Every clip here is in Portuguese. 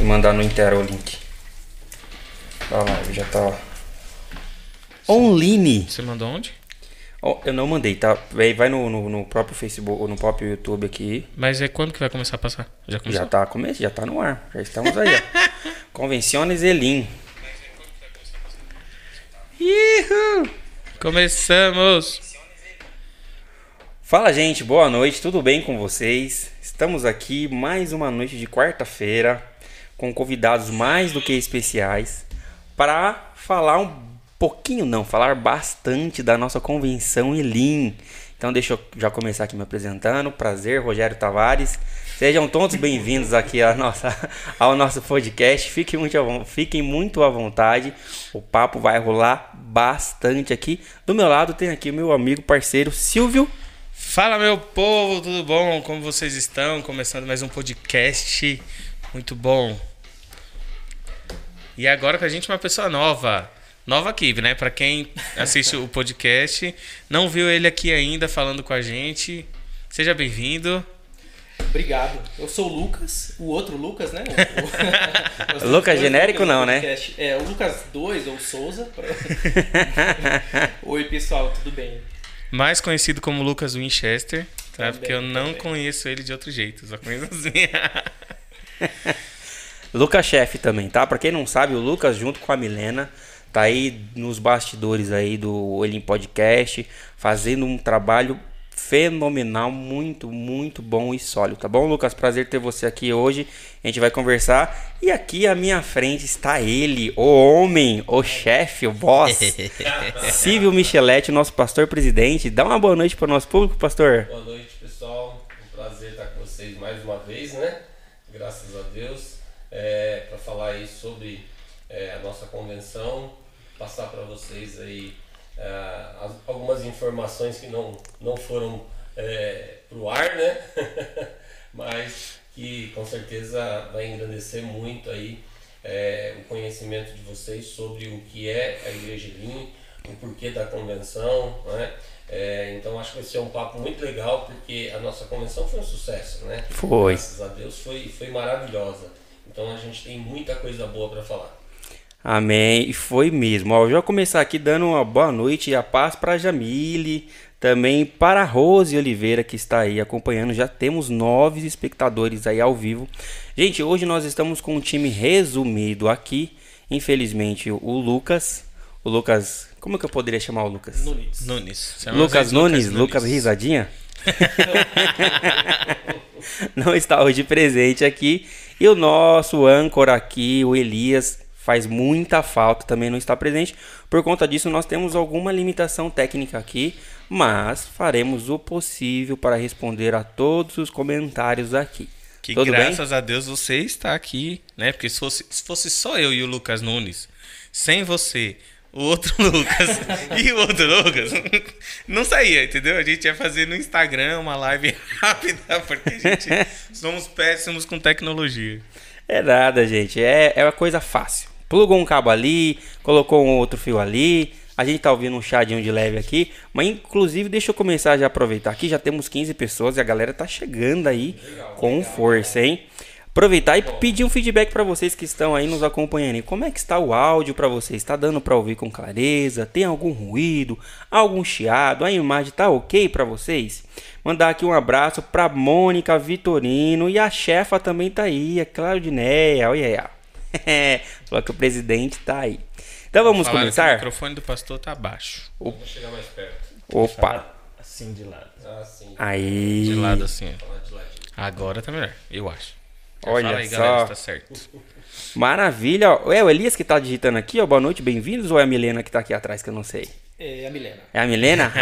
e mandar no Inter o link. Olha lá, já tá. Online. Você mandou onde? Oh, eu não mandei, tá? Vai, vai no, no, no, próprio Facebook ou no próprio YouTube aqui. Mas é quando que vai começar a passar? Já começou? Já tá começando, já tá no ar. Já estamos aí, ó. Convenciones Elim. Ihu! Começamos! Fala, gente, boa noite, tudo bem com vocês? Estamos aqui mais uma noite de quarta-feira com convidados mais do que especiais para falar um pouquinho não, falar bastante da nossa convenção Elim. Então deixa eu já começar aqui me apresentando. Prazer, Rogério Tavares. Sejam todos bem-vindos aqui à nossa, ao nosso podcast. Fiquem muito, fiquem muito à vontade. O papo vai rolar bastante aqui. Do meu lado tem aqui o meu amigo parceiro Silvio. Fala meu povo, tudo bom? Como vocês estão? Começando mais um podcast. Muito bom. E agora com a gente uma pessoa nova nova aqui, né? Para quem assiste o podcast, não viu ele aqui ainda falando com a gente, seja bem-vindo. Obrigado. Eu sou o Lucas, o outro Lucas, né? O, o, Lucas genérico não, né? É, o Lucas 2 ou Souza. Oi, pessoal, tudo bem? Mais conhecido como Lucas Winchester, tá? Também, Porque eu não também. conheço ele de outro jeito, só conheço assim. Lucas Chefe também, tá? Pra quem não sabe, o Lucas junto com a Milena tá aí nos bastidores aí do Olim Podcast, fazendo um trabalho fenomenal, muito, muito bom e sólido, tá bom, Lucas? Prazer ter você aqui hoje. A gente vai conversar. E aqui à minha frente está ele, o homem, o chefe, o boss, Silvio Micheletti, nosso pastor presidente. Dá uma boa noite para o nosso público, pastor. Boa noite, pessoal. Um prazer estar com vocês mais uma vez, né? Graças a Deus. É, para falar aí sobre é, a nossa convenção, passar para vocês aí uh, algumas informações que não, não foram é, para o ar, né? Mas que com certeza vai engrandecer muito aí é, o conhecimento de vocês sobre o que é a Igreja Linha, o porquê da convenção, né? É, então acho que vai ser um papo muito legal porque a nossa convenção foi um sucesso, né? Foi. Graças a Deus foi, foi maravilhosa. Então a gente tem muita coisa boa para falar. Amém. E foi mesmo. Ó, eu vou começar aqui dando uma boa noite e a paz para Jamile, também para a Rose Oliveira que está aí acompanhando. Já temos nove espectadores aí ao vivo. Gente, hoje nós estamos com um time resumido aqui. Infelizmente, o Lucas, o Lucas, como é que eu poderia chamar o Lucas? Nunes. Nunes. Lucas Nunes, Lucas, Lucas Risadinha. Não está hoje presente aqui. E o nosso âncora aqui, o Elias, faz muita falta, também não está presente. Por conta disso, nós temos alguma limitação técnica aqui, mas faremos o possível para responder a todos os comentários aqui. Que Tudo graças bem? a Deus você está aqui, né? Porque se fosse, se fosse só eu e o Lucas Nunes, sem você, o outro Lucas e o outro Lucas, não saía, entendeu? A gente ia fazer no Instagram uma live rápida, porque a gente somos péssimos com tecnologia. É nada, gente. É, é uma coisa fácil. Plugou um cabo ali, colocou um outro fio ali. A gente tá ouvindo um chadinho de leve aqui. Mas inclusive, deixa eu começar já a aproveitar aqui. Já temos 15 pessoas e a galera tá chegando aí legal, com legal, força, hein? Aproveitar e pedir um feedback para vocês que estão aí nos acompanhando. Como é que está o áudio para vocês? Está dando para ouvir com clareza? Tem algum ruído? Algum chiado? A imagem tá ok para vocês? Mandar aqui um abraço para Mônica Vitorino e a chefa também tá aí, a Claudineia. Olha aí. Falou que o presidente tá aí. Então vamos Falaram começar? o microfone do pastor tá baixo. Vou chegar mais perto. Opa. Assim de lado. Assim. Aí. De lado assim. Agora tá melhor, eu acho. Olha Fala aí, só. Galera, tá certo. Maravilha. É o Elias que tá digitando aqui, ó. Boa noite, bem-vindos. Ou é a Milena que tá aqui atrás, que eu não sei? É a Milena. É a Milena?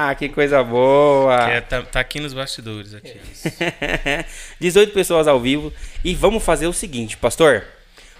Ah, que coisa boa. É, tá, tá, aqui nos bastidores. Aqui. 18 pessoas ao vivo. E vamos fazer o seguinte, pastor.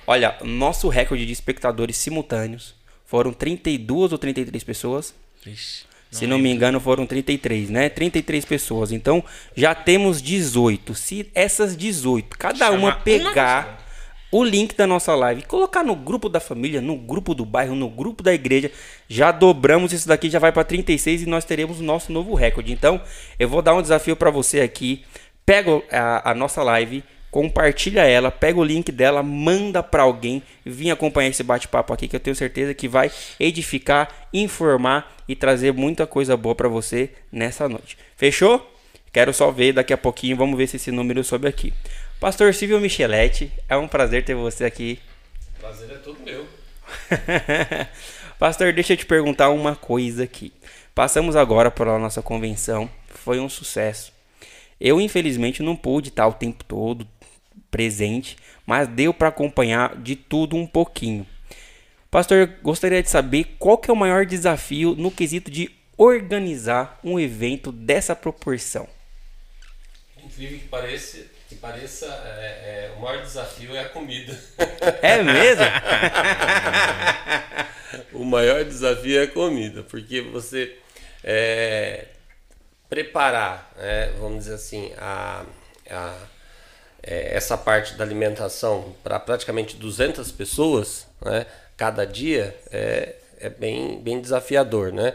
Olha, nosso recorde de espectadores simultâneos foram 32 ou 33 pessoas. Ixi, não Se não me engano, foram 33, né? 33 pessoas. Então, já temos 18. Se essas 18, cada uma pegar uma o link da nossa live, colocar no grupo da família, no grupo do bairro, no grupo da igreja, já dobramos isso daqui, já vai para 36 e nós teremos o nosso novo recorde. Então, eu vou dar um desafio para você aqui. Pega a, a nossa live, compartilha ela, pega o link dela, manda para alguém, vim acompanhar esse bate-papo aqui que eu tenho certeza que vai edificar, informar e trazer muita coisa boa para você nessa noite. Fechou? Quero só ver daqui a pouquinho, vamos ver se esse número sobe aqui. Pastor Silvio Micheletti, é um prazer ter você aqui. Prazer é todo meu. Pastor, deixa eu te perguntar uma coisa aqui. Passamos agora pela nossa convenção, foi um sucesso. Eu, infelizmente, não pude estar o tempo todo presente, mas deu para acompanhar de tudo um pouquinho. Pastor, gostaria de saber qual que é o maior desafio no quesito de organizar um evento dessa proporção. Incrível que pareça, que pareça é, é, o maior desafio é a comida. É mesmo? o maior desafio é a comida, porque você é, preparar, né, vamos dizer assim, a, a é, essa parte da alimentação para praticamente 200 pessoas, né, cada dia, é, é bem, bem desafiador, né?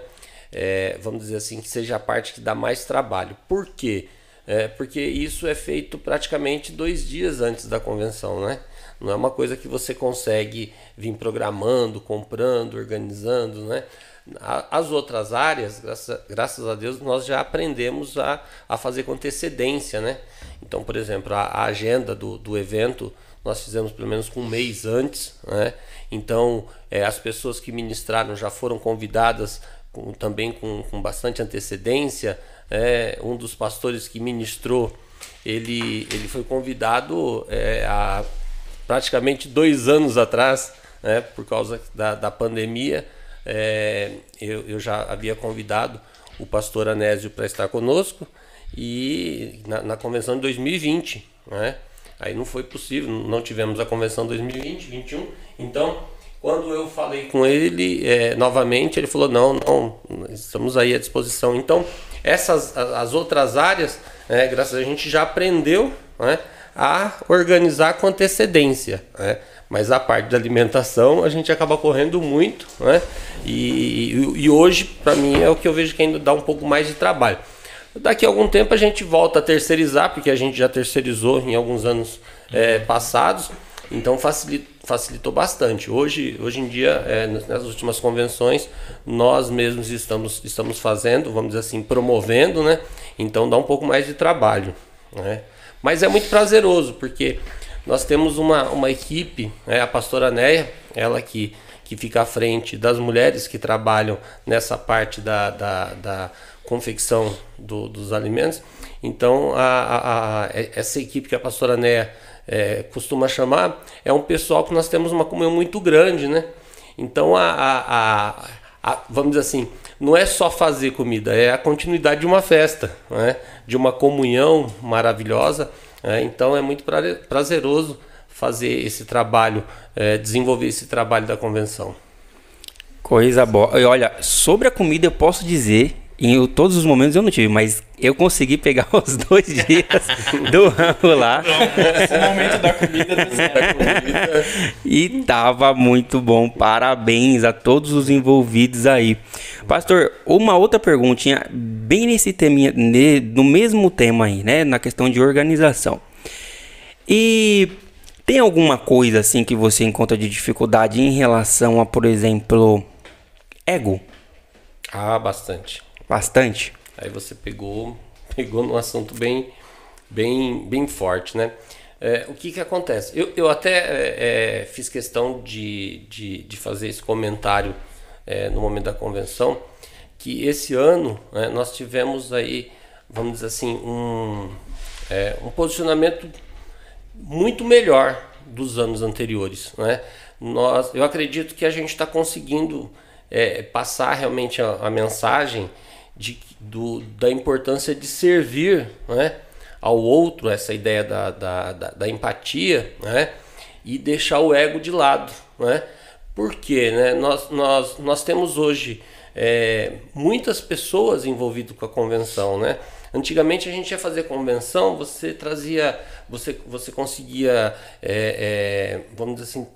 É, vamos dizer assim, que seja a parte que dá mais trabalho. Por quê? É, porque isso é feito praticamente dois dias antes da convenção, né? Não é uma coisa que você consegue vir programando, comprando, organizando, né? As outras áreas, graças, graças a Deus, nós já aprendemos a, a fazer com antecedência, né? Então, por exemplo, a, a agenda do, do evento nós fizemos pelo menos um mês antes, né? Então, é, as pessoas que ministraram já foram convidadas com, também com, com bastante antecedência. É, um dos pastores que ministrou, ele, ele foi convidado é, há praticamente dois anos atrás, né? Por causa da, da pandemia é, eu, eu já havia convidado o pastor Anésio para estar conosco e na, na, convenção de 2020, né? Aí não foi possível, não tivemos a convenção 2020, 2021. Então, quando eu falei com ele é, novamente, ele falou: não, não, estamos aí à disposição. Então, essas as outras áreas, né, graças a gente já aprendeu né, a organizar com antecedência. Né? Mas a parte da alimentação a gente acaba correndo muito, né? E, e, e hoje, para mim, é o que eu vejo que ainda dá um pouco mais de trabalho. Daqui a algum tempo a gente volta a terceirizar, porque a gente já terceirizou em alguns anos é, passados, então facilitou, bastante. Hoje, hoje em dia, é, nas últimas convenções, nós mesmos estamos, estamos fazendo, vamos dizer assim, promovendo, né? Então dá um pouco mais de trabalho, né? Mas é muito prazeroso, porque nós temos uma, uma equipe, né, a pastora Neia, ela que, que fica à frente das mulheres que trabalham nessa parte da, da, da confecção do, dos alimentos. Então, a, a, a, essa equipe que a pastora Neia é, costuma chamar é um pessoal que nós temos uma comunhão muito grande, né? Então, a, vamos dizer assim, não é só fazer comida, é a continuidade de uma festa, né? de uma comunhão maravilhosa. É, então é muito prazeroso fazer esse trabalho, é, desenvolver esse trabalho da convenção. Coisa boa. E olha, sobre a comida eu posso dizer, em todos os momentos eu não tive, mas eu consegui pegar os dois dias do rango lá. Esse momento da comida do E tava muito bom. Parabéns a todos os envolvidos aí. Pastor, uma outra perguntinha, bem nesse tema, no mesmo tema aí, né? Na questão de organização. E tem alguma coisa assim que você encontra de dificuldade em relação a, por exemplo, ego? Ah, bastante. Bastante? Aí você pegou, pegou num assunto bem, bem, bem forte, né? É, o que que acontece? Eu, eu até é, é fiz questão de, de, de fazer esse comentário é, no momento da convenção, que esse ano né, nós tivemos aí, vamos dizer assim, um, é, um posicionamento muito melhor dos anos anteriores. Né? Nós, eu acredito que a gente está conseguindo é, passar realmente a, a mensagem de, do, da importância de servir né, ao outro, essa ideia da, da, da, da empatia, né, e deixar o ego de lado. Né? Por quê? Né? Nós, nós, nós temos hoje é, muitas pessoas envolvidas com a convenção. Né? Antigamente a gente ia fazer convenção, você trazia, você, você conseguia, é, é, vamos dizer assim,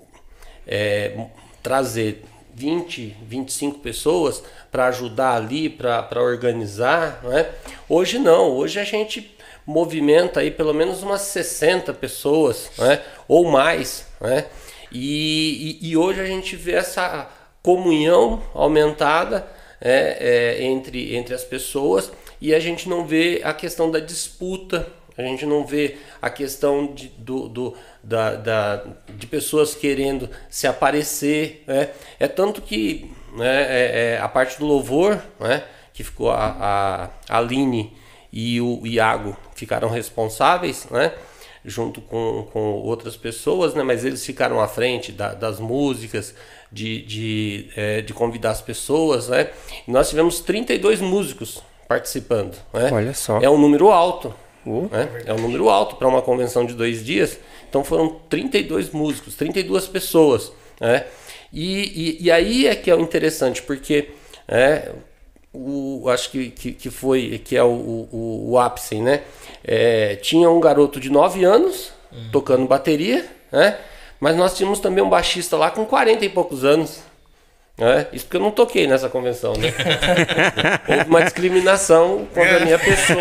é, trazer 20, 25 pessoas para ajudar ali, para organizar. Né? Hoje não, hoje a gente movimenta aí pelo menos umas 60 pessoas, né? ou mais. Né? E, e, e hoje a gente vê essa comunhão aumentada é, é, entre, entre as pessoas e a gente não vê a questão da disputa, a gente não vê a questão de, do, do da, da, de pessoas querendo se aparecer. Né? É tanto que né, é, é a parte do louvor, né, que ficou a, a, Aline e o Iago ficaram responsáveis, né? junto com, com outras pessoas, né? mas eles ficaram à frente da, das músicas, de, de, é, de convidar as pessoas. Né? E nós tivemos 32 músicos participando. Né? Olha só. É um número alto. Né? É um número alto para uma convenção de dois dias. Então foram 32 músicos, 32 pessoas. Né? E, e, e aí é que é o interessante, porque é, o, acho que, que, que, foi que é o, o, o ápice, né? É, tinha um garoto de 9 anos uhum. tocando bateria, né? Mas nós tínhamos também um baixista lá com 40 e poucos anos. Né? Isso porque eu não toquei nessa convenção, né? Houve uma discriminação contra a minha pessoa.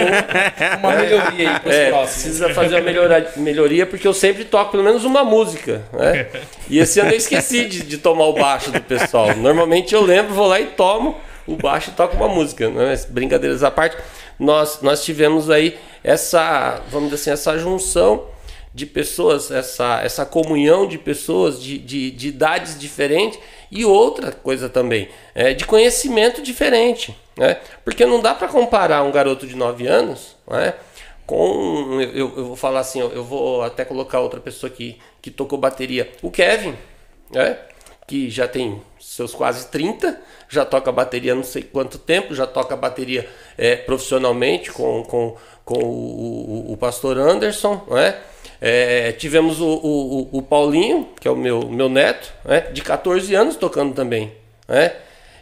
Uma melhoria aí para os é, próximos. Precisa fazer uma melhoria, melhoria, porque eu sempre toco pelo menos uma música. Né? E esse ano eu esqueci de, de tomar o baixo do pessoal. Normalmente eu lembro, vou lá e tomo o baixo e toco uma música. Né? Brincadeiras à parte, nós, nós tivemos aí essa, vamos dizer assim, essa junção de pessoas, essa, essa comunhão de pessoas de, de, de idades diferentes e outra coisa também, é, de conhecimento diferente. Né? Porque não dá para comparar um garoto de 9 anos né, com. Eu, eu, vou falar assim, eu, vou até colocar outra pessoa aqui que tocou bateria. O Kevin, né, que já tem seus quase 30, já toca bateria não sei quanto tempo, já toca bateria é, profissionalmente com, com, com o, o, o pastor Anderson, né? É, tivemos o, o, o, Paulinho, que é o meu, meu neto, né? de 14 anos tocando também. Né?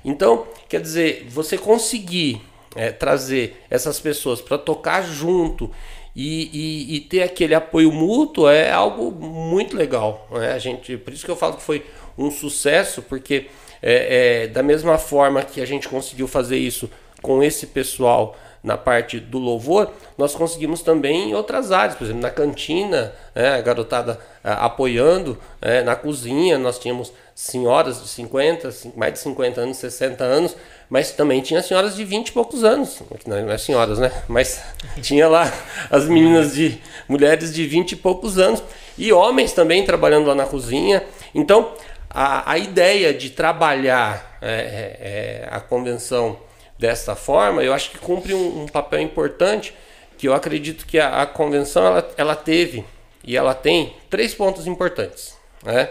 Então, quer dizer, você conseguir é, trazer essas pessoas para tocar junto e, e, e, ter aquele apoio mútuo é algo muito legal. Né? A gente, por isso que eu falo que foi um sucesso, porque é, é, da mesma forma que a gente conseguiu fazer isso com esse pessoal na parte do louvor, nós conseguimos também em outras áreas, por exemplo, na cantina, né, a garotada a, apoiando, é, na cozinha, nós tínhamos senhoras de 50, mais de 50 anos, 60 anos, mas também tinha senhoras de 20 e poucos anos, não, é senhoras, né? Mas tinha lá as meninas de mulheres de 20 e poucos anos e homens também trabalhando lá na cozinha. Então, a, a ideia de trabalhar é, é, é, a convenção dessa forma, eu acho que cumpre um, um papel importante, que eu acredito que a, a, convenção ela, ela teve e ela tem três pontos importantes. Né?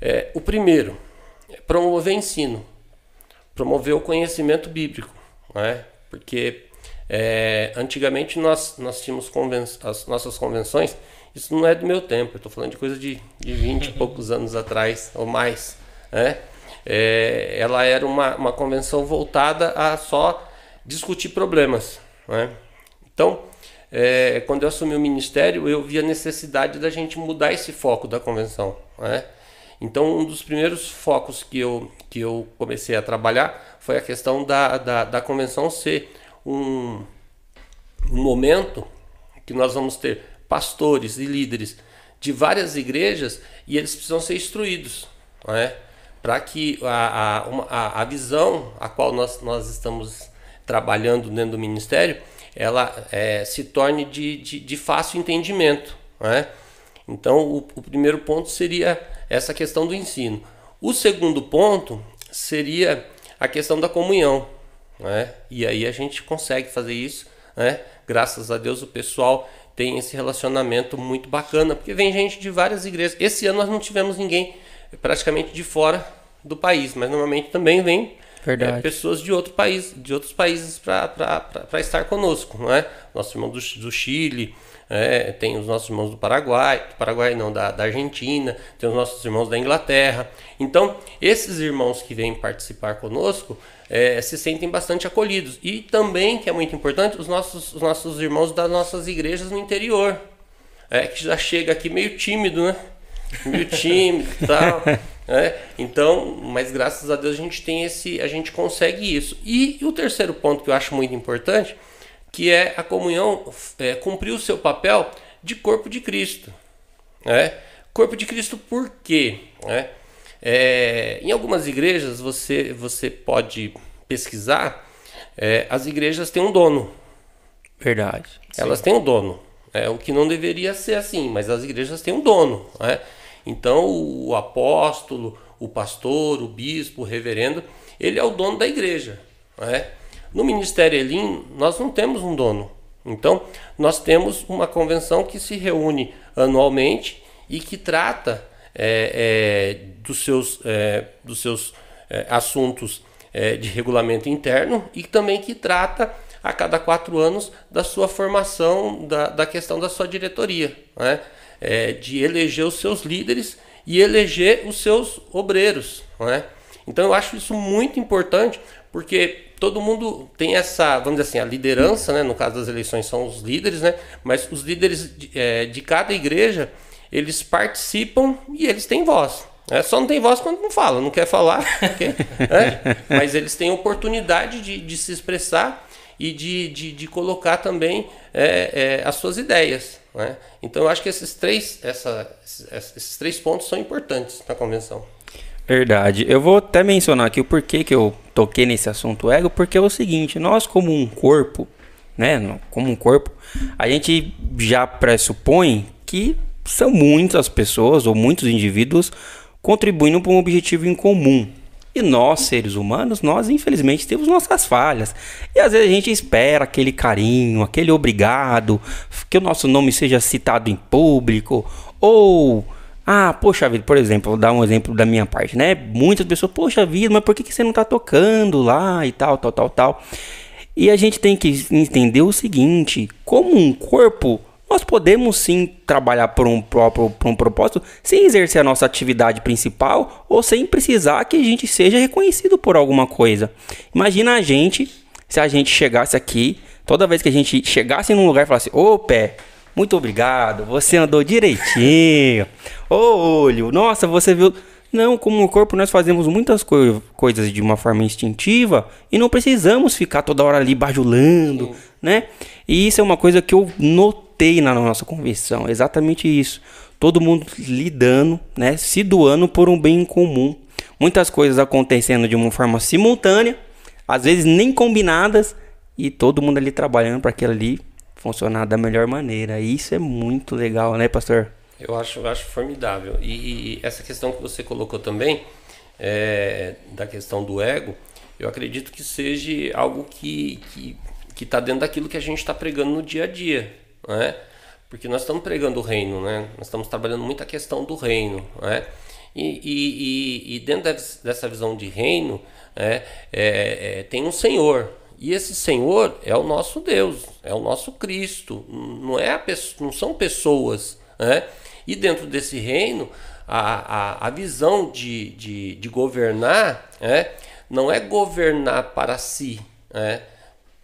É, o primeiro, é promover ensino, promover o conhecimento bíblico, né? porque é, antigamente nós, nós tínhamos as nossas convenções isso não é do meu tempo, eu estou falando de coisa de, de 20 e poucos anos atrás, ou mais. Né? É, ela era uma, uma convenção voltada a só discutir problemas. Né? Então, é, quando eu assumi o ministério, eu vi a necessidade da gente mudar esse foco da convenção. Né? Então, um dos primeiros focos que eu, que eu comecei a trabalhar foi a questão da, da, da convenção ser um, um momento que nós vamos ter pastores e líderes de várias igrejas e eles precisam ser instruídos, é? Para que a, a, a, visão a qual nós, nós estamos trabalhando dentro do ministério ela é, se torne de, de, de, fácil entendimento. É? Então, o, o primeiro ponto seria essa questão do ensino. O segundo ponto seria a questão da comunhão. Né? E aí a gente consegue fazer isso. Né? Graças a Deus, o pessoal tem esse relacionamento muito bacana, porque vem gente de várias igrejas. Esse ano nós não tivemos ninguém praticamente de fora do país, mas normalmente também vem é, pessoas de outro país, de outros países para estar conosco, não é? Nossos irmãos do, do Chile, é, tem os nossos irmãos do Paraguai, do Paraguai não, da, da Argentina, tem os nossos irmãos da Inglaterra. Então, esses irmãos que vêm participar conosco é, se sentem bastante acolhidos. E também, que é muito importante, os nossos, os nossos irmãos das nossas igrejas no interior, é, que já chega aqui meio tímido, né? Meio tímido e tal. É, então, mas graças a Deus a gente tem esse, a gente consegue isso. E, e o terceiro ponto que eu acho muito importante, que é a comunhão é, cumprir o seu papel de corpo de Cristo. Né? Corpo de Cristo por quê? Né? É, em algumas igrejas você, você pode pesquisar, é, as igrejas têm um dono. Verdade. Elas têm um dono. É, o que não deveria ser assim, mas as igrejas têm um dono. Né? Então o apóstolo, o pastor, o bispo, o reverendo, ele é o dono da igreja. Né? No Ministério Elim, nós não temos um dono. Então, nós temos uma convenção que se reúne anualmente e que trata é, é, dos seus, é, dos seus é, assuntos é, de regulamento interno e também que trata a cada quatro anos da sua formação, da, da questão da sua diretoria, né? É, de eleger os seus líderes e eleger os seus obreiros. Né? Então eu acho isso muito importante porque todo mundo tem essa, vamos dizer assim, a liderança, né? no caso das eleições são os líderes, né? mas os líderes de, é, de cada igreja eles participam e eles têm voz. É, só não tem voz quando não fala, não quer falar, porque, é, mas eles têm oportunidade de, de se expressar e de, de, de colocar também é, é, as suas ideias. Né? Então eu acho que esses três, essa, esses três pontos são importantes na convenção. Verdade. Eu vou até mencionar aqui o porquê que eu toquei nesse assunto ego, porque é o seguinte, nós como um corpo, né, como um corpo, a gente já pressupõe que são muitas pessoas ou muitos indivíduos contribuindo para um objetivo em comum. E nós, seres humanos, nós infelizmente temos nossas falhas. E às vezes a gente espera aquele carinho, aquele obrigado, que o nosso nome seja citado em público, ou ah, poxa vida, por exemplo, vou dar um exemplo da minha parte, né? Muitas pessoas, poxa vida, mas por que, que você não tá tocando lá e tal, tal, tal, tal. E a gente tem que entender o seguinte: como um corpo, nós podemos sim trabalhar por um próprio por um propósito sem exercer a nossa atividade principal ou sem precisar que a gente seja reconhecido por alguma coisa. Imagina a gente se a gente chegasse aqui, toda vez que a gente chegasse num lugar e falasse: "Ô pé, muito obrigado, você andou direitinho. Ô olho, nossa, você viu não, como o corpo nós fazemos muitas co coisas de uma forma instintiva e não precisamos ficar toda hora ali bajulando, né? E isso é uma coisa que eu notei na nossa convenção, exatamente isso. Todo mundo lidando, né, se doando por um bem comum. Muitas coisas acontecendo de uma forma simultânea, às vezes nem combinadas, e todo mundo ali trabalhando para aquilo ali funcionar da melhor maneira. E isso é muito legal, né, pastor? Eu acho, eu acho formidável. E, e essa questão que você colocou também, é, da questão do ego, eu acredito que seja algo que que está dentro daquilo que a gente está pregando no dia a dia, né? Porque nós estamos pregando o reino, né? Nós estamos trabalhando muito a questão do reino, né? E, e, e, e dentro dessa visão de reino, é, é, é, tem um Senhor, e esse Senhor é o nosso Deus, é o nosso Cristo, não, é pessoa, não são pessoas. Né? E dentro desse reino, a, a, a visão de, de, de governar né? não é governar para si. Né?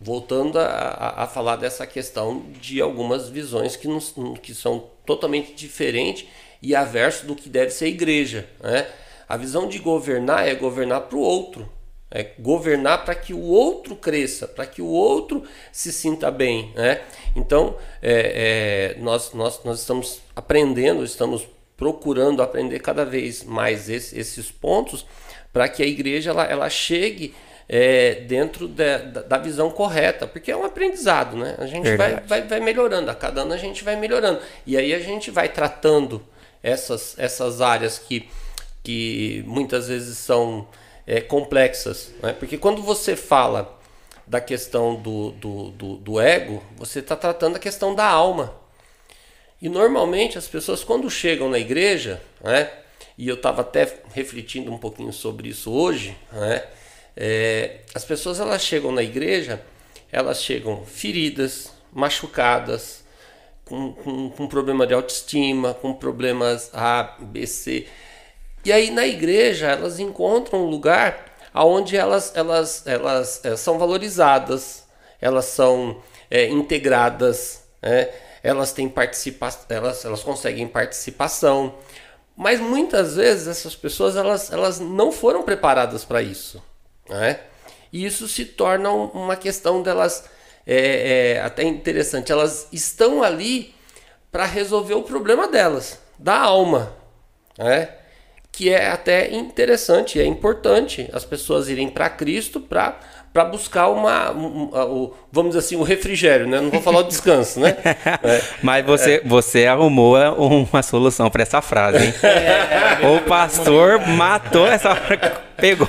Voltando a, a, a, falar dessa questão de algumas visões que, nos, que são totalmente diferentes e averso do que deve ser igreja. Né? A visão de governar é governar para o outro. É governar para que o outro cresça, para que o outro se sinta bem. Né? Então, é, é, nós, nós, nós estamos aprendendo, estamos procurando aprender cada vez mais esse, esses pontos para que a igreja ela, ela chegue é, dentro da, da, visão correta, porque é um aprendizado, né? A gente vai, vai, vai melhorando, a cada ano a gente vai melhorando. E aí a gente vai tratando essas, essas áreas que, que muitas vezes são é, complexas. Né? Porque quando você fala da questão do, do, do, do ego, você está tratando a questão da alma. E normalmente as pessoas, quando chegam na igreja, né, e eu estava até refletindo um pouquinho sobre isso hoje, né, é, as pessoas elas chegam na igreja, elas chegam feridas, machucadas, com, com, com problema de autoestima, com problemas A, B, C. E aí na igreja elas encontram um lugar onde elas, elas, elas é, são valorizadas, elas são é, integradas, né? elas têm participação, elas, elas conseguem participação. Mas muitas vezes essas pessoas elas, elas não foram preparadas para isso. Né? E isso se torna uma questão delas é, é até interessante, elas estão ali para resolver o problema delas, da alma, né? que é até interessante, é importante as pessoas irem para Cristo para para buscar uma, um, um, vamos dizer assim, o refrigério, né? Não vou falar o descanso, né? É. Mas você, é. você arrumou uma solução para essa frase, hein? É. O pastor matou essa pegou.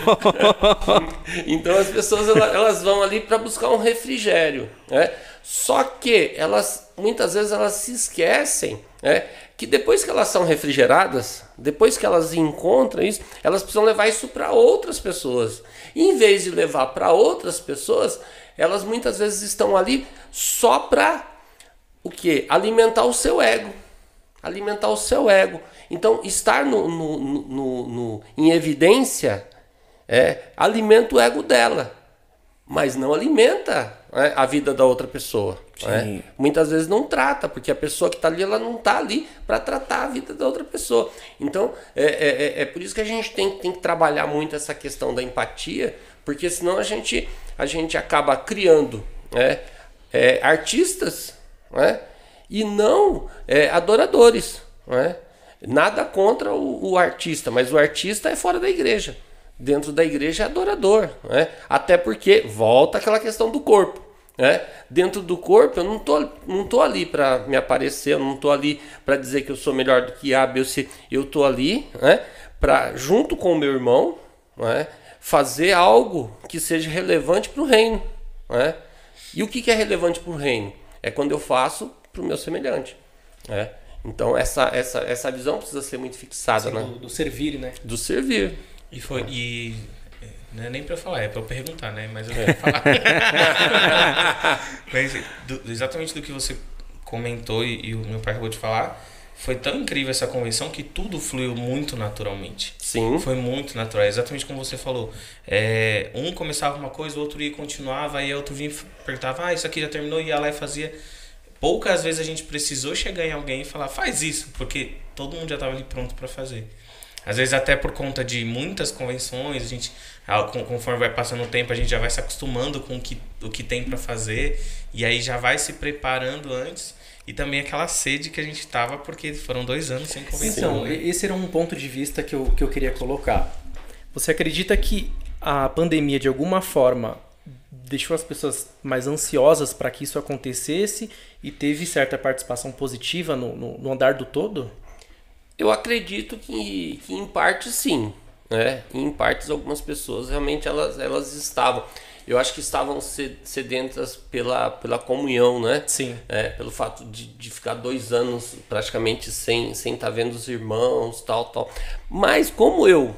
Então as pessoas elas vão ali para buscar um refrigério, né? Só que elas muitas vezes elas se esquecem, né? Que depois que elas são refrigeradas, depois que elas encontram isso, elas precisam levar isso para outras pessoas. E em vez de levar para outras pessoas, elas muitas vezes estão ali só para o que? Alimentar o seu ego. Alimentar o seu ego. Então, estar no, no, no, no em evidência é, alimenta o ego dela, mas não alimenta né, a vida da outra pessoa. Né? Muitas vezes não trata, porque a pessoa que está ali, ela não está ali para tratar a vida da outra pessoa. Então, é, é, é, é por isso que a gente tem, tem que trabalhar muito essa questão da empatia, porque senão a gente, a gente acaba criando né, é, artistas né, e não é, adoradores. Né? Nada contra o, o artista, mas o artista é fora da igreja dentro da igreja é adorador, né? Até porque volta aquela questão do corpo. Né? Dentro do corpo, eu não tô, não tô ali para me aparecer, eu não tô ali para dizer que eu sou melhor do que A, B ou C. Eu tô ali né, para, junto com o meu irmão, né, fazer algo que seja relevante para o reino. Né? E o que, que é relevante para o reino? É quando eu faço para o meu semelhante. Né? Então, essa, essa, essa visão precisa ser muito fixada. Sim, né? do, do servir, né? Do servir. E foi. E não é nem para falar, é para eu perguntar, né? Mas eu vou falar. Mas, do, exatamente do que você comentou e, e, o meu pai acabou de falar, foi tão incrível essa convenção que tudo fluiu muito naturalmente. Sim. Foi muito natural, exatamente como você falou. É, um começava uma coisa, o outro ia continuava, aí outro vinha e perguntava, ah, isso aqui já terminou, e ia lá e fazia. Poucas vezes a gente precisou chegar em alguém e falar, faz isso, porque todo mundo já estava ali pronto para fazer. Às vezes até por conta de muitas convenções, a gente conforme vai passando o tempo, a gente já vai se acostumando com o que, o que tem para fazer e aí já vai se preparando antes. E também aquela sede que a gente tava, porque foram dois anos sem convenção. Então, né? esse era um ponto de vista que eu, que eu queria colocar. Você acredita que a pandemia, de alguma forma, deixou as pessoas mais ansiosas para que isso acontecesse e teve certa participação positiva no, no, no andar do todo? Eu acredito que, que em parte sim, né? Em partes algumas pessoas realmente elas, elas estavam. Eu acho que estavam sedentas pela, pela comunhão, né? Sim. É, pelo fato de, de ficar dois anos praticamente sem sem estar tá vendo os irmãos, tal, tal. Mas como eu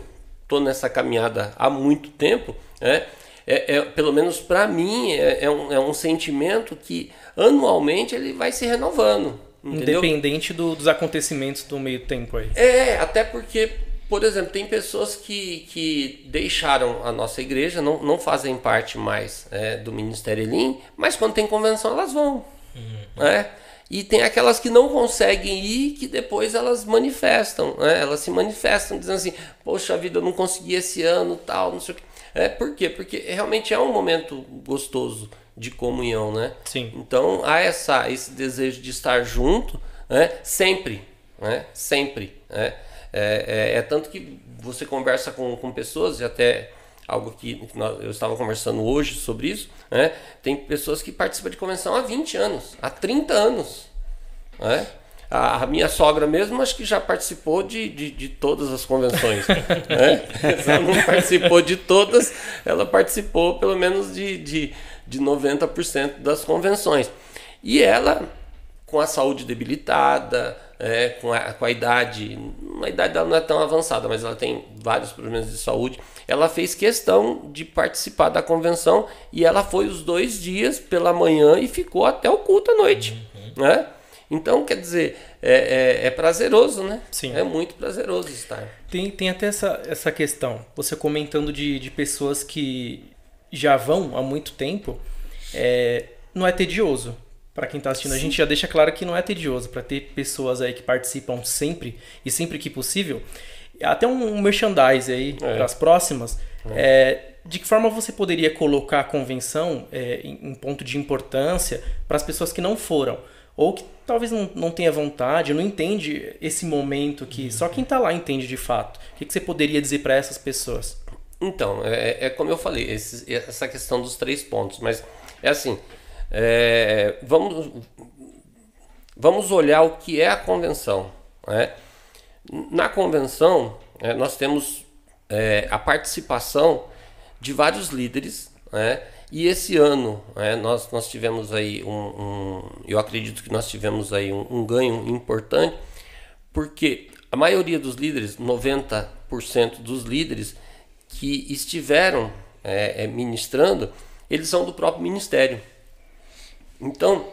tô nessa caminhada há muito tempo, né? É, é, pelo menos para mim, é, é, um, é um sentimento que anualmente ele vai se renovando. Entendeu? Independente do, dos acontecimentos do meio tempo aí. É, até porque, por exemplo, tem pessoas que, que deixaram a nossa igreja, não, não fazem parte mais é, do Ministério Elim, mas quando tem convenção elas vão. Uhum. Né? E tem aquelas que não conseguem ir, que depois elas manifestam, né? elas se manifestam dizendo assim, poxa vida, eu não consegui esse ano, tal, não sei o que. É, por quê? Porque realmente é um momento gostoso de comunhão, né? Sim. Então há essa, esse desejo de estar junto, né? Sempre, né? Sempre, né? É, é, é tanto que você conversa com, com pessoas e até algo que eu estava conversando hoje sobre isso, né? Tem pessoas que participam de convenção há 20 anos, há 30 anos, né? A minha sogra mesmo acho que já participou de, de, de todas as convenções. né? ela não participou de todas, ela participou pelo menos de, de, de 90% das convenções. E ela, com a saúde debilitada, é, com, a, com a idade, a idade dela não é tão avançada, mas ela tem vários problemas de saúde, ela fez questão de participar da convenção e ela foi os dois dias pela manhã e ficou até o culto à noite. Uhum. Né? Então, quer dizer, é, é, é, prazeroso, né? Sim. É muito prazeroso estar. Tem, tem até essa, essa questão, você comentando de, de pessoas que já vão há muito tempo, é, não é tedioso. Para quem está assistindo, Sim. a gente já deixa claro que não é tedioso, para ter pessoas aí que participam sempre e sempre que possível. Até um merchandise aí é. para as próximas. É. é de que forma você poderia colocar a convenção é, em, em ponto de importância para as pessoas que não foram? Ou que talvez não, não tenha vontade, não entende esse momento que só quem está lá entende de fato. O que, que você poderia dizer para essas pessoas? Então, é, é como eu falei, esse, essa questão dos três pontos, mas é assim, é, vamos, vamos olhar o que é a convenção. Né? Na convenção, é, nós temos é, a participação de vários líderes, né? e esse ano né, nós, nós tivemos aí um, um, eu acredito que nós tivemos aí um, um ganho importante, porque a maioria dos líderes, 90% dos líderes que estiveram é, é, ministrando, eles são do próprio ministério. Então,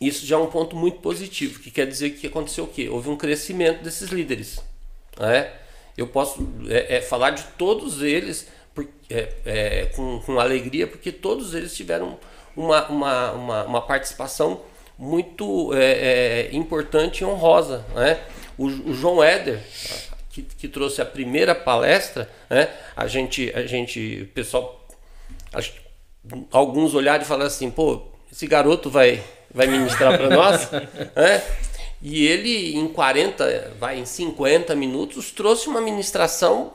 isso já é um ponto muito positivo, que quer dizer que aconteceu o quê? Houve um crescimento desses líderes. Né? Eu posso é, é, falar de todos eles por, é, é, com, com, alegria, porque todos eles tiveram uma, uma, uma, uma participação muito é, é, importante e honrosa. Né? O, o João Éder, que, que, trouxe a primeira palestra, né? a gente, a gente, pessoal, alguns olharam e falaram assim, pô, esse garoto vai, vai ministrar para nós, né? E ele, em 40, vai, em 50 minutos, trouxe uma ministração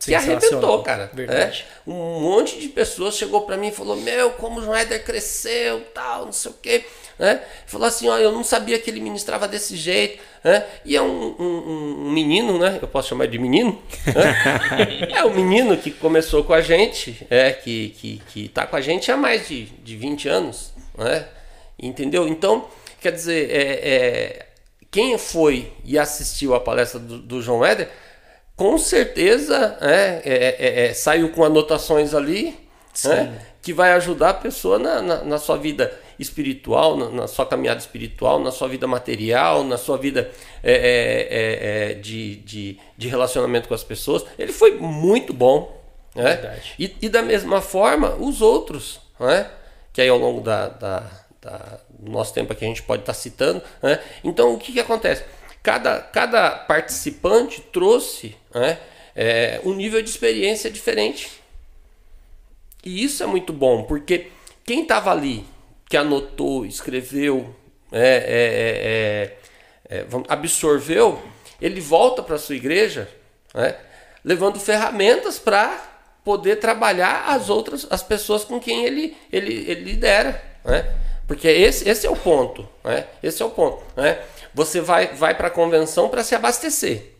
que arrebentou, cara. Verdade. É? Um monte de pessoas chegou para mim e falou: Meu, como o Éder cresceu, tal, não sei o quê. Né? Falou assim: ó, eu não sabia que ele ministrava desse jeito. Né? E é um, um, um menino, né? Eu posso chamar de menino? Né? é um menino que começou com a gente, é, que, que, que tá com a gente há mais de, de 20 anos. Né? Entendeu? Então, quer dizer, é, é, quem foi e assistiu a palestra do, do João Éder, com certeza é, é, é, é saiu com anotações ali né, que vai ajudar a pessoa na, na, na sua vida espiritual, na, na, sua caminhada espiritual, na sua vida material, na sua vida é, de, de, de, relacionamento com as pessoas. Ele foi muito bom. Né? E, e, da mesma forma, os outros. Né? que aí ao longo da, da, da, do nosso tempo aqui a gente pode estar tá citando. Né? Então, o que, que acontece? Cada, cada participante trouxe né, é, um nível de experiência diferente. E isso é muito bom, porque quem estava ali, que anotou, escreveu, é, é, é, é absorveu, ele volta para a sua igreja né, levando ferramentas para poder trabalhar as outras as pessoas com quem ele, ele, ele lidera, né? Porque esse, esse é o ponto, né? Esse é o ponto, né? Você vai, vai para a convenção para se abastecer,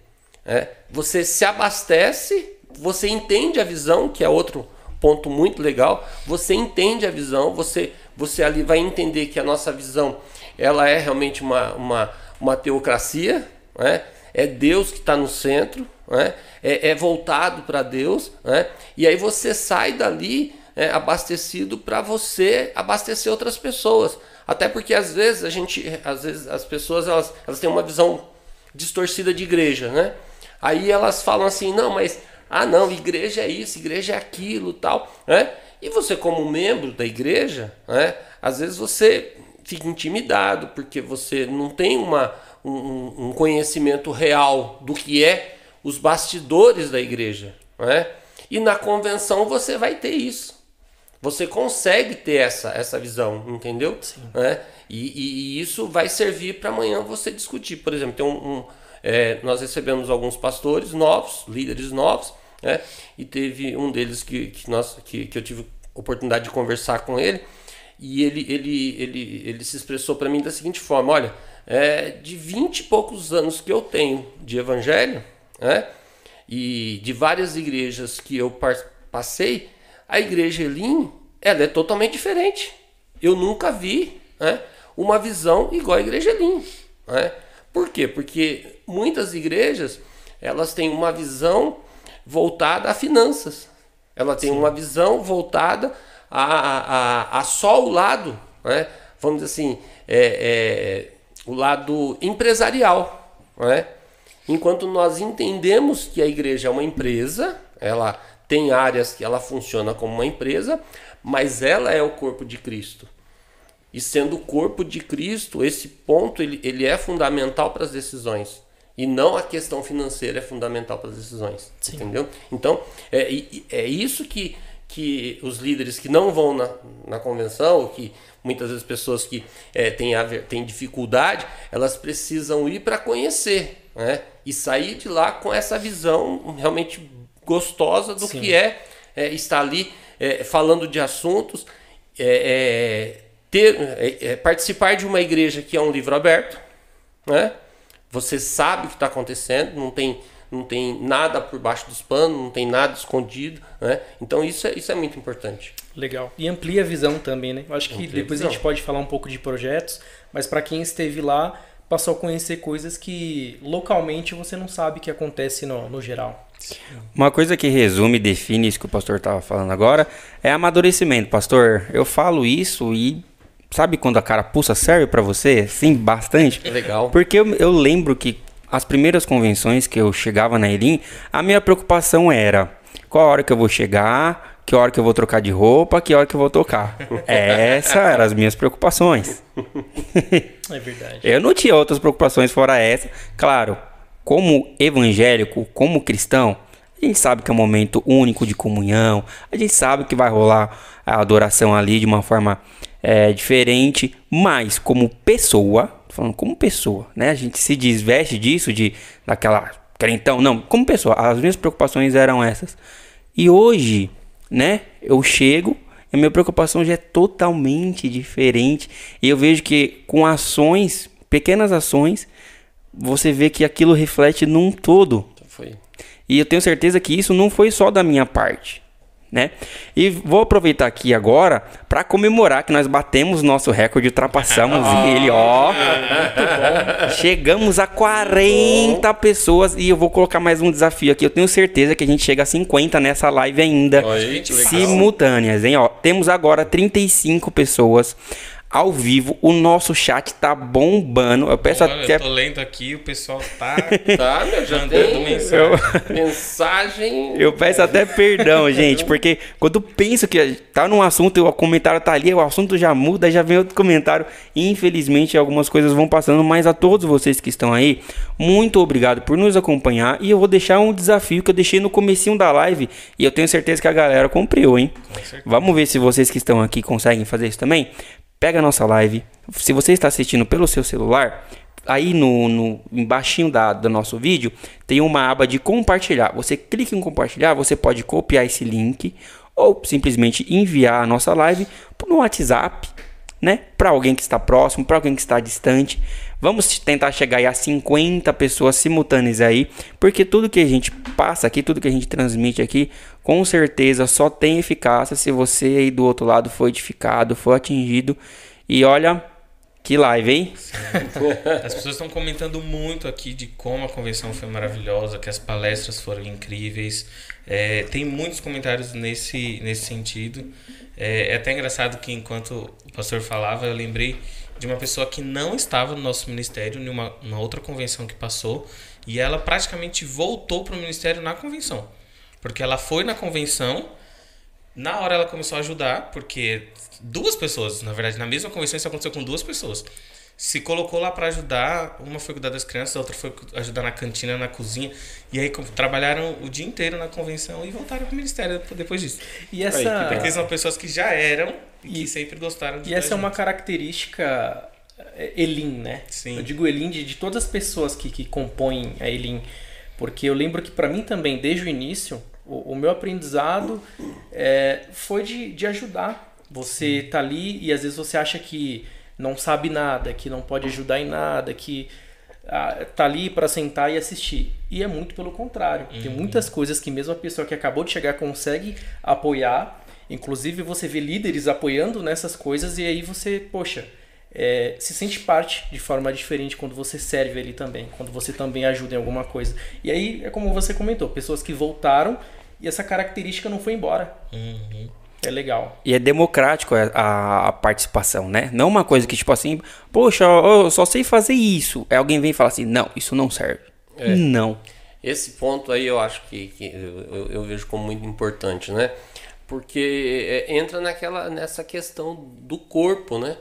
né? Você se abastece, você entende a visão, que é outro ponto muito legal. Você entende a visão, você, você ali vai entender que a nossa visão ela é realmente uma, uma, uma teocracia, né? é Deus que está no centro, né? é, é voltado para Deus, né? e aí você sai dali é, abastecido para você abastecer outras pessoas. Até porque às vezes a gente, às vezes as pessoas elas, elas têm uma visão distorcida de igreja, né? Aí elas falam assim, não, mas ah não, igreja é isso, igreja é aquilo, tal, né? E você como membro da igreja, né? Às vezes você fica intimidado porque você não tem uma um, um conhecimento real do que é os bastidores da igreja. Né? E na convenção você vai ter isso. Você consegue ter essa, essa visão, entendeu? Né? E, e, isso vai servir para amanhã você discutir. Por exemplo, tem um, um é, nós recebemos alguns pastores novos, líderes novos, né? e teve um deles que, que, nós, que, que eu tive oportunidade de conversar com ele, e ele, ele, ele, ele se expressou para mim da seguinte forma: olha, é, de vinte e poucos anos que eu tenho de evangelho, né? E de várias igrejas que eu passei, a igreja Elim, ela é totalmente diferente. Eu nunca vi né, uma visão igual à igreja Elim. Né? Por quê? Porque muitas igrejas, elas têm uma visão voltada a finanças. Ela tem Sim. uma visão voltada a, a, a, só o lado, né? vamos dizer assim, é, é, o lado empresarial. Né? Enquanto nós entendemos que a igreja é uma empresa, ela tem áreas que ela funciona como uma empresa, mas ela é o corpo de Cristo. E sendo o corpo de Cristo, esse ponto ele, ele é fundamental para as decisões. E não a questão financeira é fundamental para as decisões. Entendeu? Então, é, é isso que, que os líderes que não vão na, na convenção, que muitas vezes pessoas que é, têm, têm dificuldade, elas precisam ir para conhecer. Né? E sair de lá com essa visão realmente gostosa do que é, é, estar ali é, falando de assuntos, é, é, ter, é, participar de uma igreja que é um livro aberto, né? Você sabe o que está acontecendo, não tem, não tem nada por baixo dos panos, não tem nada escondido, né? Então isso é, isso é muito importante. Legal. E amplia a visão também, né? Eu acho que Amplia a depois a, visão. gente pode falar um pouco de projetos, mas para quem esteve lá, passou a conhecer coisas que localmente você não sabe que acontece no, no geral. Uma coisa que resume e define isso que o pastor estava falando agora é amadurecimento. Pastor, eu falo isso e sabe quando a carapuça serve para você? Sim, bastante. Legal. Porque eu, eu lembro que as primeiras convenções que eu chegava na Elim, a minha preocupação era qual hora que eu vou chegar, que hora que eu vou trocar de roupa, que hora que eu vou tocar. Essas eram as minhas preocupações. É verdade. Eu não tinha outras preocupações fora essa. Claro, como evangélico, como cristão, a gente sabe que é um momento único de comunhão. A gente sabe que vai rolar a adoração ali de uma forma é, diferente. Mas como pessoa, falando como pessoa, né? A gente se desveste disso, de daquela crentão. Não, como pessoa. As minhas preocupações eram essas. E hoje, né? Eu chego e a minha preocupação já é totalmente diferente. E eu vejo que com ações, pequenas ações, você vê que aquilo reflete num todo. Foi. E eu tenho certeza que isso não foi só da minha parte, né? E vou aproveitar aqui agora para comemorar que nós batemos nosso recorde, ultrapassamos ele, ó. Chegamos a 40 pessoas e eu vou colocar mais um desafio aqui. Eu tenho certeza que a gente chega a 50 nessa live ainda simultâneas, hein? Ó, temos agora 35 pessoas ao vivo. O nosso chat tá bombando. Eu peço Olha, até eu tô lendo aqui, o pessoal tá Tá, meu, já mandando tem mensagem. mensagem. Eu peço até perdão, gente, porque quando eu penso que tá num assunto e o comentário tá ali, o assunto já muda, já vem outro comentário. Infelizmente, algumas coisas vão passando, mas a todos vocês que estão aí, muito obrigado por nos acompanhar. E eu vou deixar um desafio que eu deixei no comecinho da live e eu tenho certeza que a galera cumpriu, hein? Vamos ver se vocês que estão aqui conseguem fazer isso também. Pega a nossa live. Se você está assistindo pelo seu celular, aí no, no embaixinho da, do nosso vídeo tem uma aba de compartilhar. Você clica em compartilhar, você pode copiar esse link ou simplesmente enviar a nossa live no WhatsApp, né? Para alguém que está próximo, para alguém que está distante. Vamos tentar chegar aí a 50 pessoas simultâneas aí, porque tudo que a gente passa aqui, tudo que a gente transmite aqui, com certeza só tem eficácia se você aí do outro lado foi edificado, foi atingido. E olha, que live, hein? As pessoas estão comentando muito aqui de como a convenção foi maravilhosa, que as palestras foram incríveis. É, tem muitos comentários nesse, nesse sentido. É, é até engraçado que enquanto o pastor falava, eu lembrei de uma pessoa que não estava no nosso ministério, em uma, uma outra convenção que passou, e ela praticamente voltou para o ministério na convenção. Porque ela foi na convenção, na hora ela começou a ajudar, porque duas pessoas, na verdade, na mesma convenção isso aconteceu com duas pessoas. Se colocou lá para ajudar, uma foi cuidar das crianças, a outra foi ajudar na cantina, na cozinha, e aí trabalharam o dia inteiro na convenção e voltaram para o ministério depois disso. E essa, Porque são pessoas que já eram e que sempre gostaram de e essa é uma característica é, Elim, né? Sim. Eu digo Elim de, de todas as pessoas que, que compõem a Elim. Porque eu lembro que para mim também, desde o início, o, o meu aprendizado é, foi de, de ajudar. Você tá ali e às vezes você acha que não sabe nada, que não pode ajudar em nada, que ah, tá ali para sentar e assistir. E é muito pelo contrário. Tem muitas coisas que mesmo a pessoa que acabou de chegar consegue apoiar. Inclusive você vê líderes apoiando nessas coisas e aí você, poxa, é, se sente parte de forma diferente quando você serve ali também, quando você também ajuda em alguma coisa. E aí é como você comentou, pessoas que voltaram e essa característica não foi embora. Uhum. É legal. E é democrático a, a- a participação, né? Não uma coisa que, tipo assim, poxa, eu só sei fazer isso. Aí alguém vem e fala assim, não, isso não serve. Não. Esse ponto aí eu acho que, que eu- eu vejo como muito importante, né? Porque é, entra naquela, nessa questão do corpo, né?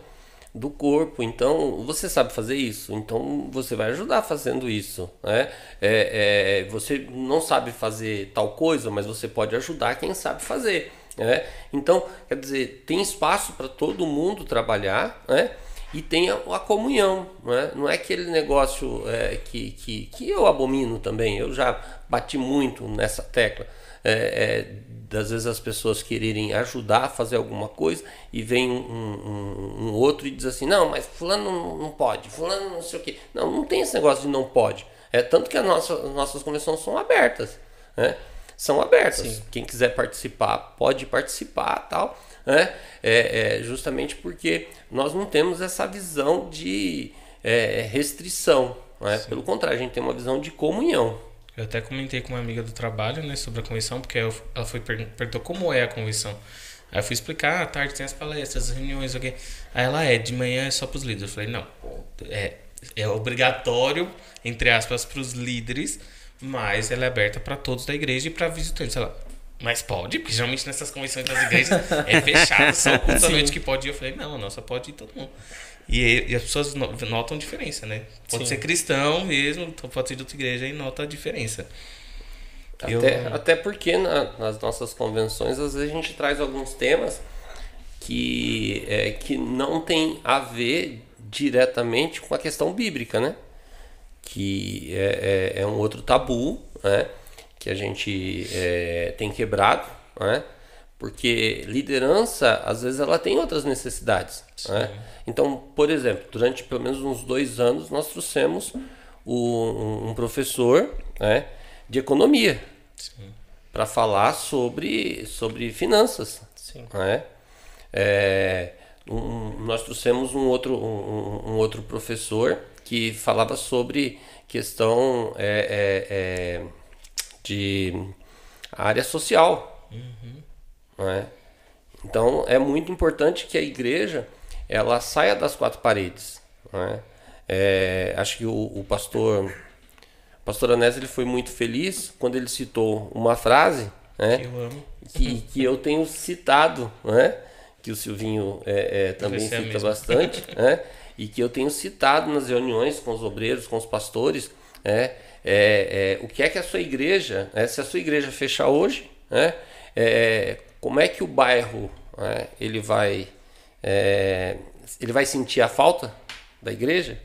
do corpo. Então, você sabe fazer isso, então você vai ajudar fazendo isso. Né? É, é, você não sabe fazer tal coisa, mas você pode ajudar quem sabe fazer. Né? Então, quer dizer, tem espaço para todo mundo trabalhar, né? E tem a, a comunhão. Não é, não é aquele negócio é, que, que, que eu abomino também, eu já bati muito nessa tecla. É, é, das vezes as pessoas quererem ajudar a fazer alguma coisa e vem um, um, um outro e diz assim, não, mas fulano não, não, pode, fulano não sei o que. Não, não tem esse negócio de não pode. É tanto que as nossas convenções são abertas. Né? São abertas. Sim. Quem quiser participar, pode participar tal né? É, é, justamente porque nós não temos essa visão de é, restrição. Né? Pelo contrário, a gente tem uma visão de comunhão. Eu até comentei com uma amiga do trabalho né, sobre a convenção, porque ela foi perguntou como é a convenção. Aí eu fui explicar, à tarde tem as palestras, as reuniões, ok. Aí ela é, de manhã é só para os líderes. Eu falei, não, é, é obrigatório, entre aspas, para os líderes, mas ela é aberta para todos da igreja e para visitantes. Ela, mas pode, porque geralmente nessas convenções das igrejas é fechado, só o culto à noite que pode ir. Eu falei, não, a nossa pode ir todo mundo. E, e as pessoas notam diferença, né? Pode Sim. ser cristão mesmo, pode ser de outra igreja e nota a diferença. Até, eu... até porque na, nas nossas convenções, às vezes a gente traz alguns temas que, é, que não tem a ver diretamente com a questão bíblica, né? Que é, é, é um outro tabu, né? Que a gente é, tem quebrado, né? porque liderança às vezes ela tem outras necessidades. Né? Então, por exemplo, durante pelo menos uns dois anos nós trouxemos o, um professor né, de economia para falar sobre, sobre finanças. Né? É, um, nós trouxemos um outro, um, um, outro professor que falava sobre questão é, é, é de área social. Uhum. Né? Então é muito importante que a igreja ela saia das quatro paredes. Né? É, acho que o, o pastor o pastor Anés ele foi muito feliz quando ele citou uma frase né? que, eu. Que, que eu tenho citado, né? que o Silvinho é, é, também cita bastante, né? e que eu tenho citado nas reuniões com os obreiros, com os pastores, né? É, é, o que é que a sua igreja, né, se a sua igreja fechar hoje, né, é, como é que o bairro né, ele vai é, ele vai sentir a falta da igreja?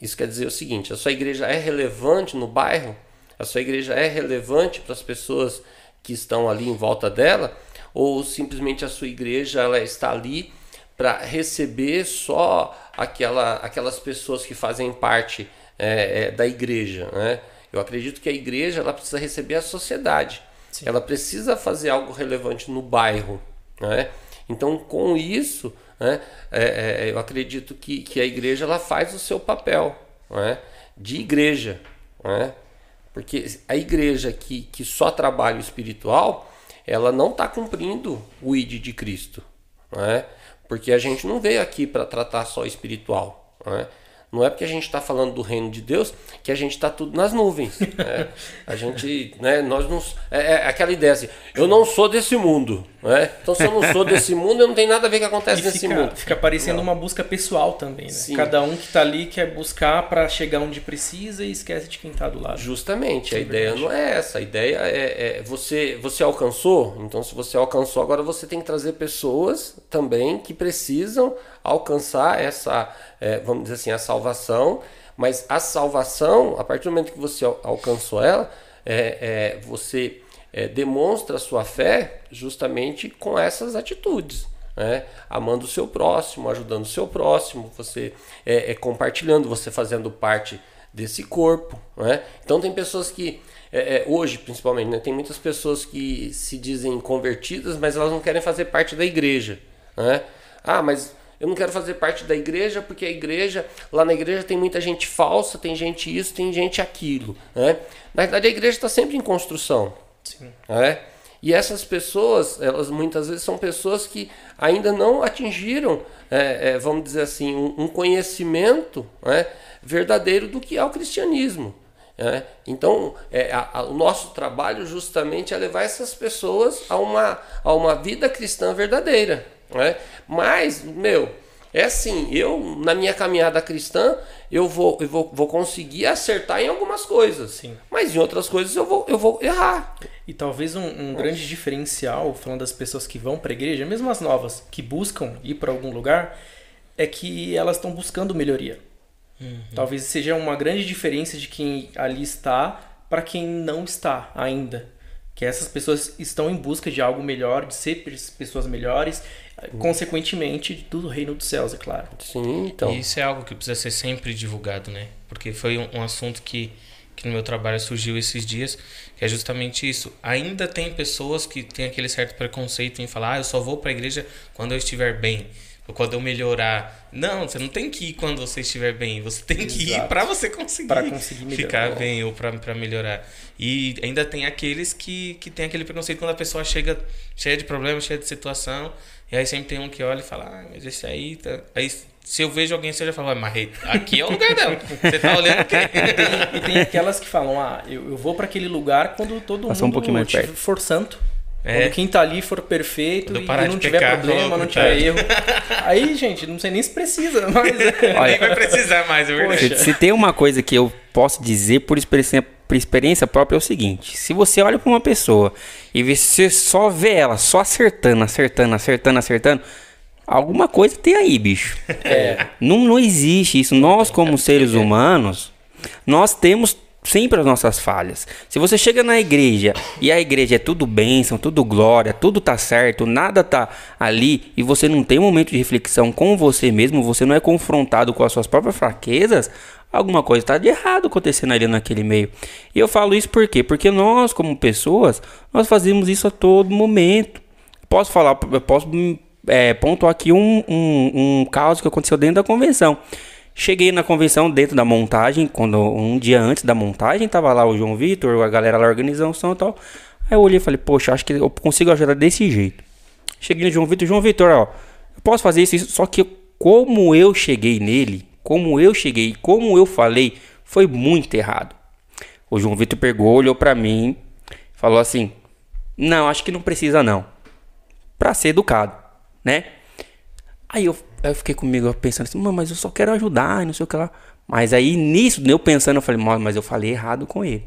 Isso quer dizer o seguinte: a sua igreja é relevante no bairro, a sua igreja é relevante para as pessoas que estão ali em volta dela, ou simplesmente a sua igreja ela está ali para receber só aquela, aquelas pessoas que fazem parte é, é, da igreja. Né? Eu acredito que a igreja ela precisa receber a sociedade. Sim. Ela precisa fazer algo relevante no bairro. Né? Então, com isso, né, é, é, eu acredito que, que a igreja ela faz o seu papel né, de igreja. Né? Porque a igreja que, que só trabalha o espiritual, ela não está cumprindo o ID de Cristo. Né? Porque a gente não veio aqui para tratar só espiritual. Né? Não é porque a gente está falando do reino de Deus que a gente está tudo nas nuvens. Né? A gente, né, nós não. É, é, aquela ideia assim, eu não sou desse mundo. Né? Então, se eu não sou desse mundo, eu não tem nada a ver com o que acontece e nesse fica, mundo. Fica parecendo não. uma busca pessoal também. Né? Cada um que está ali quer buscar para chegar onde precisa e esquece de quem está do lado. Justamente, a é ideia verdade. não é essa. A ideia é, é, você, você alcançou, então se você alcançou, agora você tem que trazer pessoas também que precisam alcançar essa é, vamos dizer assim, a salvação, mas a salvação, a partir do momento que você alcançou ela, é, é, você é, demonstra a sua fé justamente com essas atitudes. Né? Amando o seu próximo, ajudando o seu próximo, você é, é compartilhando, você fazendo parte desse corpo. Né? Então tem pessoas que é, hoje principalmente, né, tem muitas pessoas que se dizem convertidas, mas elas não querem fazer parte da igreja. Né? Ah, mas eu não quero fazer parte da igreja porque a igreja, lá na igreja tem muita gente falsa, tem gente isso, tem gente aquilo. Né? Na verdade, a igreja está sempre em construção. Sim. Né? E essas pessoas, elas muitas vezes são pessoas que ainda não atingiram, é, é, vamos dizer assim, um, um conhecimento né, verdadeiro do que é o cristianismo. Né? Então, é, a, a, o nosso trabalho justamente é levar essas pessoas a uma, a uma vida cristã verdadeira. Né? Mas, meu, é assim, eu, na minha caminhada cristã, eu vou, eu vou, vou conseguir acertar em algumas coisas. Sim. Mas em outras coisas eu vou, eu vou errar. E talvez um, um grande diferencial, falando das pessoas que vão para a igreja, mesmo as novas, que buscam ir para algum lugar, é que elas estão buscando melhoria. Talvez seja uma grande diferença de quem ali está para quem não está ainda. Que essas pessoas estão em busca de algo melhor, de ser pes- pessoas melhores, consequentemente do reino dos céus, é claro. Sim, então. E isso é algo que precisa ser sempre divulgado, né? Porque foi um, um assunto que, que no meu trabalho surgiu esses dias, que é justamente isso. Ainda tem pessoas que têm aquele certo preconceito em falar, ah, eu só vou para a igreja quando eu estiver bem, ou quando eu melhorar. Não, você não tem que ir quando você estiver bem, você tem que ir para você conseguir, Pra conseguir melhorar. ficar bem ou para melhorar. E ainda tem aqueles que, que tem aquele preconceito quando a pessoa chega cheia de problemas, cheia de situação, e aí sempre tem um que olha e fala, ah, mas esse aí tá. Aí se eu vejo alguém, você já fala, mas aqui é o lugar dela. Você tá olhando o quê? E tem aquelas que falam, ah, eu, eu vou para aquele lugar quando todo Passar um mundo perto. for santo. É. Quando quem tá ali for perfeito Quando e parar não tiver pecar, problema, falou, não tiver erro. Aí, gente, não sei nem se precisa, mas... Nem vai precisar mais, é verdade. Se, se tem uma coisa que eu posso dizer por experiência, por experiência própria é o seguinte: se você olha para uma pessoa e você só vê ela só acertando, acertando, acertando, acertando, alguma coisa tem aí, bicho. É. Não, não existe isso. Nós, como seres humanos, nós temos sempre as nossas falhas. Se você chega na igreja e a igreja é tudo bênção, tudo glória, tudo tá certo, nada tá ali e você não tem um momento de reflexão com você mesmo, você não é confrontado com as suas próprias fraquezas, alguma coisa está de errado acontecendo ali naquele meio. E eu falo isso por quê? Porque nós, como pessoas, nós fazemos isso a todo momento. Posso falar, posso é, pontuar aqui um, um, um caso que aconteceu dentro da convenção. Cheguei na convenção dentro da montagem, quando um dia antes da montagem, tava lá o João Vitor, a galera lá organizando o som e tal. Aí eu olhei e falei, poxa, acho que eu consigo ajudar desse jeito. Cheguei no João Vitor, João Vitor, ó, eu posso fazer isso, isso, só que como eu cheguei nele, como eu cheguei, como eu falei, foi muito errado. O João Vitor pegou, olhou pra mim, falou assim: Não, acho que não precisa não. Pra ser educado, né? Aí eu, aí eu fiquei comigo pensando assim, "Mano, mas eu só quero ajudar e não sei o que lá. Mas aí nisso, eu pensando, eu falei, "Mano, mas eu falei errado com ele.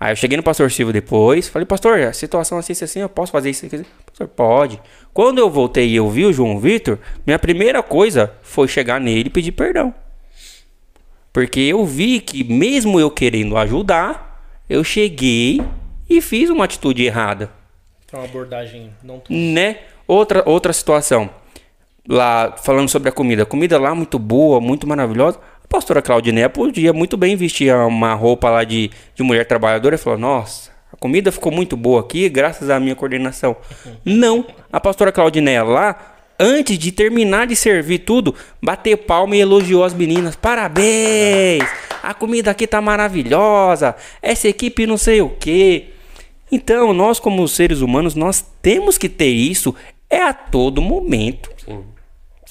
Aí eu cheguei no pastor Silva depois, falei, pastor, a situação assim, assim, assim, eu posso fazer isso aqui? Pastor, pode. Quando eu voltei e eu vi o João Vitor, minha primeira coisa foi chegar nele e pedir perdão. Porque eu vi que mesmo eu querendo ajudar, eu cheguei e fiz uma atitude errada Então, uma abordagem não né? Outra, outra situação. Lá, falando sobre a comida. A comida lá muito boa, muito maravilhosa. A pastora Claudiné podia muito bem vestir uma roupa lá de, de mulher trabalhadora e falou: Nossa, a comida ficou muito boa aqui, graças à minha coordenação. Não. A pastora Claudiné lá, antes de terminar de servir tudo, bateu palma e elogiou as meninas. Parabéns! A comida aqui tá maravilhosa. Essa equipe não sei o que. Então, nós como seres humanos, nós temos que ter isso é a todo momento. Sim,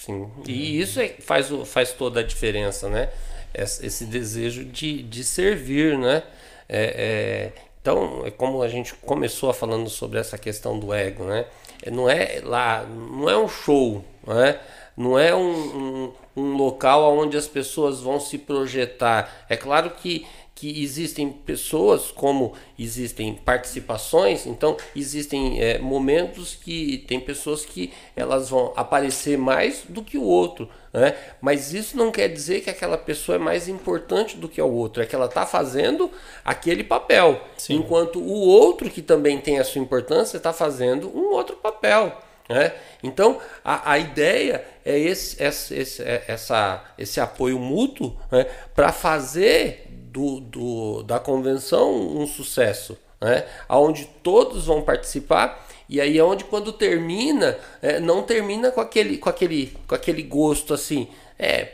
sim. E isso é, faz, faz toda a diferença, né? Esse, esse desejo de, de servir, né? É, é, então, é como a gente começou falando sobre essa questão do ego, né? É, Não é lá, não é um show, né? Não é um, um, um local onde as pessoas vão se projetar. É claro que que existem pessoas, como existem participações, então existem é, momentos que tem pessoas que elas vão aparecer mais do que o outro, né? Mas isso não quer dizer que aquela pessoa é mais importante do que o outro, é que ela está fazendo aquele papel, enquanto o outro que também tem a sua importância está fazendo um outro papel. Né? Então a, a ideia é esse, esse, esse, é- essa, esse apoio mútuo né? para fazer do, do, da convenção um sucesso, né? onde todos vão participar e aí é onde quando termina é, não termina com aquele, com, aquele, com aquele gosto assim, é,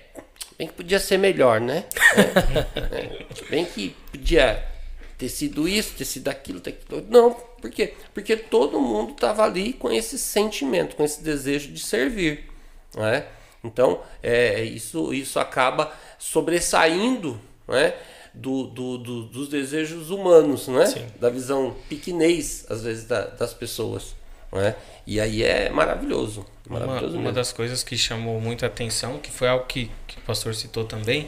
bem que podia ser melhor, né? É, é, bem que podia ter sido isso, ter sido aquilo, ter aquilo. Não, por quê? Porque todo mundo estava ali com esse sentimento, com esse desejo de servir. Né? Então, é, isso, isso acaba sobressaindo né? Do, do, do- dos desejos humanos, né? Sim. da visão pequenez, às vezes, da- das pessoas. né? E aí é maravilhoso. Uma, maravilhoso uma mesmo. das coisas que chamou muita atenção, que foi algo que, que o pastor citou também,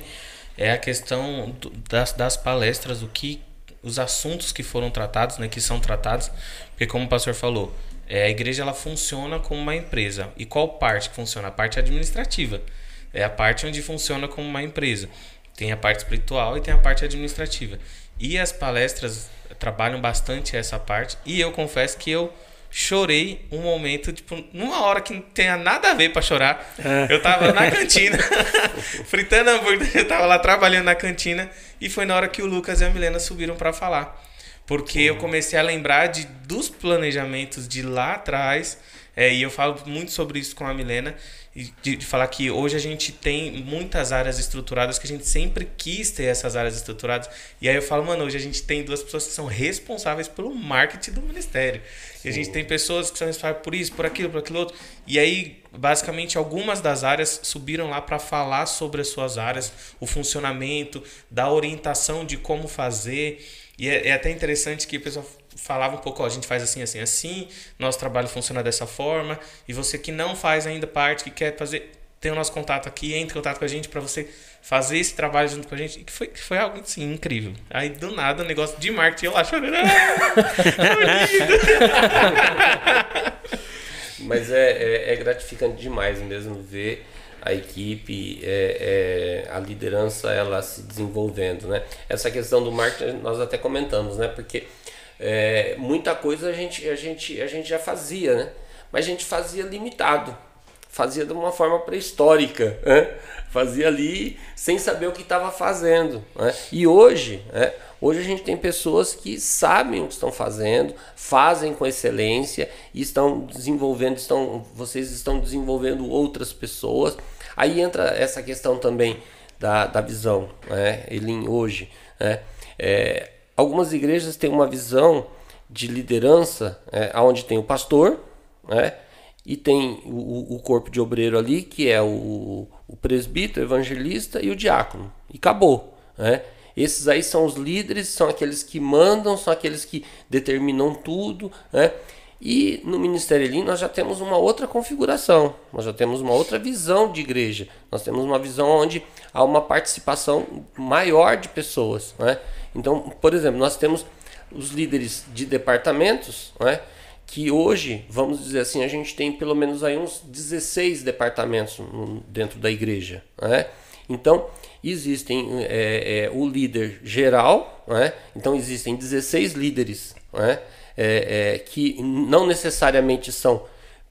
é a questão do- das, das palestras, o que os assuntos que foram tratados, né, que são tratados, porque como o pastor falou, é, a igreja ela funciona como uma empresa. E qual parte que funciona? A parte administrativa. É a parte onde funciona como uma empresa. Tem a parte espiritual e tem a parte administrativa. E as palestras trabalham bastante essa parte. E eu confesso que eu chorei um momento, tipo, numa hora que não tenha nada a ver pra chorar. Eu tava na cantina, fritando hambúrguer, eu tava lá trabalhando na cantina e foi na hora que o Lucas e a Milena subiram pra falar. Porque eu comecei a lembrar de, dos planejamentos de lá atrás, é, e eu falo muito sobre isso com a Milena, de, de falar que hoje a gente tem muitas áreas estruturadas, que a gente sempre quis ter essas áreas estruturadas. E aí eu falo, mano, hoje a gente tem duas pessoas que são responsáveis pelo marketing do ministério. E a gente tem pessoas que são responsáveis por isso, por aquilo, por aquilo outro. E aí, basicamente, algumas das áreas subiram lá para falar sobre as suas áreas, o funcionamento, da orientação de como fazer. E é, é até interessante que o pessoal falava um pouco, ó, a gente faz assim, assim, assim, nosso trabalho funciona dessa forma, e você que não faz ainda parte, que quer fazer, tem o nosso contato aqui, entre em contato com a gente para você fazer esse trabalho junto com a gente, e que foi, que foi algo assim, incrível. Aí do nada, o negócio de marketing, eu lá chorando. Mas é, é, é gratificante demais mesmo ver a equipe, é, é, a liderança ela se desenvolvendo, né? Essa questão do marketing nós até comentamos, né? Porque é, muita coisa a gente, a, gente, a gente já fazia, né? Mas a gente fazia limitado, fazia de uma forma pré-histórica, né? fazia ali sem saber o que estava fazendo. Né? E hoje, né? hoje a gente tem pessoas que sabem o que estão fazendo, fazem com excelência e estão desenvolvendo, estão, vocês estão desenvolvendo outras pessoas. Aí entra essa questão também da, da visão, né? Elin, hoje. Né? É, algumas igrejas têm uma visão de liderança, é, onde tem o pastor, né? e tem o, o corpo de obreiro ali, que é o, o presbítero, evangelista e o diácono. E acabou. Né? Esses aí são os líderes, são aqueles que mandam, são aqueles que determinam tudo. Né? E no Ministério Elim nós já temos uma outra configuração, nós já temos uma outra visão de igreja. Nós temos uma visão onde há uma participação maior de pessoas. Né? Então, por exemplo, nós temos os líderes de departamentos, né? que hoje, vamos dizer assim, a gente tem pelo menos aí uns 16 departamentos dentro da igreja. Né? Então, existem é, é, o líder geral, né? então existem 16 líderes né? é, que não necessariamente são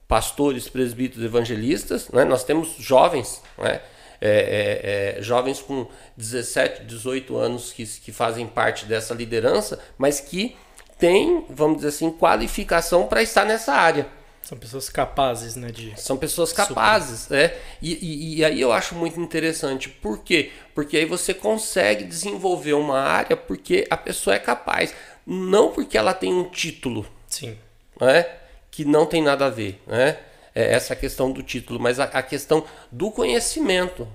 pastores, presbíteros, evangelistas. Né? Nós temos jovens, né? jovens com 17, 18 anos que, que fazem parte dessa liderança, mas que tem, vamos dizer assim, qualificação para estar nessa área. São pessoas capazes, né? De... São pessoas capazes, né? E, e, e, aí eu acho muito interessante. Por quê? Porque aí você consegue desenvolver uma área porque a pessoa é capaz. Não porque ela tem um título. Sim. Né? Que não tem nada a ver, né? É essa questão do título, mas a, a questão do conhecimento.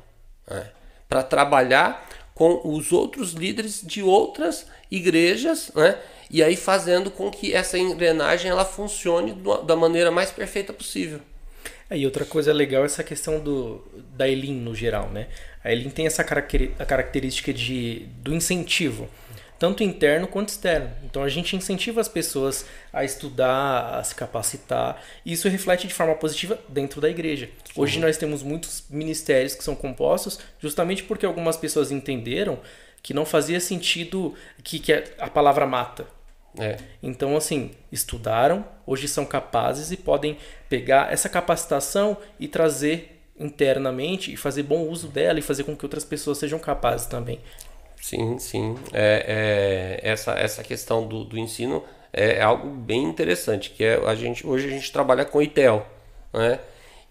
Né? Para trabalhar com os outros líderes de outras igrejas, né? e aí fazendo com que essa engrenagem ela funcione da maneira mais perfeita possível. É, e outra coisa legal é essa questão do, da Elin no geral, né? A Elin tem essa característica de, do incentivo, tanto interno quanto externo. Então a gente incentiva as pessoas a estudar, a se capacitar, e isso reflete de forma positiva dentro da igreja. Hoje nós temos muitos ministérios que são compostos justamente porque algumas pessoas entenderam que não fazia sentido que, que a palavra mata. É. Então, assim, estudaram, hoje são capazes e podem pegar essa capacitação e trazer internamente e fazer bom uso dela e fazer com que outras pessoas sejam capazes também. Sim, sim. É, é, essa, essa questão do, do ensino é algo bem interessante, que é a gente, hoje a gente trabalha com ITEL, né?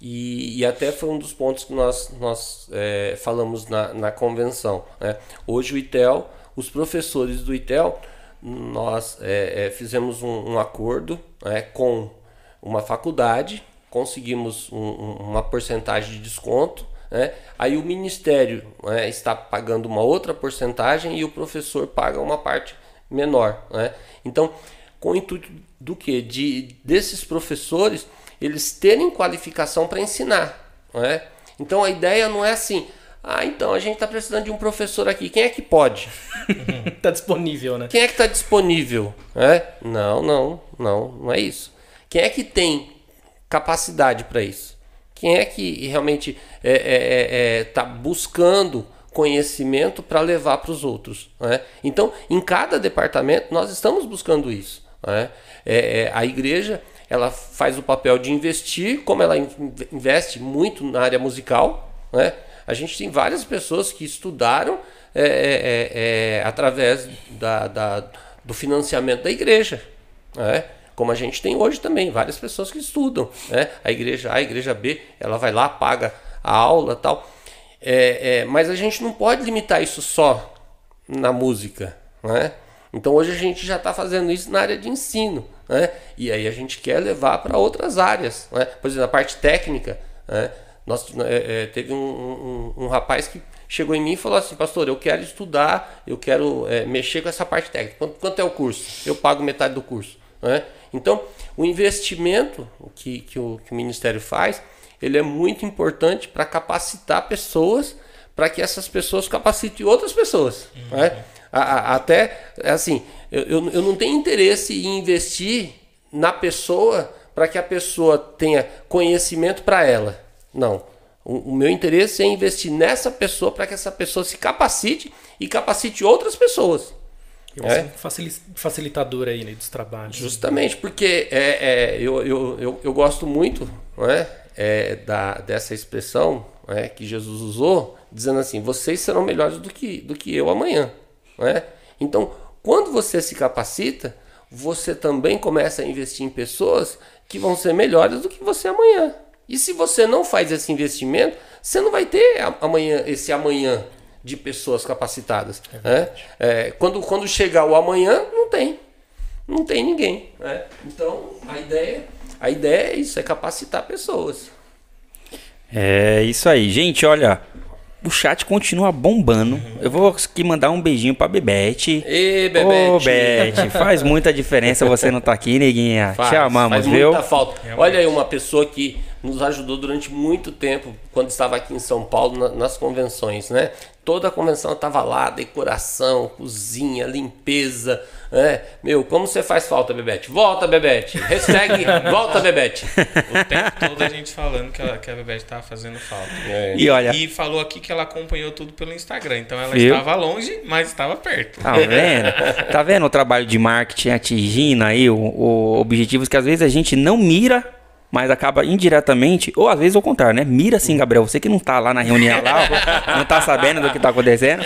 E, e, até foi um dos pontos que nós, nós é, falamos na, na convenção. Né? Hoje o ITEL, os professores do ITEL, nós é, é, fizemos um, um acordo né, com uma faculdade, conseguimos um, uma porcentagem de desconto. Né? Aí o ministério né, está pagando uma outra porcentagem e o professor paga uma parte menor. Né? Então, com o intuito do que? De desses professores eles terem qualificação para ensinar. Não é? Então a ideia não é assim, ah, então a gente está precisando de um professor aqui. Quem é que pode? Está disponível, né? Quem é que está disponível? É? Não, não, não, não é isso. Quem é que tem capacidade para isso? Quem é que realmente está é, é, é, tá buscando conhecimento para levar para os outros? Né? Então, em cada departamento, nós estamos buscando isso. Né? a igreja ela faz o papel de investir, como ela investe muito na área musical. Né? A gente tem várias pessoas que estudaram é, é, é, através da, da, do financiamento da igreja. Né? Como a gente tem hoje também, várias pessoas que estudam. Né? A igreja A, a igreja B, ela vai lá, paga a aula tal. É, é, mas a gente não pode limitar isso só na música. Né? Então hoje a gente já está fazendo isso na área de ensino. Né? E aí a gente quer levar para outras áreas. Né? Por exemplo, a parte técnica. Né? Nós, é, é, teve um, um, um, rapaz que chegou em mim e falou assim, pastor, eu quero estudar, eu quero é, mexer com essa parte técnica. Quanto, quanto, é o curso? Eu pago metade do curso. Né? Então, o investimento que, que, o, que o Ministério faz, ele é muito importante para capacitar pessoas, para que essas pessoas capacitem outras pessoas. Uhum. Né? A, a, até, assim, eu, eu, eu não tenho interesse em investir na pessoa para que a pessoa tenha conhecimento para ela. Não. O, o, meu interesse é investir nessa pessoa para que essa pessoa se capacite e capacite outras pessoas. E você é um facilitador aí né, dos trabalhos. Justamente, porque é, é, eu, eu, eu, eu, gosto muito não é, da, dessa expressão é, que Jesus usou, dizendo assim: vocês serão melhores do que, do que eu amanhã. Não é? Então, quando você se capacita, você também começa a investir em pessoas que vão ser melhores do que você amanhã. E se você não faz esse investimento, você não vai ter amanhã esse amanhã de pessoas capacitadas. É né? é, quando, quando chegar o amanhã, não tem. Não tem ninguém. Né? Então, a ideia, a ideia é isso, é capacitar pessoas. É isso aí. Gente, olha, o chat continua bombando. Uhum. Eu vou aqui mandar um beijinho pra Bebete. Ê, Bebete. Ô, Bete, faz muita diferença você não tá aqui, neguinha. Faz, Te amamos, faz viu? Muita falta. Olha aí uma pessoa que nos ajudou durante muito tempo quando estava aqui em São Paulo na, nas convenções, né? Toda a convenção estava lá, decoração, cozinha, limpeza, né? Meu, como você faz falta, Bebete? Volta, Bebete! Hashtag volta, Bebete! O tempo todo a gente falando que a, que a Bebete estava fazendo falta. É. E olha... E falou aqui que ela acompanhou tudo pelo Instagram, então ela Viu? estava longe, mas estava perto. Tá vendo? tá vendo o trabalho de marketing atingindo aí o, o objetivos que às vezes a gente não mira mas acaba indiretamente, ou às vezes ao contrário, né? Mira assim, Gabriel, você que não tá lá na reunião lá, não tá sabendo do que tá acontecendo,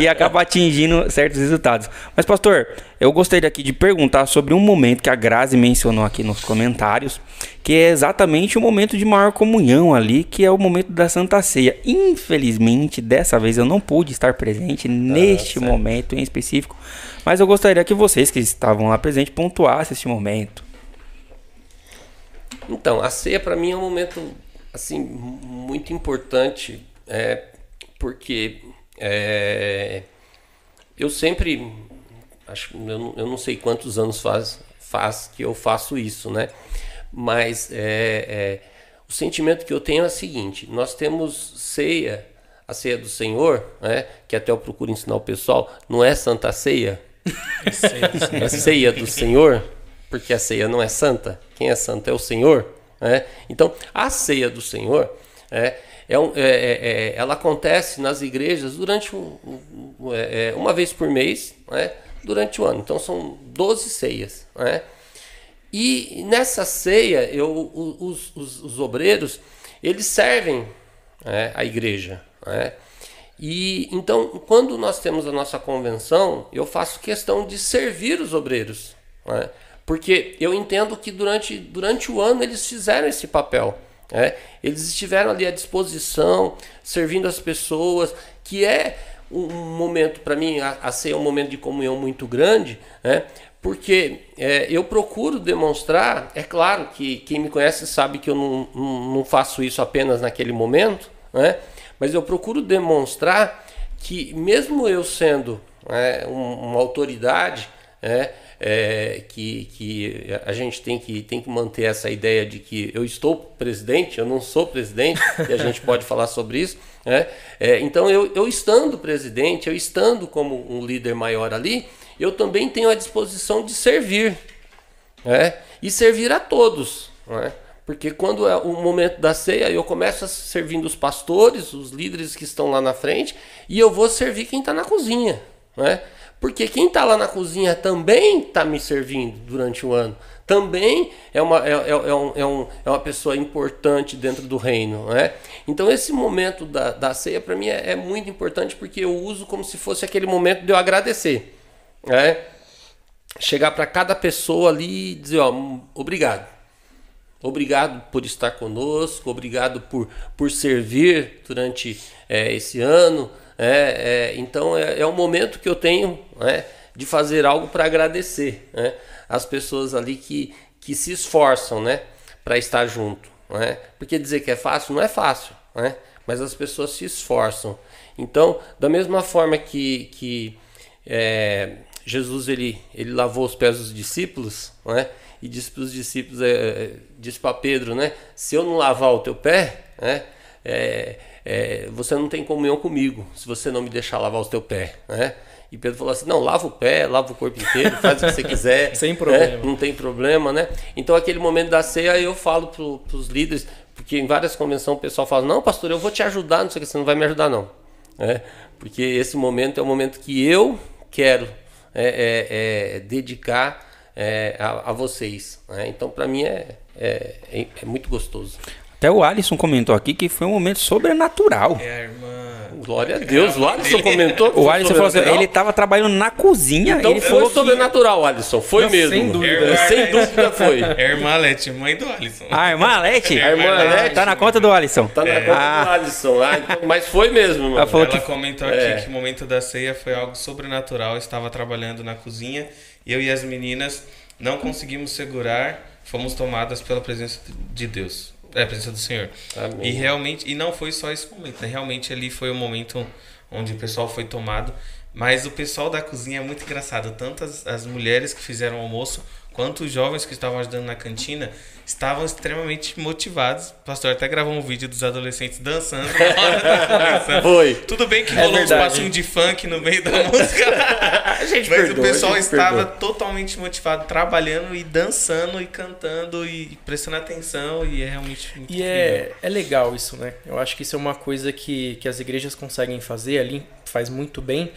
e acaba atingindo certos resultados. Mas, pastor, eu gostaria aqui de perguntar sobre um momento que a Grazi mencionou aqui nos comentários, que é exatamente o momento de maior comunhão ali, que é o momento da Santa Ceia. Infelizmente, dessa vez eu não pude estar presente ah, neste momento em específico, mas eu gostaria que vocês que estavam lá presentes pontuassem este momento. Então, a ceia para mim é um momento assim muito importante, é, porque é, eu sempre, acho, eu não, eu não, sei quantos anos faz, faz que eu faço isso, né? Mas é, é, o sentimento que eu tenho é o seguinte: nós temos ceia, a ceia do Senhor, né? Que até eu procuro ensinar o pessoal, não é Santa Ceia, é ceia do Senhor. É porque a ceia não é santa. Quem é santo é o Senhor. Né? Então, a ceia do Senhor é, é, é, é, ela acontece nas igrejas durante um, um, é, é, uma vez por mês, né? durante o ano. Então, são 12 ceias. Né? E nessa ceia, eu, os, os, os obreiros, eles servem né, a igreja. Né? E então, quando nós temos a nossa convenção, eu faço questão de servir os obreiros. Né? Porque eu entendo que durante, durante o ano eles fizeram esse papel. Né? Eles estiveram ali à disposição, servindo as pessoas, que é um momento, para mim, a, a um momento de comunhão muito grande, né? porque é, eu procuro demonstrar, é claro que quem me conhece sabe que eu não, não, não faço isso apenas naquele momento, né? mas eu procuro demonstrar que, mesmo eu sendo né, uma autoridade, é, é, que, que a gente tem que, tem que manter essa ideia de que eu estou presidente, eu não sou presidente, e a gente pode falar sobre isso. Né? É, então, eu, eu estando presidente, eu estando como um líder maior ali, eu também tenho a disposição de servir. Né? E servir a todos. Né? Porque quando é o momento da ceia, eu começo servindo os pastores, os líderes que estão lá na frente, e eu vou servir quem está na cozinha. Né? Porque quem está lá na cozinha também está me servindo durante o ano. Também é uma, é, é, é, um, é, um, é uma pessoa importante dentro do reino. Né? Então, esse momento da, da ceia, para mim, é, é, muito importante porque eu uso como se fosse aquele momento de eu agradecer. Né? Chegar para cada pessoa ali e dizer: ó, obrigado. Obrigado por estar conosco, obrigado por, por servir durante é, esse ano. É, é, então é, é o momento que eu tenho né, de fazer algo para agradecer né, as pessoas ali que, que se esforçam né, para estar junto. Né? Porque dizer que é fácil não é fácil, né? mas as pessoas se esforçam. Então, da mesma forma que, que é, Jesus ele, ele lavou os pés dos discípulos, né? e disse para os discípulos, é, é disse para Pedro, né? se eu não lavar o teu pé, né? É, é, você não tem comunhão comigo se você não me deixar lavar o teu pé, né? E Pedro falou assim: não, lava o pé, lava o corpo inteiro, faz o que você quiser. Sem problema. Né? Não tem problema, né? Então, aquele momento da ceia, eu falo para os líderes, porque em várias convenções o pessoal fala: não, pastor, eu vou te ajudar, não sei o que, você não vai me ajudar, não. É, porque esse momento é o momento que eu quero é, é, é dedicar é, a, a, vocês. Né? Então, para mim, é, é, é muito gostoso. Até o Alisson comentou aqui que foi um momento sobrenatural. É, irmã. Glória a Deus, o Alisson comentou. o Alisson falou assim, ele estava trabalhando na cozinha. Então ele foi falou sobrenatural, Alisson. Foi Não, mesmo. sem dúvida. É, sem dúvida foi. É a irmã Lete, mãe do Alisson. A irmã Alete? A irmã Alete. Tá na conta do Alisson. Tá na conta Ah. do Alisson. Ah, então- mas foi mesmo, mano. Ela falou Ela que comentou aqui É. que o momento da ceia foi algo sobrenatural. Eu estava trabalhando na cozinha e eu e as meninas não conseguimos segurar, fomos tomadas pela presença de Deus, é, a presença do Senhor. Amém. E realmente, e não foi só esse momento, né? Realmente ali foi o momento onde o pessoal foi tomado. Mas o pessoal da cozinha é muito engraçado. Tanto as, as mulheres que fizeram o almoço, quanto os jovens que estavam ajudando na cantina, estavam extremamente motivados. O pastor até gravou um vídeo dos adolescentes dançando na hora da convenção. Foi. Tudo bem que É rolou uns verdade. passinhos de funk no meio da música. A gente Mas perdoa, o pessoal a gente estava perdoa. totalmente motivado, trabalhando e dançando e cantando e prestando atenção. E é realmente muito E incrível. é, é legal isso, né? Eu acho que isso é uma coisa que, que as igrejas conseguem fazer ali, faz muito bem,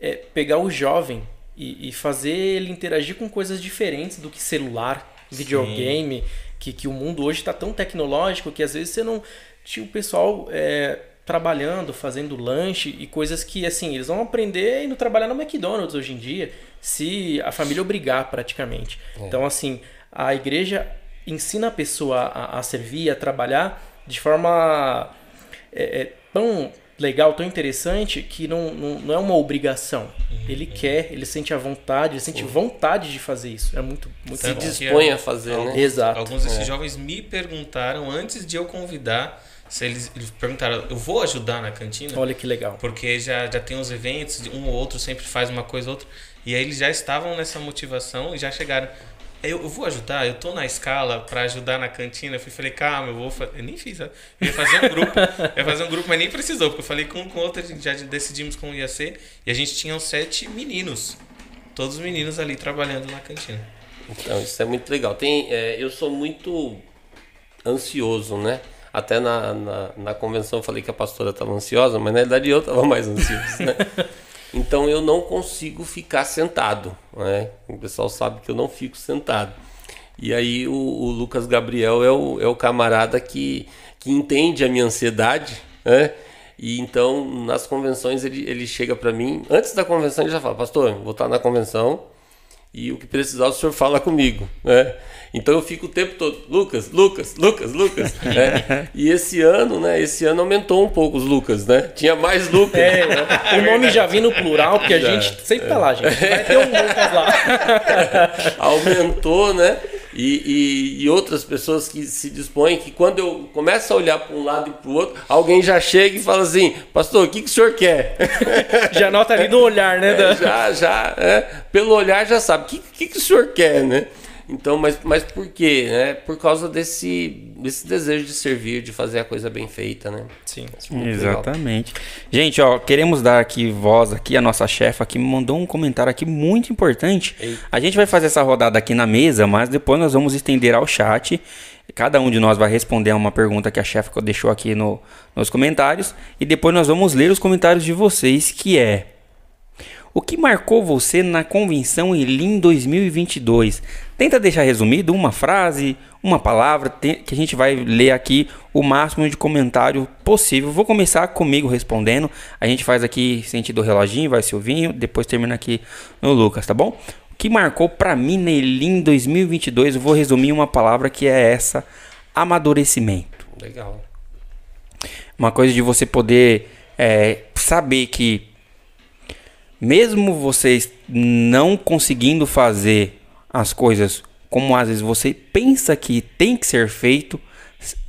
é pegar o jovem e, e fazer ele interagir com coisas diferentes do que celular, videogame, que, que o mundo hoje está tão tecnológico que às vezes você não tinha o pessoal é, trabalhando, fazendo lanche e coisas que assim eles vão aprender indo trabalhar no McDonald's hoje em dia, se a família obrigar praticamente. Então assim a igreja ensina a pessoa a, a servir, a trabalhar de forma é, é, tão legal, tão interessante que não, não, não é uma obrigação. Ele quer, ele sente a vontade, ele sente vontade de fazer isso. É muito, muito Tanto bom. dispõe a fazer, alguns, né? Exato. Alguns desses jovens me perguntaram antes de eu convidar se eles, eles perguntaram, eu vou ajudar na cantina? Olha que legal. Porque já, já tem os eventos, um ou outro sempre faz uma coisa ou outra. E aí eles já estavam nessa motivação e já chegaram. Eu, eu vou ajudar, eu tô na escala pra ajudar na cantina. Eu fui, falei, calma, eu vou fazer. Eu nem fiz, sabe? eu ia fazer um grupo. eu ia fazer um grupo, mas nem precisou, porque eu falei com com outro, a gente já decidimos como ia ser. E a gente tinha sete meninos. Todos os meninos ali trabalhando na cantina. Então, isso é muito legal. Tem, é, eu sou muito ansioso, né? Até na, na, na convenção eu falei que a pastora estava ansiosa, mas na verdade eu estava mais ansioso, né? Então eu não consigo ficar sentado, né? O pessoal sabe que eu não fico sentado. E aí o, o Lucas Gabriel é o, é o camarada que, que entende a minha ansiedade, né? E então nas convenções ele, ele chega para mim, antes da convenção ele já fala, pastor, vou estar na convenção, e o que precisar o senhor fala comigo, né? Então eu fico o tempo todo, Lucas, Lucas, Lucas, Lucas, né? E esse ano, né? Esse ano aumentou um pouco os Lucas, né? Tinha mais Lucas. É, o nome já vem no plural, porque a Já, gente sempre tá lá, gente. Vai ter um Lucas lá. aumentou, né? E, e, e, outras pessoas que se dispõem, que quando eu começo a olhar para um lado e para o outro, alguém já chega e fala assim, pastor, o que, que o senhor quer? Já nota ali no olhar, né? É, já, já, é, pelo olhar já sabe, o que, que, que o senhor quer, né? Então, mas, mas por quê? Né? Por causa desse, desse desejo de servir, de fazer a coisa bem feita, né? Sim. Exatamente. Legal. Gente, ó, queremos dar aqui voz aqui, a nossa chefa que me mandou um comentário aqui muito importante. Ei. A gente vai fazer essa rodada aqui na mesa, mas depois nós vamos estender ao chat. Cada um de nós vai responder a uma pergunta que a chefa deixou aqui no, nos comentários. E depois nós vamos ler os comentários de vocês, que é... O que marcou você na convenção Elim 2022? Tenta deixar resumido uma frase, uma palavra, que a gente vai ler aqui o máximo de comentário possível. Vou começar comigo respondendo. A gente faz aqui sentido reloginho, vai Silvinho, depois termina aqui no Lucas, tá bom? O que marcou para mim na Elim 2022? Eu vou resumir uma palavra que é essa: amadurecimento. Legal. Uma coisa de você poder é, saber que mesmo vocês não conseguindo fazer as coisas como às vezes você pensa que tem que ser feito,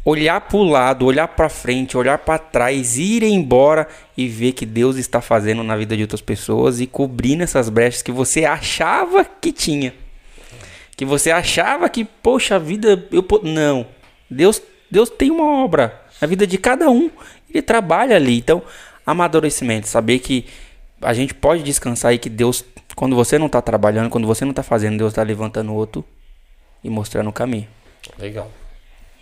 olhar para o lado, olhar para frente, olhar para trás, ir embora e ver que Deus está fazendo na vida de outras pessoas e cobrindo essas brechas que você achava que tinha. Que você achava que, poxa, a vida eu não. Deus, Deus tem uma obra na vida de cada um. Ele trabalha ali. Então, amadurecimento, saber que a gente pode descansar aí que Deus, quando você não está trabalhando, quando você não está fazendo, Deus está levantando outro e mostrando o caminho. Legal.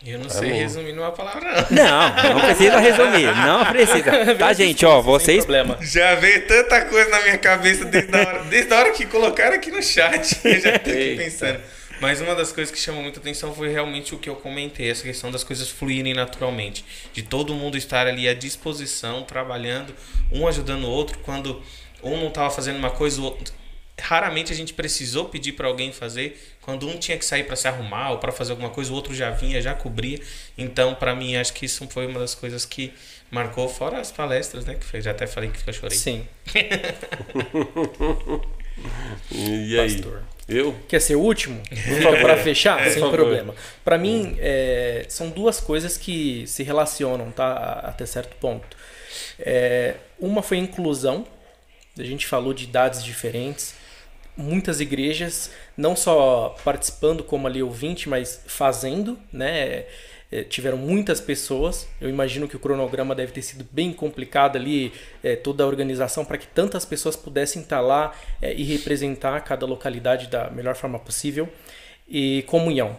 Eu não sei resumir numa palavra, não. Não, não precisa resumir. Não precisa. Tá, gente, ó, vocês. Já veio tanta coisa na minha cabeça desde a hora, desde a hora que colocaram aqui no chat. Eu já tô aqui pensando. Mas uma das coisas que chamou muita atenção foi realmente o que eu comentei, essa questão das coisas fluírem naturalmente. De todo mundo estar ali à disposição, trabalhando, um ajudando o outro. Quando um não estava fazendo uma coisa, o outro. Raramente a gente precisou pedir para alguém fazer. Quando um tinha que sair para se arrumar ou para fazer alguma coisa, o outro já vinha, já cobria. Então, para mim, acho que isso foi uma das coisas que marcou, fora as palestras, né? Que já até falei que eu chorei. Sim. e aí? Pastor. Eu? Quer ser o último? Para fechar? Sem favor. problema. Para mim, é, são duas coisas que se relacionam, tá? Até certo ponto. É, uma foi inclusão. A gente falou de idades diferentes. Muitas igrejas, não só participando como ali ouvinte, mas fazendo, né? é, tiveram muitas pessoas. Eu imagino que o cronograma deve ter sido bem complicado ali, é, toda a organização, para que tantas pessoas pudessem estar lá é, e representar cada localidade da melhor forma possível. E comunhão.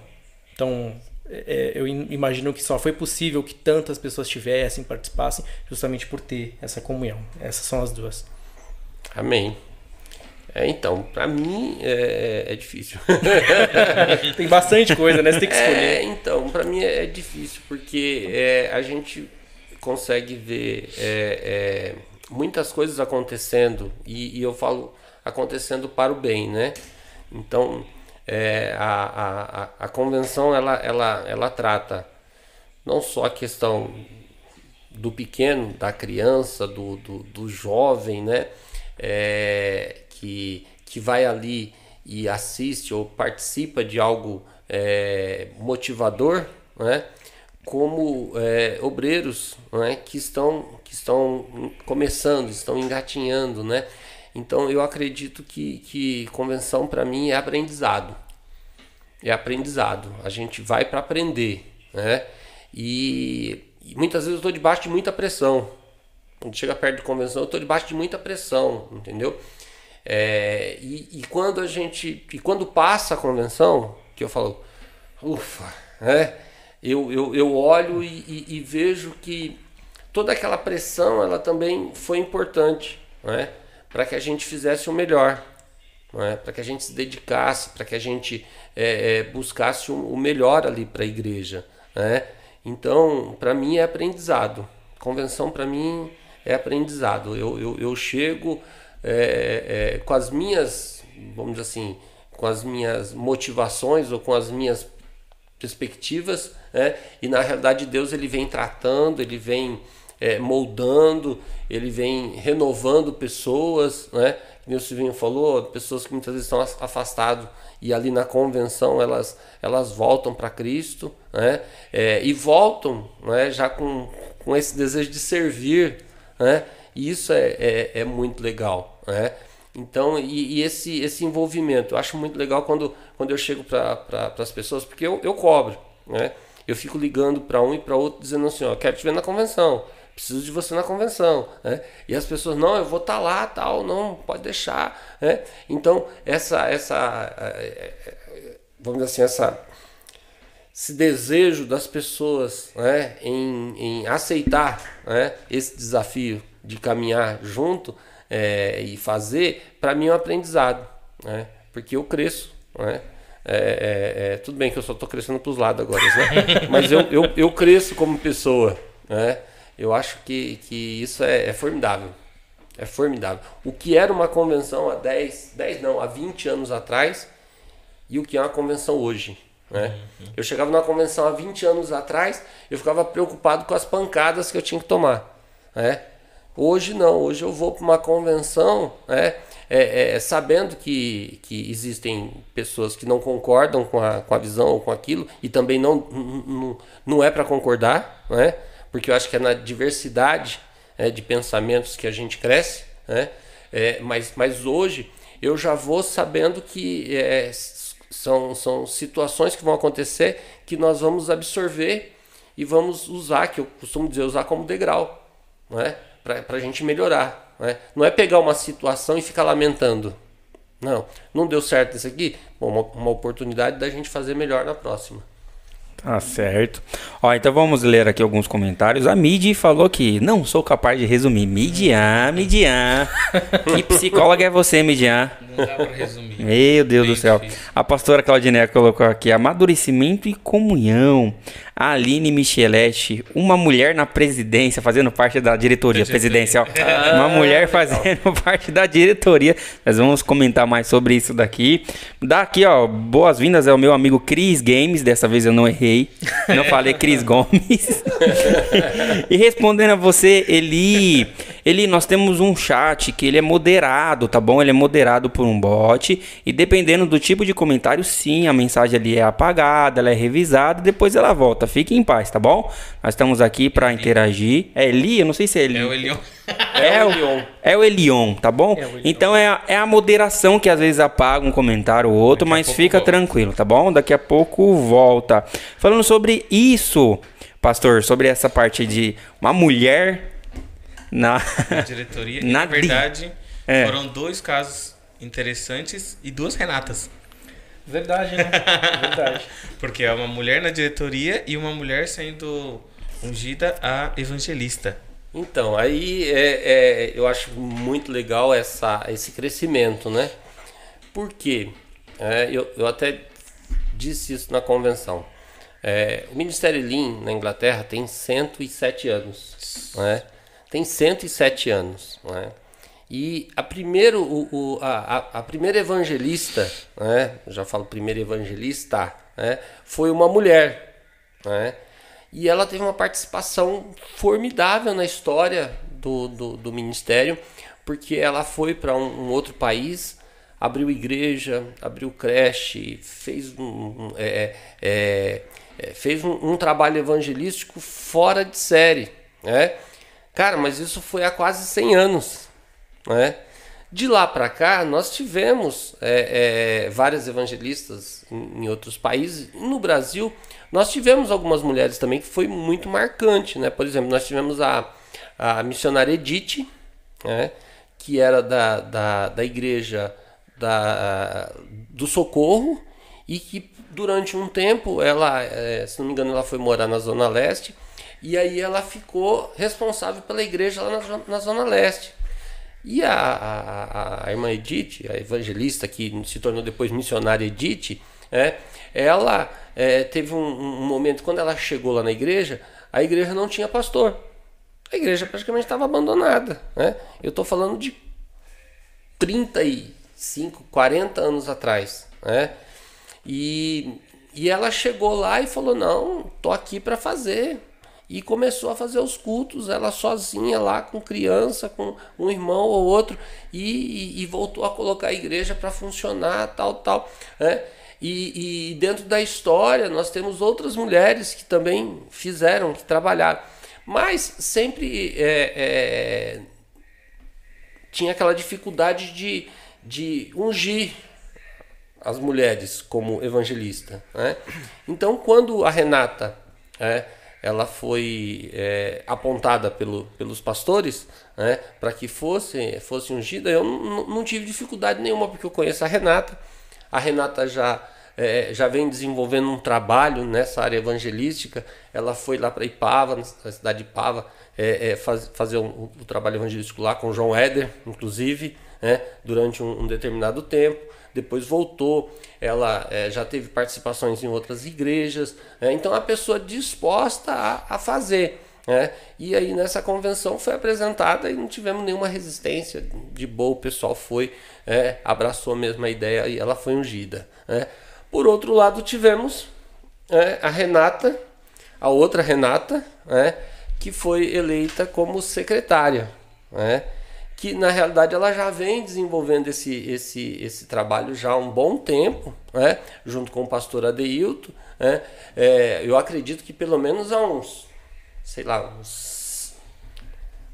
Então, é, eu imagino que só foi possível que tantas pessoas tivessem, participassem, justamente por ter essa comunhão. Essas são as duas. Amém. É, então, para mim é, é difícil. tem bastante coisa, né? Você tem que escolher. É, então, para mim é difícil, porque é, a gente consegue ver é, é, muitas coisas acontecendo, e, e, eu falo acontecendo para o bem, né? Então, é, a, a, a convenção ela, ela, ela trata não só a questão do pequeno, da criança, do, do, do jovem, né? É, que, que vai ali e assiste ou participa de algo é, motivador, né? como é, obreiros né? que, estão, que estão começando, estão engatinhando. Né? Então eu acredito que, que convenção para mim é aprendizado. É aprendizado. A gente vai para aprender. Né? E, e muitas vezes eu estou debaixo de muita pressão. Quando chega perto de convenção, eu estou debaixo de muita pressão, entendeu? É, e, e, quando a gente. E quando passa a convenção, que eu falo, ufa, né? Eu, eu, eu olho e, e, e vejo que toda aquela pressão ela também foi importante né? para que a gente fizesse o melhor, né? para que a gente se dedicasse, para que a gente é, é, buscasse o melhor ali para a igreja. Né? Então, para mim é aprendizado. Convenção para mim é aprendizado. Eu, eu, eu chego é, é, com as minhas, vamos dizer assim, com as minhas motivações ou com as minhas perspectivas, né? e na realidade Deus ele vem tratando, ele vem é, moldando, ele vem renovando pessoas, né? como o Silvinho falou, pessoas que muitas vezes estão afastadas e ali na convenção elas, elas voltam para Cristo né? É, e voltam né? já com, com esse desejo de servir. Né? E isso é, é, é muito legal. Né? Então, e, e, esse, esse envolvimento, eu acho muito legal quando, quando eu chego para pra, as pessoas, porque eu, eu cobro. Né? Eu fico ligando para um e para outro dizendo assim: ó, quero te ver na convenção preciso de você na convenção, né? E as pessoas, não, eu vou estar tá lá, tal, não, pode deixar, né? Então, essa, essa, é, é, vamos dizer assim, essa, esse desejo das pessoas, né, em, em aceitar, né, esse desafio de caminhar junto é, e fazer, para mim é um aprendizado, né? Porque eu cresço, né? É, é, é, tudo bem que eu só estou crescendo para os lados agora, né? Mas eu, eu, eu cresço como pessoa, né? Eu acho que, que isso é, é, formidável. É formidável. O que era uma convenção há 10, 10 não, há 20 anos atrás e o que é uma convenção hoje. Né? Uhum. Eu chegava numa convenção há 20 anos atrás, eu ficava preocupado com as pancadas que eu tinha que tomar. Né? Hoje não, hoje eu vou para uma convenção né, é, é, sabendo que, que existem pessoas que não concordam com a, com a visão ou com aquilo, e também não, não, não é para concordar. Né? porque eu acho que é na diversidade é, de pensamentos que a gente cresce, né? É, mas, mas hoje eu já vou sabendo que é, são, são situações que vão acontecer que nós vamos absorver e vamos usar, que eu costumo dizer, usar como degrau, não é? para a gente melhorar. Não é? não é pegar uma situação e ficar lamentando. Não, não deu certo isso aqui, Bom, uma, uma oportunidade da gente fazer melhor na próxima. Tá certo. Ó, então vamos ler aqui alguns comentários. A Midi falou que não sou capaz de resumir. Midian, Midian. que psicóloga é você, Midian? Não dá pra resumir. Meu Deus Bem do céu. Difícil. A pastora Claudineia colocou aqui amadurecimento e comunhão. A Aline Micheletti, uma mulher na presidência, fazendo parte da diretoria presidencial. Ah, uma mulher fazendo parte da diretoria. Nós vamos comentar mais sobre isso daqui. Daqui, ó, boas-vindas ao meu amigo Cris Games. Dessa vez eu não errei. Não falei Cris Gomes. e respondendo a você, Eli, Eli, nós temos um chat que ele é moderado, tá bom? Ele é moderado por um bot. E dependendo do tipo de comentário, sim, a mensagem ali é apagada, ela é revisada e depois ela volta. Fique em paz, tá bom? Nós estamos aqui para interagir. É Eli? Eu não sei se é Eli. É o Elion. É, o Elion. É o Elion, tá bom? É então é a, é a moderação que às vezes apaga um comentário ou outro, Daqui mas fica volta. tranquilo, tá bom? Daqui a pouco volta. Falando sobre isso, pastor, sobre essa parte de uma mulher na, na diretoria. na, na verdade, é. foram dois casos interessantes e duas Renatas. Verdade, né? Verdade. Porque é uma mulher na diretoria e uma mulher sendo ungida a evangelista. Então, aí é, é, eu acho muito legal essa, esse crescimento, né? Por quê? É, eu, eu até disse isso na convenção. É, o Ministério Lean na Inglaterra tem 107 anos. Né? Tem 107 anos. Né? E a, primeiro, o, o a, a, primeira evangelista, né, já falo primeira evangelista, né, foi uma mulher. Né, e ela teve uma participação formidável na história do, do, do ministério, porque ela foi para um, um, outro país, abriu igreja, abriu creche, fez um, um é, é, é, fez um, um trabalho evangelístico fora de série. Né? Cara, mas isso foi há quase 100 anos. Né? De lá para cá, nós tivemos é, é, várias evangelistas em, em, outros países. No Brasil, nós tivemos algumas mulheres também que foi muito marcante. Né? Por exemplo, nós tivemos a, a missionária Edith, né? que era da, da, da igreja da, do Socorro e que durante um tempo ela, é, se não me engano, ela foi morar na Zona Leste e aí ela ficou responsável pela igreja lá na, na Zona Leste. E a, a, a irmã Edith, a evangelista que se tornou depois missionária Edith, é, ela é, teve um, um, momento, quando ela chegou lá na igreja, a igreja não tinha pastor. A igreja praticamente estava abandonada. Né? Eu estou falando de 35, 40 anos atrás. Né? E, e ela chegou lá e falou: Não, estou aqui para fazer. E começou a fazer os cultos, ela sozinha lá com criança, com um irmão ou outro, e, e voltou a colocar a igreja para funcionar, tal, tal. Né? E, e, dentro da história nós temos outras mulheres que também fizeram, que trabalharam. Mas sempre é, é, tinha aquela dificuldade de, de ungir as mulheres como evangelista. Né? Então, quando a Renata é, ela foi é, apontada pelo, pelos pastores né, para que fosse, fosse ungida, eu não, tive dificuldade nenhuma, porque eu conheço a Renata. A Renata já, é, já vem desenvolvendo um trabalho nessa área evangelística. Ela foi lá para Ipava, na cidade de Ipava, é, é, faz, fazer o um, um trabalho evangelístico lá com João Éder, inclusive, né, durante um, um determinado tempo depois voltou, ela é, já teve participações em outras igrejas, é, então a pessoa disposta a, a fazer. É, e aí nessa convenção foi apresentada e não tivemos nenhuma resistência, de boa o pessoal foi, é, abraçou a mesma ideia e ela foi ungida. É. Por outro lado tivemos é, a Renata, a outra Renata, é, que foi eleita como secretária. É, que na realidade ela já vem desenvolvendo esse, esse, esse trabalho já há um bom tempo, né? junto com o pastor Adeilto. Né? É, eu acredito que pelo menos há uns, sei lá, uns,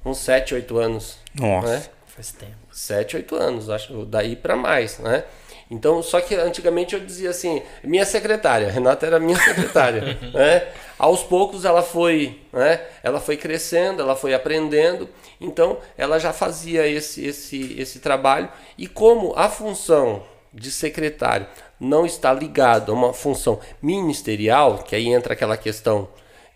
uns 7, 8 anos. Nossa, né? faz tempo. 7, 8 anos, acho, daí para mais, né? Então, só que antigamente eu dizia assim, minha secretária, Renata era minha secretária, né? Aos poucos ela foi, né? Ela foi crescendo, ela foi aprendendo, então ela já fazia esse esse esse trabalho e como a função de secretário não está ligado a uma função ministerial, que aí entra aquela questão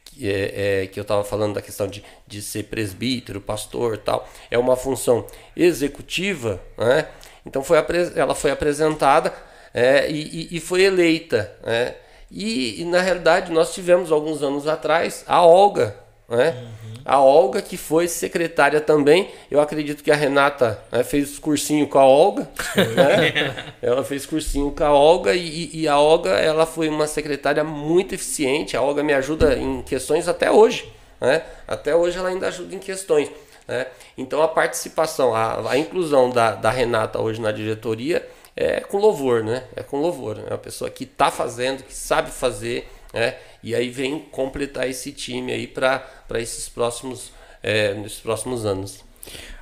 que, é, é, que eu estava falando da questão de, de ser presbítero, pastor tal, é uma função executiva, né? Então foi, ela foi apresentada é, e, e, foi eleita. Né? E, e, na realidade nós tivemos alguns anos atrás a Olga, né? Uhum. A Olga que foi secretária também. Eu acredito que a Renata né, fez cursinho com a Olga. Né? ela fez cursinho com a Olga e, e, a Olga ela foi uma secretária muito eficiente. A Olga me ajuda em questões até hoje. Né? Até hoje ela ainda ajuda em questões. Né? Então a participação, a, a inclusão da, da, Renata hoje na diretoria é com louvor, né? É com louvor. É uma pessoa que está fazendo, que sabe fazer, né? E aí vem completar esse time aí para esses próximos, é, nesses próximos anos.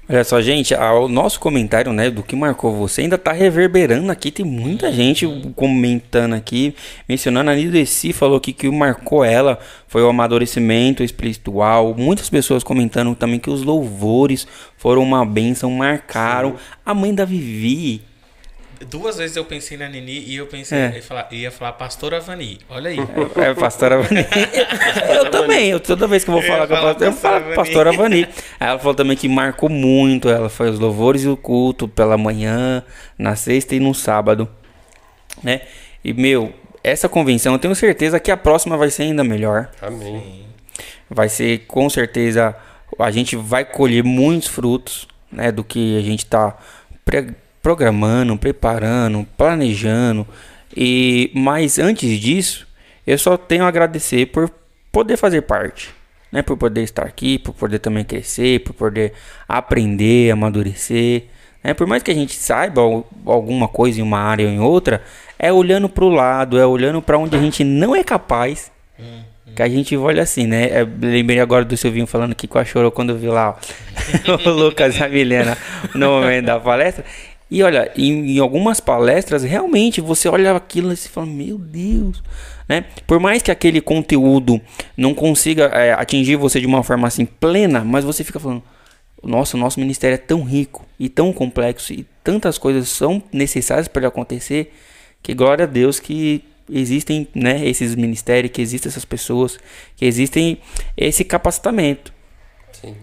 Olha só, gente, o nosso comentário, né, do que marcou você ainda tá reverberando aqui. Tem muita gente comentando aqui, mencionando a Nideci falou aqui que o marcou ela foi o amadurecimento espiritual. Muitas pessoas comentando também que os louvores foram uma bênção, marcaram. Sim. A mãe da Vivi Duas vezes eu pensei na Nini e eu pensei, é. ia, falar, ia falar Pastora Vani. Olha aí. É, é Pastora Vani. eu também, eu, toda vez que eu vou falar com a pastora, eu falo Pastora Vani. Aí ela falou também que marcou muito. Ela foi os louvores e o culto pela manhã, na sexta e no sábado. Né? E, meu, essa convenção eu tenho certeza que a próxima vai ser ainda melhor. Amém. Vai ser com certeza. A gente vai colher muitos frutos né, do que a gente está programando, preparando, planejando. E mas antes disso, eu só tenho a agradecer por poder fazer parte, né? Por poder estar aqui, por poder também crescer, por poder aprender, amadurecer. Né? Por mais que a gente saiba alguma coisa em uma área ou em outra, é olhando para o lado, é olhando para onde a gente não é capaz. Hum, Que a gente olha assim, né? Eu lembrei agora do Silvinho falando que a chorou quando viu lá ó, o Lucas e a Milena no momento da palestra. E olha, em, em, algumas palestras, realmente você olha aquilo e você fala, meu Deus, né? Por mais que aquele conteúdo não consiga é, atingir você de uma forma assim plena, mas você fica falando, nossa, o nosso ministério é tão rico e tão complexo e tantas coisas são necessárias para ele acontecer, que glória a Deus que existem, né, esses ministérios, que existem essas pessoas, que existem esse capacitamento. Sim,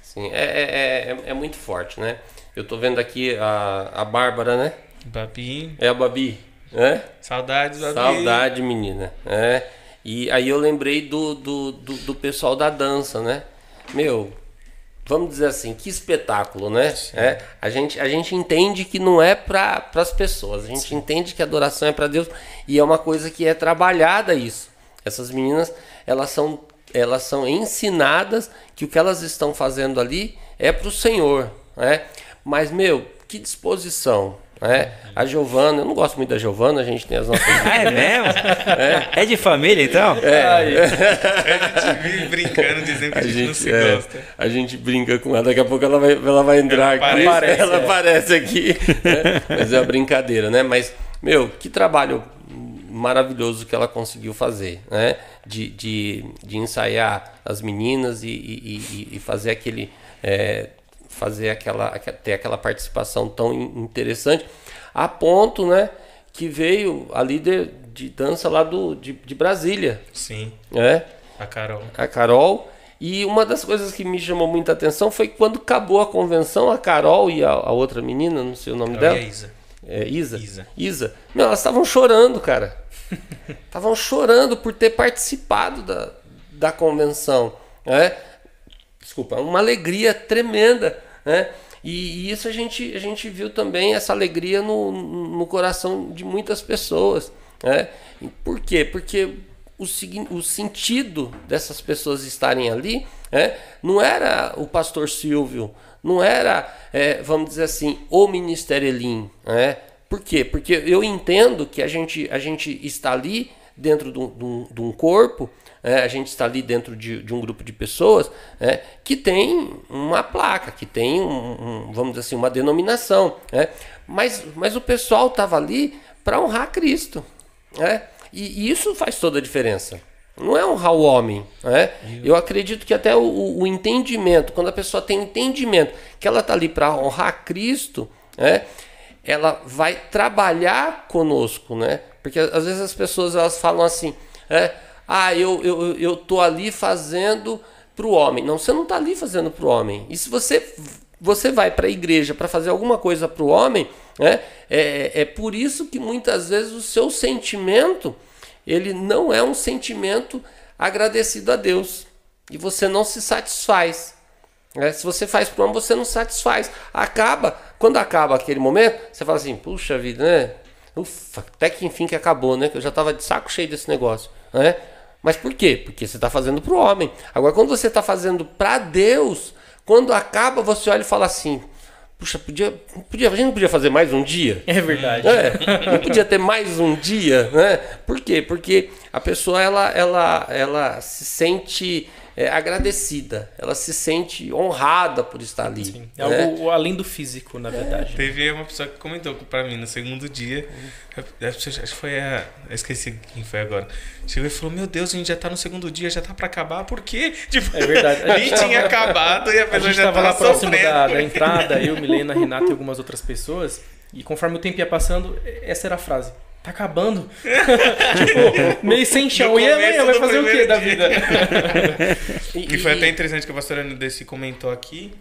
sim, é, é, é, é muito forte, né? Eu tô vendo aqui a, a Bárbara, né? Babi. É a Babi, né? Saudades, Babi. Saudade, menina. É. E aí eu lembrei do, do, do, do pessoal da dança, né? Meu, vamos dizer assim, que espetáculo, né? É, a, gente, a gente entende que não é para as pessoas, a gente Sim. entende que a adoração é para Deus e é uma coisa que é trabalhada isso. Essas meninas, elas são elas são ensinadas que o que elas estão fazendo ali é para o Senhor, né? Mas meu, que disposição, né? A Giovana, eu não gosto muito da Giovana, a gente tem as nossas. Ah, é mesmo? É. de família, então? É. A gente vive brincando, dizendo que a, A gente, não se é, gosta. a gente brinca com ela, daqui a pouco ela vai, ela vai entrar Ela aqui. aparece, ela é. aparece aqui. né? Mas é uma brincadeira, né? Mas, meu, que trabalho maravilhoso que ela conseguiu fazer, né? De, de, de ensaiar as meninas e, e, e- e fazer aquele. é, fazer aquela. aque- ter aquela participação tão in- interessante, a ponto, né? Que veio a líder de dança lá do, de, de Brasília, Sim, né? a Carol. a Carol. E uma das coisas que me chamou muita atenção foi que quando acabou a convenção, a Carol e a, a outra menina, não sei o nome Carol dela, e a Isa. é, Isa. Isa. Isa. Meu, elas estavam chorando, cara. Estavam chorando por ter participado da, da convenção. Né? Desculpa, uma alegria tremenda. Né? E, isso a gente, a gente viu também, essa alegria no, no coração de muitas pessoas. Né? Por quê? Porque o, o sentido dessas pessoas estarem ali né, não era o pastor Silvio, não era, é, vamos dizer assim, o Ministério Elim. Né? Por quê? Porque eu entendo que a gente, a gente está ali dentro de de um- de um corpo, né, a gente está ali dentro de, de um grupo de pessoas né, que tem uma placa, que tem, um, um, vamos dizer assim, uma denominação. Né? Mas, mas o pessoal estava ali para honrar Cristo. Né? E, e isso faz toda a diferença. Não é honrar o homem. Né? Eu acredito que até o, o- entendimento, quando a pessoa tem entendimento que ela está ali para honrar Cristo, né? ela vai trabalhar conosco, né? Porque às vezes as pessoas elas falam assim, é, ah, eu, eu, eu tô ali fazendo para o homem. Não, você não está ali fazendo para o homem. E se você, você vai para a igreja para fazer alguma coisa para o homem, né? É, é por isso que muitas vezes o seu sentimento ele não é um sentimento agradecido a Deus. E você não se satisfaz. né? Se você faz para o homem, você não satisfaz. Acaba, quando acaba aquele momento, você fala assim, puxa vida, né? Ufa, até que enfim que acabou, né? Que eu já estava de saco cheio desse negócio, né? Mas por quê? Porque você está fazendo para o homem. Agora, quando você está fazendo para Deus, quando acaba, você olha e fala assim, puxa, podia, podia, a gente não podia fazer mais um dia? É verdade. É, não podia ter mais um dia, né? Por quê? Porque a pessoa ela, ela, ela se sente é, agradecida, ela se sente honrada por estar ali. É né? algo além do físico, na verdade. Teve uma pessoa que comentou pra mim no segundo dia. eu- Acho que foi a. Eu esqueci quem foi agora. Chegou e falou: Meu Deus, a gente já tá no segundo dia, já tá pra acabar, por quê? Tipo, É verdade. A nem gente tinha acabado e a A pessoa gente já tava lá tava próximo sofrendo. da, da entrada, eu, Milena, Renata e algumas outras pessoas. E conforme o tempo ia passando, essa era a frase. Tá acabando. tipo, meio sem chão. E amanhã vai fazer o quê primeiro da dia. vida? E foi até interessante que a pastora Desse comentou aqui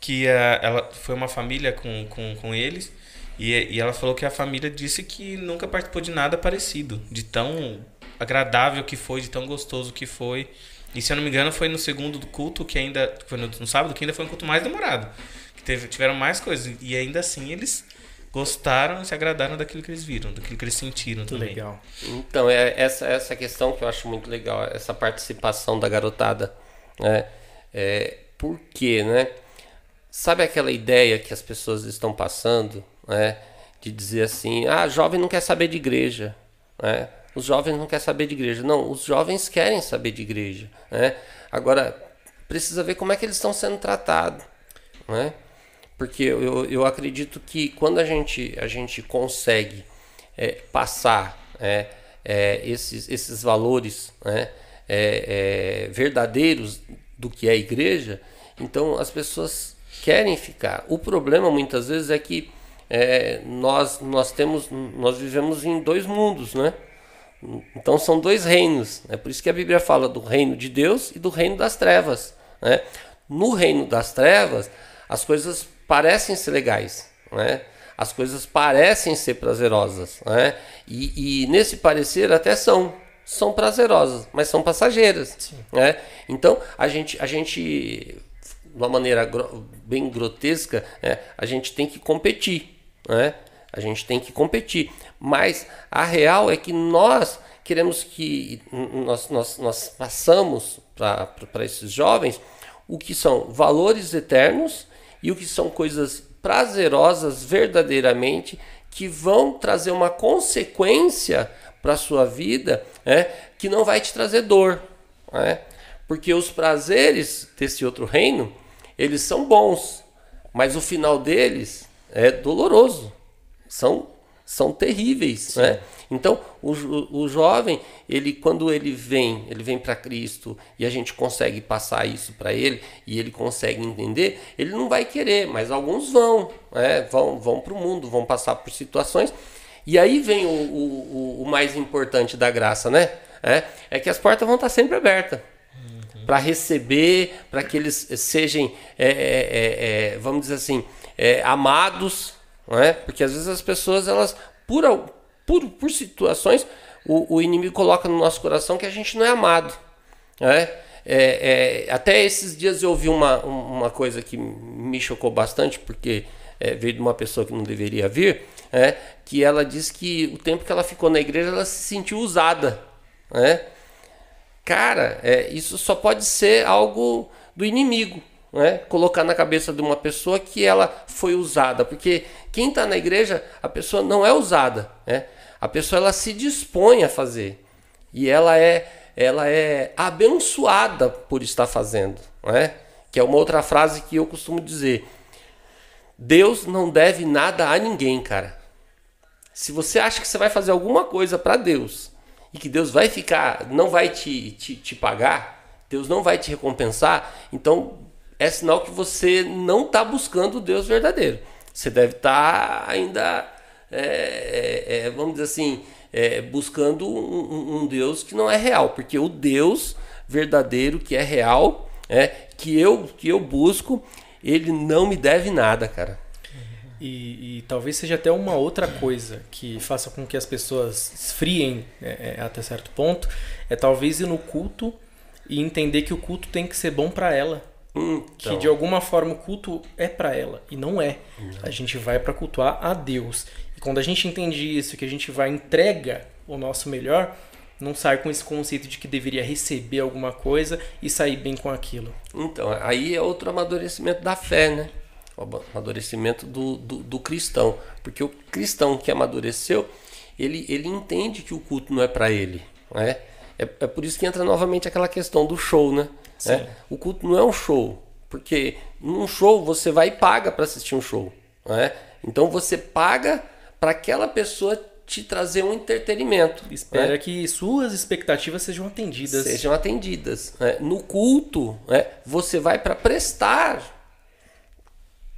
que ah, ela foi uma família com, com, com eles e, e ela falou que a família disse que nunca participou de nada parecido, de tão agradável que foi, de tão gostoso que foi. E se eu não me engano, foi no segundo do culto, que ainda. Foi no, no sábado, que ainda foi um culto mais demorado. Que teve, tiveram mais coisas. E ainda assim eles gostaram e se agradaram daquilo que eles viram, daquilo que eles sentiram Muito também. legal. Então, é essa, essa questão que eu acho muito legal, essa participação da garotada. Né? É, por quê, né? Sabe aquela ideia que as pessoas estão passando, né? De dizer assim, ah, jovem não quer saber de igreja, né? Os jovens não querem saber de igreja. Não, os jovens querem saber de igreja, né? Agora, precisa ver como é que eles estão sendo tratados, né? Porque eu, eu acredito que quando a gente, a gente consegue é, passar é, é, esses, esses valores né, é, é, verdadeiros do que é a igreja, então as pessoas querem ficar. O problema muitas vezes é que é, nós, nós temos nós vivemos em dois mundos, né? Então são dois reinos. É por isso que a Bíblia fala do reino de Deus e do reino das trevas. Né? No reino das trevas, as coisas parecem ser legais. Né? As coisas parecem ser prazerosas. Né? E, e nesse parecer até são. São prazerosas, mas são passageiras. Né? Então a gente, a gente, de uma maneira bem grotesca, né? a gente tem que competir. Né? A gente tem que competir. Mas a real é que nós queremos que nós, nós, nós passamos para esses jovens o que são valores eternos e o que são coisas prazerosas verdadeiramente que vão trazer uma consequência para a sua vida é, que não vai te trazer dor. É? Porque os prazeres desse outro reino, eles são bons, mas o final deles é doloroso. São, são terríveis. Né? Então, o, o jovem, ele quando ele vem, ele vem para Cristo e a gente consegue passar isso para ele e ele consegue entender, ele não vai querer, mas alguns vão, né? vão, vão para o mundo, vão passar por situações. E aí vem o, o, o mais importante da graça, né? É, é que as portas vão estar sempre abertas para receber, para que eles sejam, é, é, é, vamos dizer assim, é, amados, não é? Porque às vezes as pessoas, elas, por, por, por situações, o, o inimigo coloca no nosso coração que a gente não é amado. Né? É, é, até esses dias eu ouvi uma, uma coisa que me chocou bastante, porque é, veio de uma pessoa que não deveria vir, é, que ela disse que o tempo que ela ficou na igreja ela se sentiu usada. Né? Cara, é, isso só pode ser algo do inimigo. Né? Colocar na cabeça de uma pessoa que ela foi usada, porque quem está na igreja, a pessoa não é usada. Né? A pessoa ela se dispõe a fazer e ela é ela é abençoada por estar fazendo, não é? Que é uma outra frase que eu costumo dizer. Deus não deve nada a ninguém, cara. Se você acha que você vai fazer alguma coisa para Deus e que Deus vai ficar, não vai te, te, te pagar, Deus não vai te recompensar, então é sinal que você não está buscando o Deus verdadeiro. Você deve estar tá ainda é, é, é, vamos dizer assim, é, buscando um, um, Deus que não é real, porque o Deus verdadeiro que é real, é que eu que eu busco, ele não me deve nada, cara. E, e, talvez seja até uma outra coisa que faça com que as pessoas esfriem é, é, até certo ponto, é talvez ir no culto e entender que o culto tem que ser bom para ela. Hum, então. Que de alguma forma o culto é para ela e não é. A gente vai para cultuar a Deus. E quando a gente entende isso, que a gente vai entrega o nosso melhor, não sai com esse conceito de que deveria receber alguma coisa e sair bem com aquilo. Então, aí é outro amadurecimento da fé, né? O amadurecimento do, do, do cristão. Porque o cristão que amadureceu, ele, ele entende que o culto não é para ele. Né? É, é por isso que entra novamente aquela questão do show, né? É, o culto não é um show. Porque num show você vai e paga para assistir um show. Né? Então você paga para aquela pessoa te trazer um entretenimento. Espera né? que suas expectativas sejam atendidas. Sejam atendidas. Né? No culto, né, você vai para prestar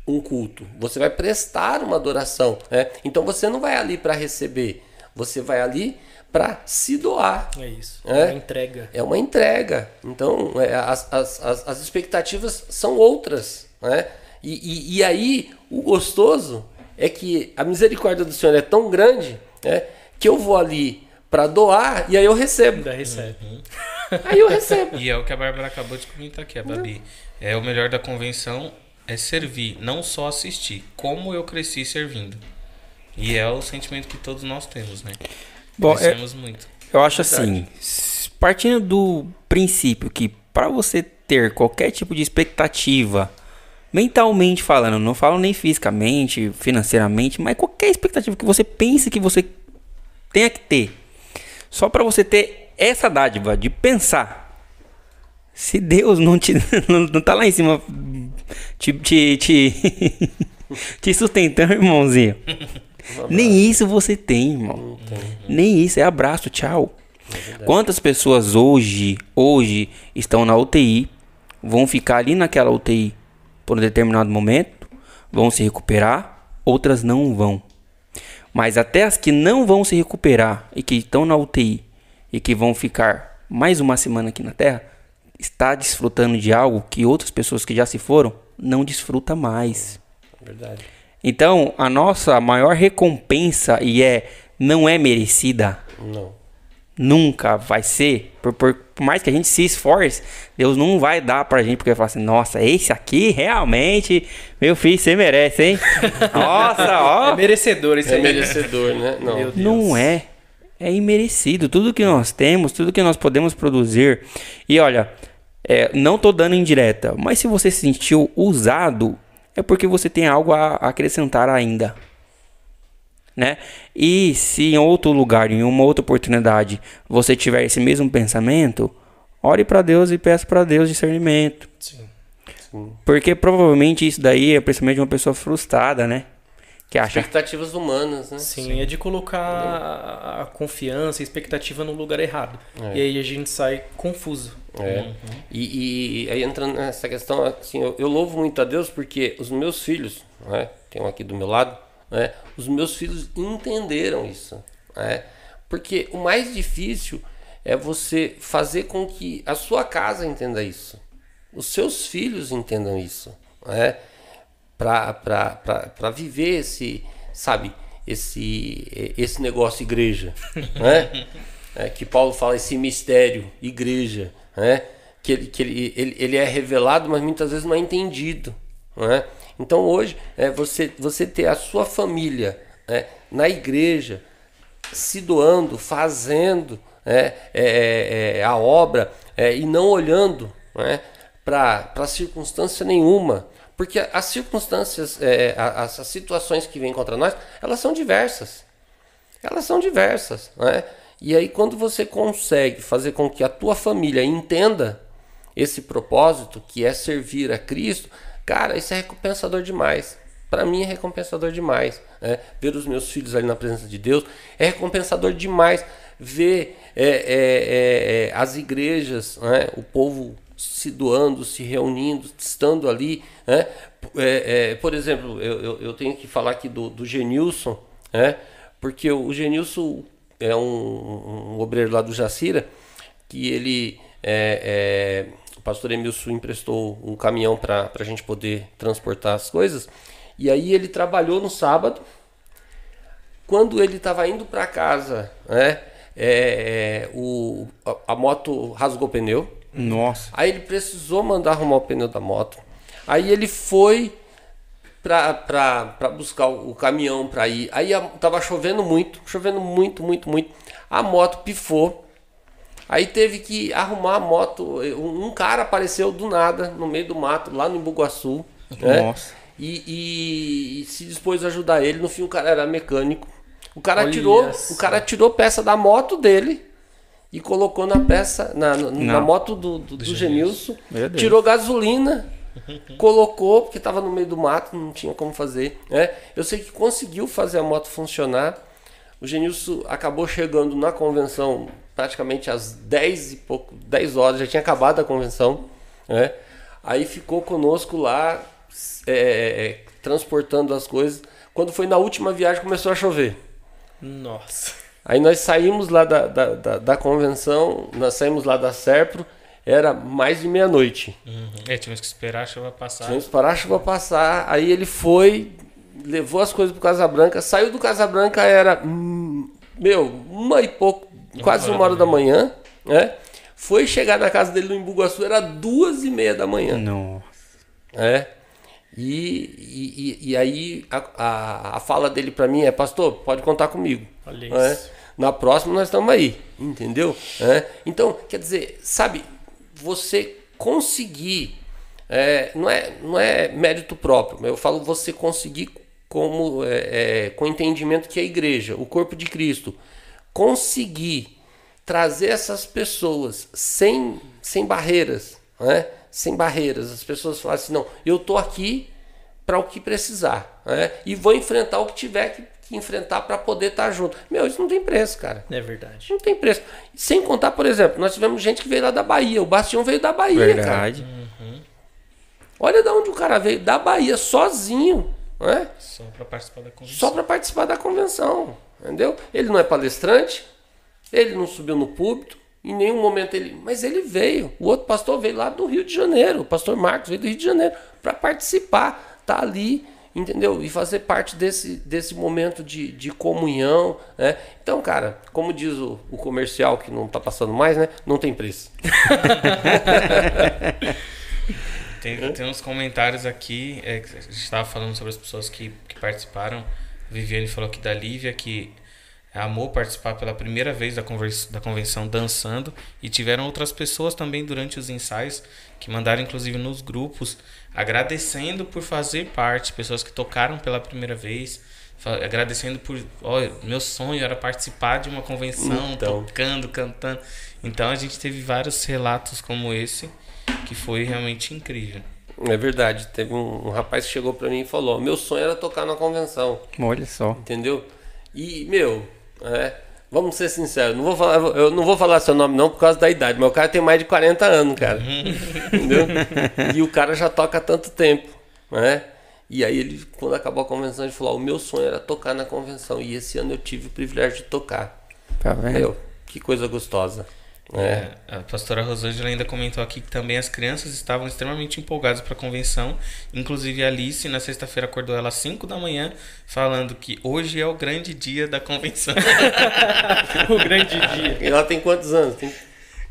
um culto, você vai prestar uma adoração. Né? Então você não vai ali para receber, você vai ali para se doar. É isso. É, é uma entrega. É uma entrega. Então é, as, as, as, as expectativas são outras. Né? E, e, e aí o gostoso é que a misericórdia do Senhor é tão grande né, que eu vou ali para doar e aí eu recebo. Ainda recebe. Uhum. Aí eu recebo. E é o que a Bárbara acabou de comentar aqui, a Babi. É o melhor da convenção é servir, não só assistir. Como eu cresci servindo. E é o sentimento que todos nós temos, né? Bom, é, muito. Eu acho assim, partindo do princípio que para você ter qualquer tipo de expectativa mentalmente falando, não falo nem fisicamente, financeiramente, mas qualquer expectativa que você pense que você tenha que ter, só para você ter essa dádiva de pensar. Se Deus não te não, não tá lá em cima te te, te, te sustentando, irmãozinho. Nem isso você tem, irmão. Nem isso é abraço, tchau. É Quantas pessoas hoje, hoje estão na UTI, vão ficar ali naquela UTI por um determinado momento, vão se recuperar, outras não vão. Mas até as que não vão se recuperar e que estão na UTI e que vão ficar mais uma semana aqui na Terra, está desfrutando de algo que outras pessoas que já se foram não desfrutam mais. Verdade. Então, a nossa maior recompensa e é não é merecida. Não. nunca vai ser, por, por, por mais que a gente se esforce, Deus não vai dar pra gente, porque vai falar assim, nossa, esse aqui realmente, meu filho, você merece, hein? Nossa, ó. É merecedor esse É aí. merecedor, né? Não. Meu Deus. Não é. É imerecido. Tudo que nós temos, tudo que nós podemos produzir. E olha, é, não tô dando indireta, mas se você se sentiu usado, é porque você tem algo a acrescentar ainda. Né? E se em outro lugar, em uma outra oportunidade, você tiver esse mesmo pensamento, ore para Deus e peça para Deus discernimento. Sim. Porque provavelmente isso daí é principalmente de uma pessoa frustrada, né? Que acha Expectativas humanas, né? Sim, é de colocar a, a confiança, a expectativa no lugar errado. É. E aí a gente sai confuso. É. E, e aí entrando nessa questão, assim, eu, eu louvo muito a Deus porque os meus filhos, né, tem um aqui do meu lado, né, os meus filhos entenderam isso. Né, porque o mais difícil é você fazer com que a sua casa entenda isso, os seus filhos entendam isso, né, para viver esse, sabe, esse, esse negócio igreja, né? É, que Paulo fala esse mistério, igreja, né? que, ele, que ele, ele, ele é revelado, mas muitas vezes não é entendido. Né? Então hoje, é, você, você ter a sua família né, na igreja, se doando, fazendo né, é, é, a obra é, e não olhando né, para circunstância nenhuma. Porque as circunstâncias, é, as, as situações que vêm contra nós, elas são diversas. Elas são diversas. Né? E aí, quando você consegue fazer com que a tua família entenda esse propósito, que é servir a Cristo, cara, isso é recompensador demais. Para mim é recompensador demais. Né? Ver os meus filhos ali na presença de Deus é recompensador demais. Ver é, é, é, as igrejas, né? o povo se doando, se reunindo, estando ali. Né? por exemplo, eu, eu, eu, tenho que falar aqui do, do Genilson, né? porque o Genilson é um, um, obreiro lá do Jacira, que ele, é, é, o pastor Emilson emprestou um caminhão para a gente poder transportar as coisas, e aí ele trabalhou no sábado, quando ele estava indo para casa, né, é, o, a, a, moto rasgou o pneu, Nossa. aí ele precisou mandar arrumar o pneu da moto, aí ele foi para buscar o, caminhão para ir. Aí a, tava chovendo muito, chovendo muito, muito, muito. A moto pifou. Aí teve que arrumar a moto. Um cara apareceu do nada no meio do mato, lá no Imbuguaçu. Né? Nossa. E, e, e, se dispôs a ajudar ele. No fim, o cara era mecânico. O cara Olha tirou, essa. o cara tirou peça da moto dele e colocou na peça, na, na, na moto do, do, do, do Genilson. Tirou gasolina colocou, porque estava no meio do mato, não tinha como fazer. Né? Eu sei que conseguiu fazer a moto funcionar. O Genilson acabou chegando na convenção praticamente às 10 e pouco, 10 horas, já tinha acabado a convenção. Né? Aí ficou conosco lá, é, transportando as coisas. Quando foi na última viagem, começou a chover. Nossa. Aí nós saímos lá da, da, da, da convenção, nós saímos lá da Serpro, era mais de meia-noite. Uhum. É, tínhamos que esperar a chuva passar. Tínhamos que esperar a chuva passar. Aí ele foi, levou as coisas pro Casabranca, saiu do Casabranca, era, hum, meu, uma e pouco, quase uma hora da manhã, né? Foi chegar na casa dele no Imbuguaçu, era duas e meia da manhã. Nossa. É. E, e, e aí a, a, a, fala dele para mim é, pastor, pode contar comigo. Olha É? isso. Na próxima nós estamos aí, entendeu? É? Então, quer dizer, sabe, você conseguir, é, não, é, não é mérito próprio, mas eu falo você conseguir como é, é, com entendimento que a igreja, o corpo de Cristo, conseguir trazer essas pessoas sem, sem barreiras, né? sem barreiras. As pessoas falam assim, não, eu tô aqui para o que precisar, né? e vou enfrentar o que tiver que, que enfrentar para poder estar junto. Meu, isso não tem preço, cara. É verdade. Não tem preço. Sem contar, por exemplo, nós tivemos gente que veio lá da Bahia. O Bastião veio da Bahia, Verdade. cara. Olha de onde o cara veio, da Bahia, sozinho. Né? Só para participar da convenção. Só para participar da convenção. Entendeu? Ele não é palestrante, ele não subiu no púlpito, em nenhum momento ele. Mas ele veio. O outro pastor veio lá do Rio de Janeiro. O pastor Marcos veio do Rio de Janeiro para participar. Tá ali, entendeu? E fazer parte desse, desse momento de, de comunhão, né? Então, cara, como diz o, o comercial que não tá passando mais, né? Não tem preço. Tem, tem uns comentários aqui, é, a gente estava falando sobre as pessoas que, que participaram. A Viviane falou aqui da Lívia, que amou participar pela primeira vez da, conversa, da convenção dançando. E tiveram outras pessoas também durante os ensaios que mandaram, inclusive, nos grupos, agradecendo por fazer parte. Pessoas que tocaram pela primeira vez. Agradecendo por. Meu sonho era participar de uma convenção, Então. tocando, cantando. Então a gente teve vários relatos como esse, que foi realmente incrível. É verdade. Teve um, um rapaz que chegou pra mim e falou: Meu sonho era tocar na convenção. Olha só. Entendeu? E, meu, é, vamos ser sinceros, não vou falar, eu não vou falar seu nome não por causa da idade, mas o cara tem mais de 40 anos, cara. Entendeu? E o cara já toca há tanto tempo, né? E aí ele, quando acabou a convenção, ele falou: "O meu sonho era tocar na convenção e esse ano eu tive o privilégio de tocar". Tá vendo? Meu, que coisa gostosa. Né? É, a pastora Rosângela ainda comentou aqui que também as crianças estavam extremamente empolgadas para a convenção. Inclusive a Alice, na sexta-feira, acordou ela às 5 da manhã, falando que hoje é o grande dia da convenção. o grande dia. E ela tem quantos anos? Tem,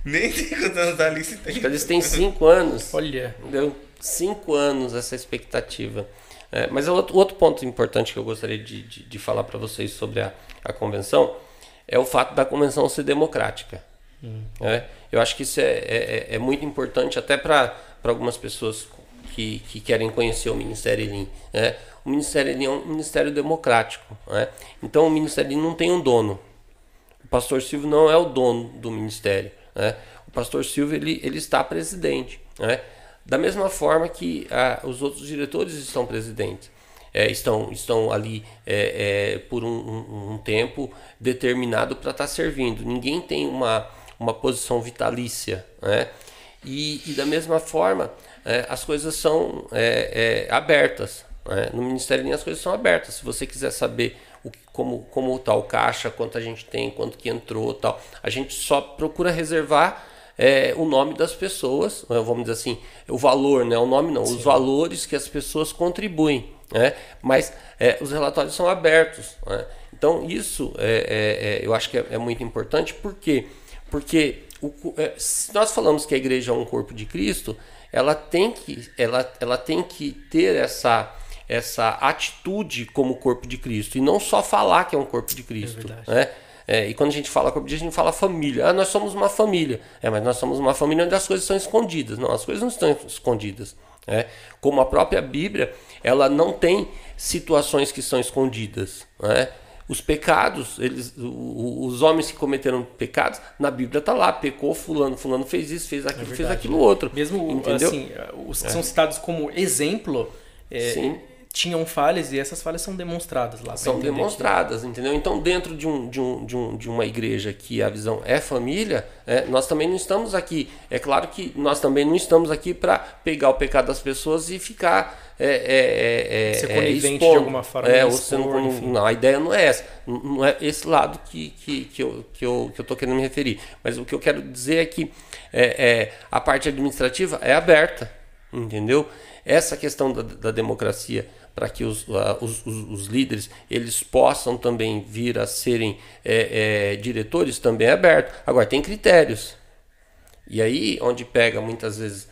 Nem sei quantos anos a Alice tem. acho que eles têm 5 anos. Olha, Deu cinco anos essa expectativa. É, mas é outro, outro ponto importante que eu gostaria de, de, de falar para vocês sobre a, a convenção é o fato da convenção ser democrática. É, eu acho que isso é, é, é muito importante até para algumas pessoas que, que querem conhecer o Ministério Elim. né? O Ministério Elim é um ministério democrático. né? Então o Ministério Elim não tem um dono. O pastor Silvio não é o dono do ministério. Né? O pastor Silvio ele, ele está presidente. Né? Da mesma forma que ah, os outros diretores estão presidentes. É, estão, estão ali é, é, por um, um- um tempo determinado para estar servindo. Ninguém tem uma, uma posição vitalícia. Né? E, e da mesma forma, é, as coisas são é, é, abertas. né? No Ministério Linha as coisas são abertas. Se você quiser saber o, como, como está o caixa, quanto a gente tem, quanto que entrou tal, a gente só procura reservar é, o nome das pessoas, né, vamos dizer assim, o valor, né? o nome não, os valores que as pessoas contribuem. Né? Mas é, os relatórios são abertos. né? Então, isso é, é- é- eu acho que é, é muito importante, por quê? Porque o é, se nós falamos que a igreja é um corpo de Cristo, ela tem que, ela, ela tem que ter essa, essa atitude como corpo de Cristo e não só falar que é um corpo de Cristo. verdade. né? É, e quando a gente fala corpo de Cristo, a gente fala família. Ah, nós somos uma família. É, mas nós somos uma família onde as coisas estão escondidas. Não, as coisas não estão escondidas. né? Como a própria Bíblia, ela não tem situações que são escondidas. né? Os pecados, eles, os homens que cometeram pecados, na Bíblia está lá, pecou fulano, fulano fez isso, fez aquilo, fez verdade, aquilo outro. mesmo entendeu? assim, os que são citados como exemplo é, Sim. Tinham falhas e essas falhas são demonstradas lá. são que- demonstradas, entendeu? Então, dentro de, um, de, um, de, um, de uma igreja que a visão é família, é, nós também não estamos aqui. É claro que nós também não estamos aqui para pegar o pecado das pessoas e ficar. É, é, é, é, Ser é, conivente expondo. de alguma forma, É, ou expor, sendo enfim. não, a ideia não é essa. Não é esse lado que, que, que, eu, que, eu, que eu tô querendo me referir. Mas o que eu quero dizer é que é, a parte administrativa é aberta, entendeu? Essa questão da, da democracia para que os, ah, os, os, os líderes eles possam também vir a serem é, é, diretores também é aberto. Agora tem critérios. E aí onde pega muitas vezes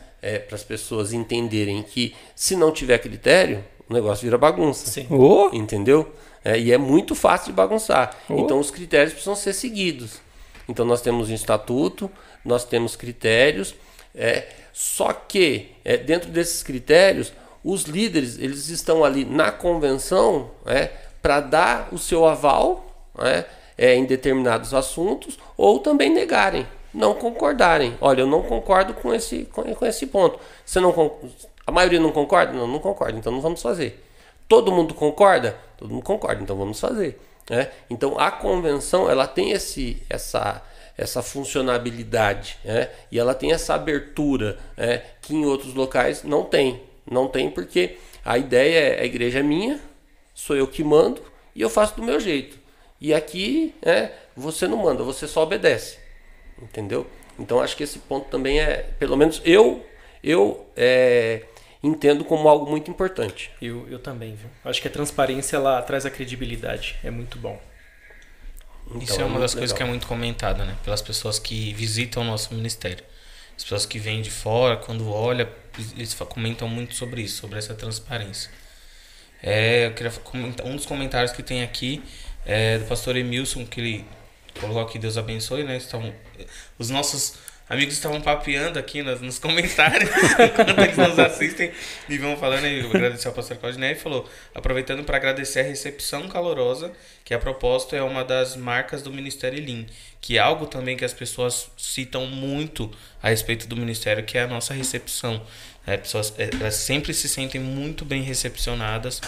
para as pessoas entenderem que se não tiver critério o negócio vira bagunça. Sim. Ô, Entendeu? É, e é muito fácil de bagunçar. Oh. Então os critérios precisam ser seguidos. Então nós temos um estatuto, nós temos critérios, é, só que é, dentro desses critérios, os líderes eles estão ali na convenção é, para dar o seu aval é, é, em determinados assuntos ou também negarem, não concordarem. Olha, eu não concordo com esse, com, com esse ponto. Você não a maioria não concorda? Não, não concorda, então não vamos fazer. Todo mundo concorda? Todo mundo concorda, então vamos fazer. né? Então a convenção ela tem esse, essa, essa funcionabilidade né? e ela tem essa abertura né? que em outros locais não tem. Não tem porque a ideia é a igreja é minha, sou eu que mando e eu faço do meu jeito. E aqui né, você não manda, você só obedece. Entendeu? Então acho que esse ponto também é, pelo menos eu, eu é, entendo como algo muito importante. Eu, eu também, viu? Acho que a transparência ela traz a credibilidade. É muito bom. Isso Então, é uma muito das coisas que é muito comentada, né? Pelas pessoas que visitam o nosso ministério. As pessoas que vêm de fora, quando olham, eles comentam muito sobre isso, sobre essa transparência. É, eu queria comentar, um dos comentários que tem aqui é do pastor Emilson, que ele colocou aqui, Deus abençoe, né? Estavam, os nossos amigos estavam papeando aqui nos, nos comentários, enquanto eles nos assistem e vão falando, e agradecer ao pastor Claudinei, e falou, aproveitando para agradecer a recepção calorosa, que a propósito é uma das marcas do Ministério Lean, que é algo também que as pessoas citam muito a respeito do Ministério, que é a nossa recepção. É, pessoas, é, elas sempre se sentem muito bem recepcionadas.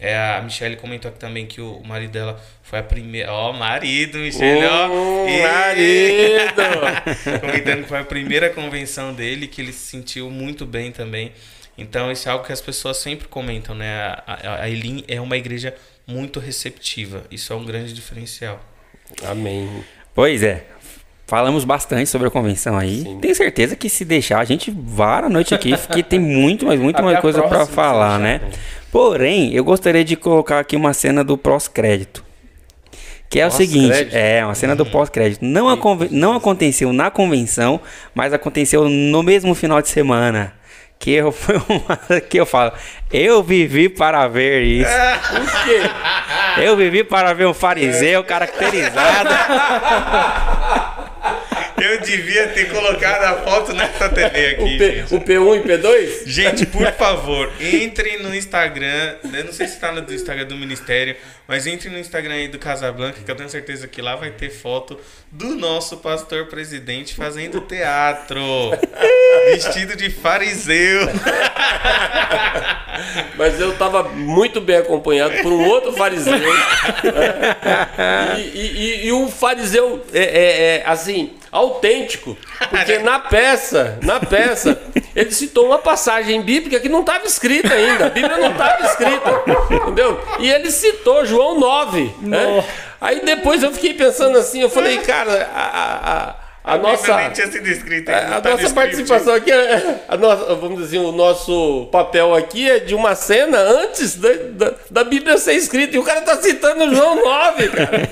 É, a Michelle comentou aqui também que o marido dela foi a primeira. Ó, marido, Michelle, ó. Hum, Ê! marido! Comentando que foi a primeira convenção dele, que ele se sentiu muito bem também. Então, isso é algo que as pessoas sempre comentam, né? A, a, a Elim é uma igreja muito receptiva. Isso é um grande diferencial. Amém. Pois é. Falamos bastante sobre a convenção aí. Sim. Tenho certeza que se deixar, a gente vara a noite aqui, porque tem muito, mas muito Até mais coisa se falar, né? Porém, eu gostaria de colocar aqui uma cena do pós-crédito. Que é o seguinte, é, uma cena do pós-crédito. Não, não aconteceu na convenção, mas aconteceu no mesmo final de semana. Que eu, foi uma, que eu falo, eu vivi para ver isso. Por quê? Eu vivi para ver um fariseu caracterizado. Eu devia ter colocado a foto nessa TV O, aqui. P, gente. o P1 e P2? Gente, por favor, entrem no Instagram. Eu não sei se tá no Instagram do Ministério, mas entrem no Instagram aí do Casablanca, que eu tenho certeza que lá vai ter foto do nosso pastor presidente fazendo teatro. vestido de fariseu. Mas eu estava muito bem acompanhado por um outro fariseu. e, e, e- e um fariseu, é, é- é, assim, autêntico. Porque na peça, na peça, ele citou uma passagem bíblica que não estava escrita ainda. A Bíblia não estava escrita. Entendeu? E ele citou João 9. né? Aí depois eu fiquei pensando assim, eu falei, cara, a, a, a- a nossa. nem tinha sido escrita, A, a tá nossa no participação aqui, é- a nossa, vamos dizer, o nosso papel aqui é de uma cena antes da, da, da Bíblia ser escrita. E o cara tá citando João 9, cara.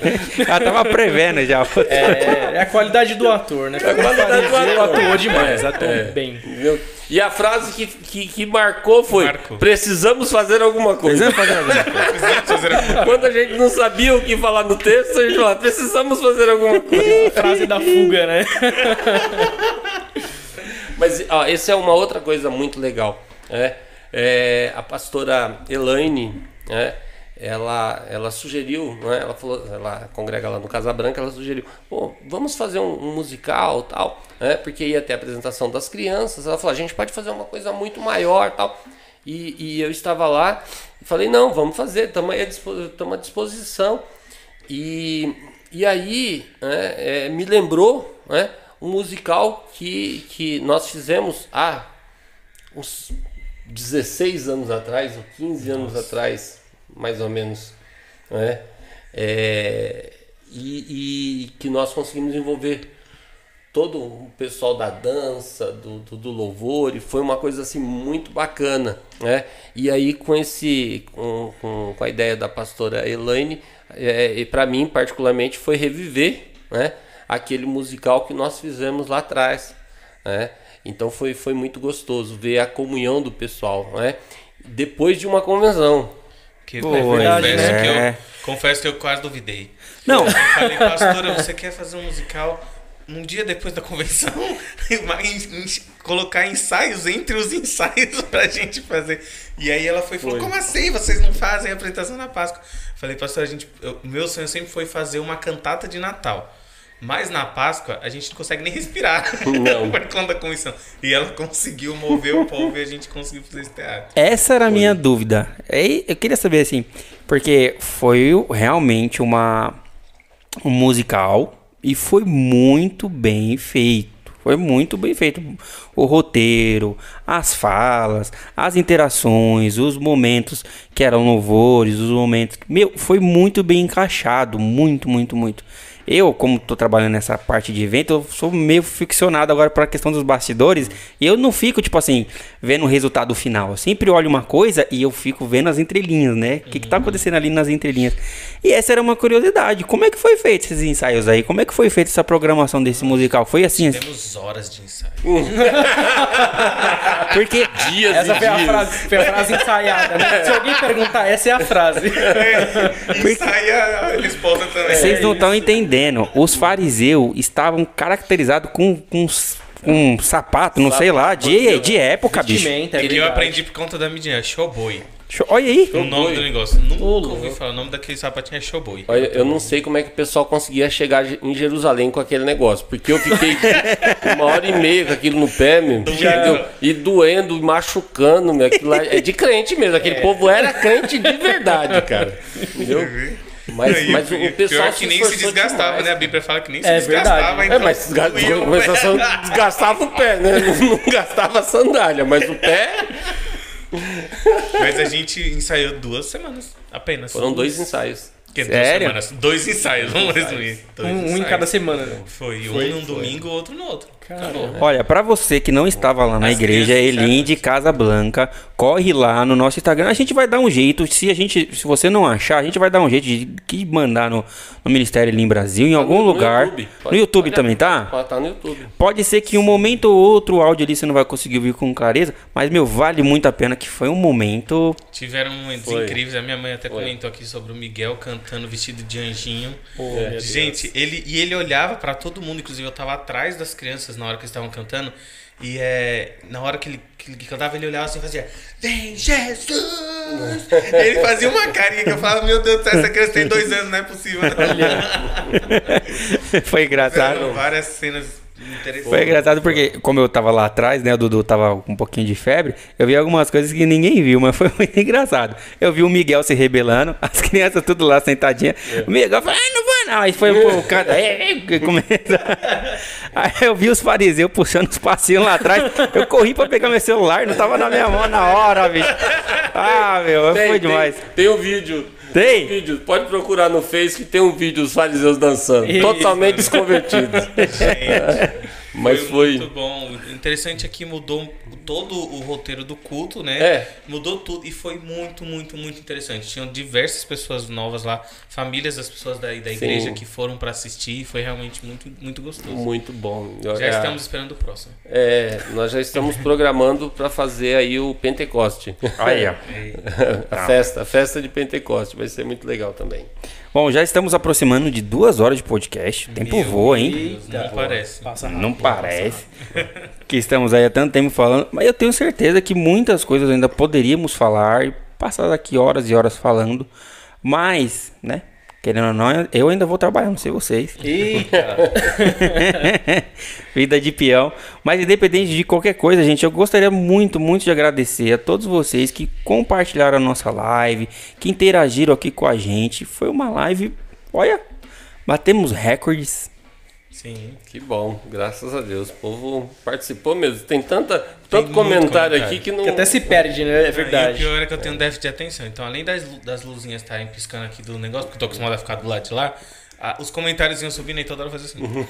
Já tava prevendo já. É, é a qualidade do ator, né? a qualidade do ator. atuou demais, É, atuou é. bem. Entendeu? E a frase que, que, que marcou foi: Marcou. precisamos fazer alguma coisa. Precisamos fazer alguma coisa. Precisamos fazer alguma Quando a gente não sabia o que falar no texto, a gente falava: precisamos fazer alguma coisa. Frase da fuga, né? Mas ó, essa é uma outra coisa muito legal. né? É, a pastora Elaine, né, ela, ela sugeriu, né, ela falou, ela congrega lá no Casa Branca, ela sugeriu, pô, vamos fazer um, um musical tal, né, porque ia ter a apresentação das crianças. Ela falou, a gente pode fazer uma coisa muito maior tal. E, e eu estava lá e falei, não, vamos fazer, estamos à disposição. E, e aí né, é, me lembrou né, um musical que, que nós fizemos há uns 16 anos atrás, ou 15 anos atrás, mais ou menos. Né? É, e, e que nós conseguimos envolver todo o pessoal da dança, do, do, do louvor, e foi uma coisa assim muito bacana, né? E aí com esse, com, com, com a ideia da pastora Elaine, é, e para mim particularmente foi reviver, né? Aquele musical que nós fizemos lá atrás, né? Então foi, foi muito gostoso ver a comunhão do pessoal, né? Depois de uma convenção. Que Pô, é verdade, confesso, né? que É. eu, confesso que eu quase duvidei. Não, Eu falei, pastora, você quer fazer um musical um dia depois da convenção? Colocar ensaios entre os ensaios pra gente fazer. E aí ela foi e falou: Foi. Como assim? Vocês não fazem a apresentação na Páscoa? Falei, pastor, a gente, eu- meu sonho sempre foi fazer uma cantata de Natal. Mas na Páscoa a gente não consegue nem respirar Não. por conta da convenção. E ela conseguiu mover o povo e a gente conseguiu fazer esse teatro. essa era a minha dúvida. E Eu queria saber assim, porque foi realmente uma um musical e foi muito bem feito. Foi muito bem feito. O roteiro, as falas, as interações, os momentos que eram louvores, os momentos. Meu, foi muito bem encaixado. Muito, muito, muito. Eu, como tô trabalhando nessa parte de evento, eu sou meio ficcionado agora para a questão dos bastidores. E eu não fico, tipo assim, vendo o resultado final. Eu sempre olho uma coisa e eu fico vendo as entrelinhas, né? O que, que tá acontecendo ali nas entrelinhas. E essa era uma curiosidade. Como é que foi feito esses ensaios aí? Como é que foi feita essa programação desse musical? Foi assim? Temos horas de ensaio. Porque Dias Essa e foi a, dias. frase, foi a frase ensaiada, né? Se alguém perguntar, essa é a frase. Ensaia a resposta também. Vocês não estão entendendo. Os fariseus estavam caracterizados com, com, com um sapato, não sei lá, de, de época, bicho. É Que eu aprendi por conta da midinha, showboy. Show- Olha aí. O nome do negócio. Nunca Ô, ouvi falar. O nome daquele sapatinho é showboy. Olha, eu não sei como é que o pessoal conseguia chegar em Jerusalém com aquele negócio, porque eu fiquei uma hora e meia com aquilo no pé, meu, entendeu? e doendo, e machucando, meu, aquilo lá é de crente mesmo, aquele povo era crente de verdade, cara, entendeu? Mas, mas o, pessoal Pior que nem se desgastava, demais. né? A Bíblia fala que nem se É desgastava. verdade. Então É, mas desga- doía o desgastava o pé, né? Não, não gastava a sandália, mas o pé Mas a gente ensaiou duas semanas apenas. foram dois ensaios. Que duas Sério? semanas. Dois ensaios, vamos resumir. Um, um em cada semana, né? Foi, um Foi, num foi. domingo, outro no outro. Acabou. Olha, pra você que não estava lá na As igreja, crianças, Elim de Casa Blanca, corre lá no nosso Instagram. A gente vai dar um jeito. Se a gente, se você não achar, a gente vai dar um jeito de que mandar no, no Ministério Elim Brasil em algum no- no lugar. YouTube. No Pode- YouTube pode- também, tá? Ó, tá no YouTube. Pode ser que um momento ou outro o áudio ali você não vai conseguir ouvir com clareza, mas meu, vale muito a pena que foi um momento. Tiveram momentos Foi. incríveis. A minha mãe até Foi. comentou aqui sobre o Miguel cantando vestido de anjinho. Deus. Gente, ele e ele olhava pra todo mundo, inclusive eu tava atrás das crianças na hora que eles estavam cantando. E é, na hora que ele, que ele cantava, ele olhava assim e fazia: Vem Jesus! ele fazia uma carinha que eu falava: Meu Deus do céu, essa criança tem dois anos, não é possível. foi engraçado. Várias cenas. Foi engraçado porque, como eu tava lá atrás, né? O Dudu tava com um pouquinho de febre. Eu vi algumas coisas que ninguém viu, mas foi muito engraçado. Eu vi o Miguel se rebelando, as crianças tudo lá sentadinhas. O Miguel falou, ah, não vou não. Aí foi pro canto. Aí, eu vi os fariseus puxando os passinhos lá atrás. Eu corri pra pegar meu celular, não tava na minha mão na hora, bicho. Ah, meu, Tem- foi demais. Tem um vídeo. Tem? vídeo. Pode procurar no Face que tem um vídeo dos fariseus dançando. Totalmente desconvertidos. Mas foi. muito bom. O interessante é que mudou todo o roteiro do culto, né? É. Mudou tudo e foi muito, muito, muito interessante. Tinham diversas pessoas novas lá, famílias das pessoas da, da igreja que foram pra assistir. Foi realmente muito, muito gostoso. Muito bom. Já É, estamos esperando o próximo. é, nós já estamos programando para fazer aí o Pentecoste. Aí, ó. a festa, a festa de Pentecoste. Vai ser muito legal também. Bom, já estamos aproximando de duas horas de podcast. O tempo voa, hein? Não parece. Passa rápido. Não parece. que estamos aí há tanto tempo falando, mas eu tenho certeza que muitas coisas ainda poderíamos falar e passar aqui horas e horas falando, mas, né? Querendo ou não, eu ainda vou trabalhar, não sei vocês. Vida de peão. Mas independente de qualquer coisa, gente, eu gostaria muito, muito de agradecer a todos vocês que compartilharam a nossa live, que interagiram aqui com a gente. Foi uma live, olha, batemos recordes. Sim. Que bom, graças a Deus. O povo participou mesmo. Tem tanta, tanto muito comentário, comentário. aqui que não. Que até se perde, né? É E o verdade. pior é que eu tenho déficit de atenção. Então, além das, das luzinhas estarem piscando aqui do negócio, porque eu tô acostumado a ficar do lado de lá, ah, os comentários iam subindo e toda hora eu fazia assim.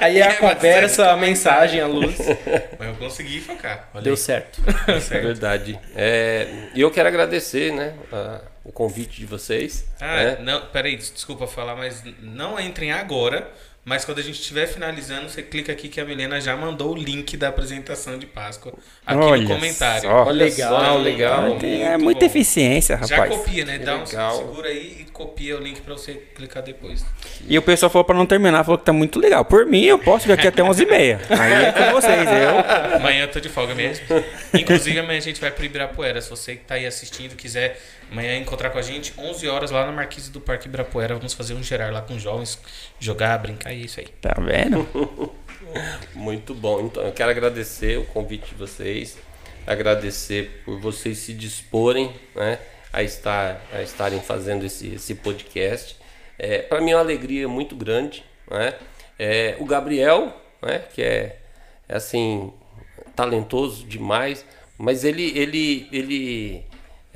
Aí é a conversa, a mensagem, a luz. Mas eu consegui focar. Olha Deu aí. certo. É verdade. É, E eu quero agradecer, né, a- o convite de vocês. Ah, né? não, peraí, desculpa falar, mas não entrem agora. Mas quando a gente estiver finalizando, você clica aqui que a Milena já mandou o link da apresentação de Páscoa aqui Olha no comentário. só. Olha Legal, só, legal. legal. Tem- é muito muita bom. eficiência, Já rapaz. copia, né? Dá um segura aí e copia o link pra você clicar depois. E o pessoal falou pra não terminar, falou que tá muito legal. Por mim, eu posso vir aqui até 11h30. Aí é com vocês, eu. Amanhã eu tô de folga mesmo. Inclusive, amanhã a gente vai pro Ibirapuera. Se você que tá aí assistindo quiser amanhã encontrar com a gente, 11 horas lá na Marquise do Parque Ibirapuera. Vamos fazer um gerar lá com jovens, jogar, brincar e é isso aí. Tá vendo? Muito bom. Então, eu quero agradecer o convite de vocês, agradecer por vocês se disporem né, a, estar, a estarem fazendo esse, esse podcast. É, Para mim é uma alegria muito grande. Né? É, o Gabriel, né, que é, é assim talentoso demais, mas ele, ele, ele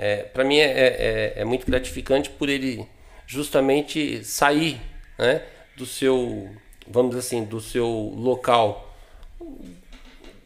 é, para mim é, é, é muito gratificante por ele justamente sair né, do seu, vamos dizer assim, do seu local,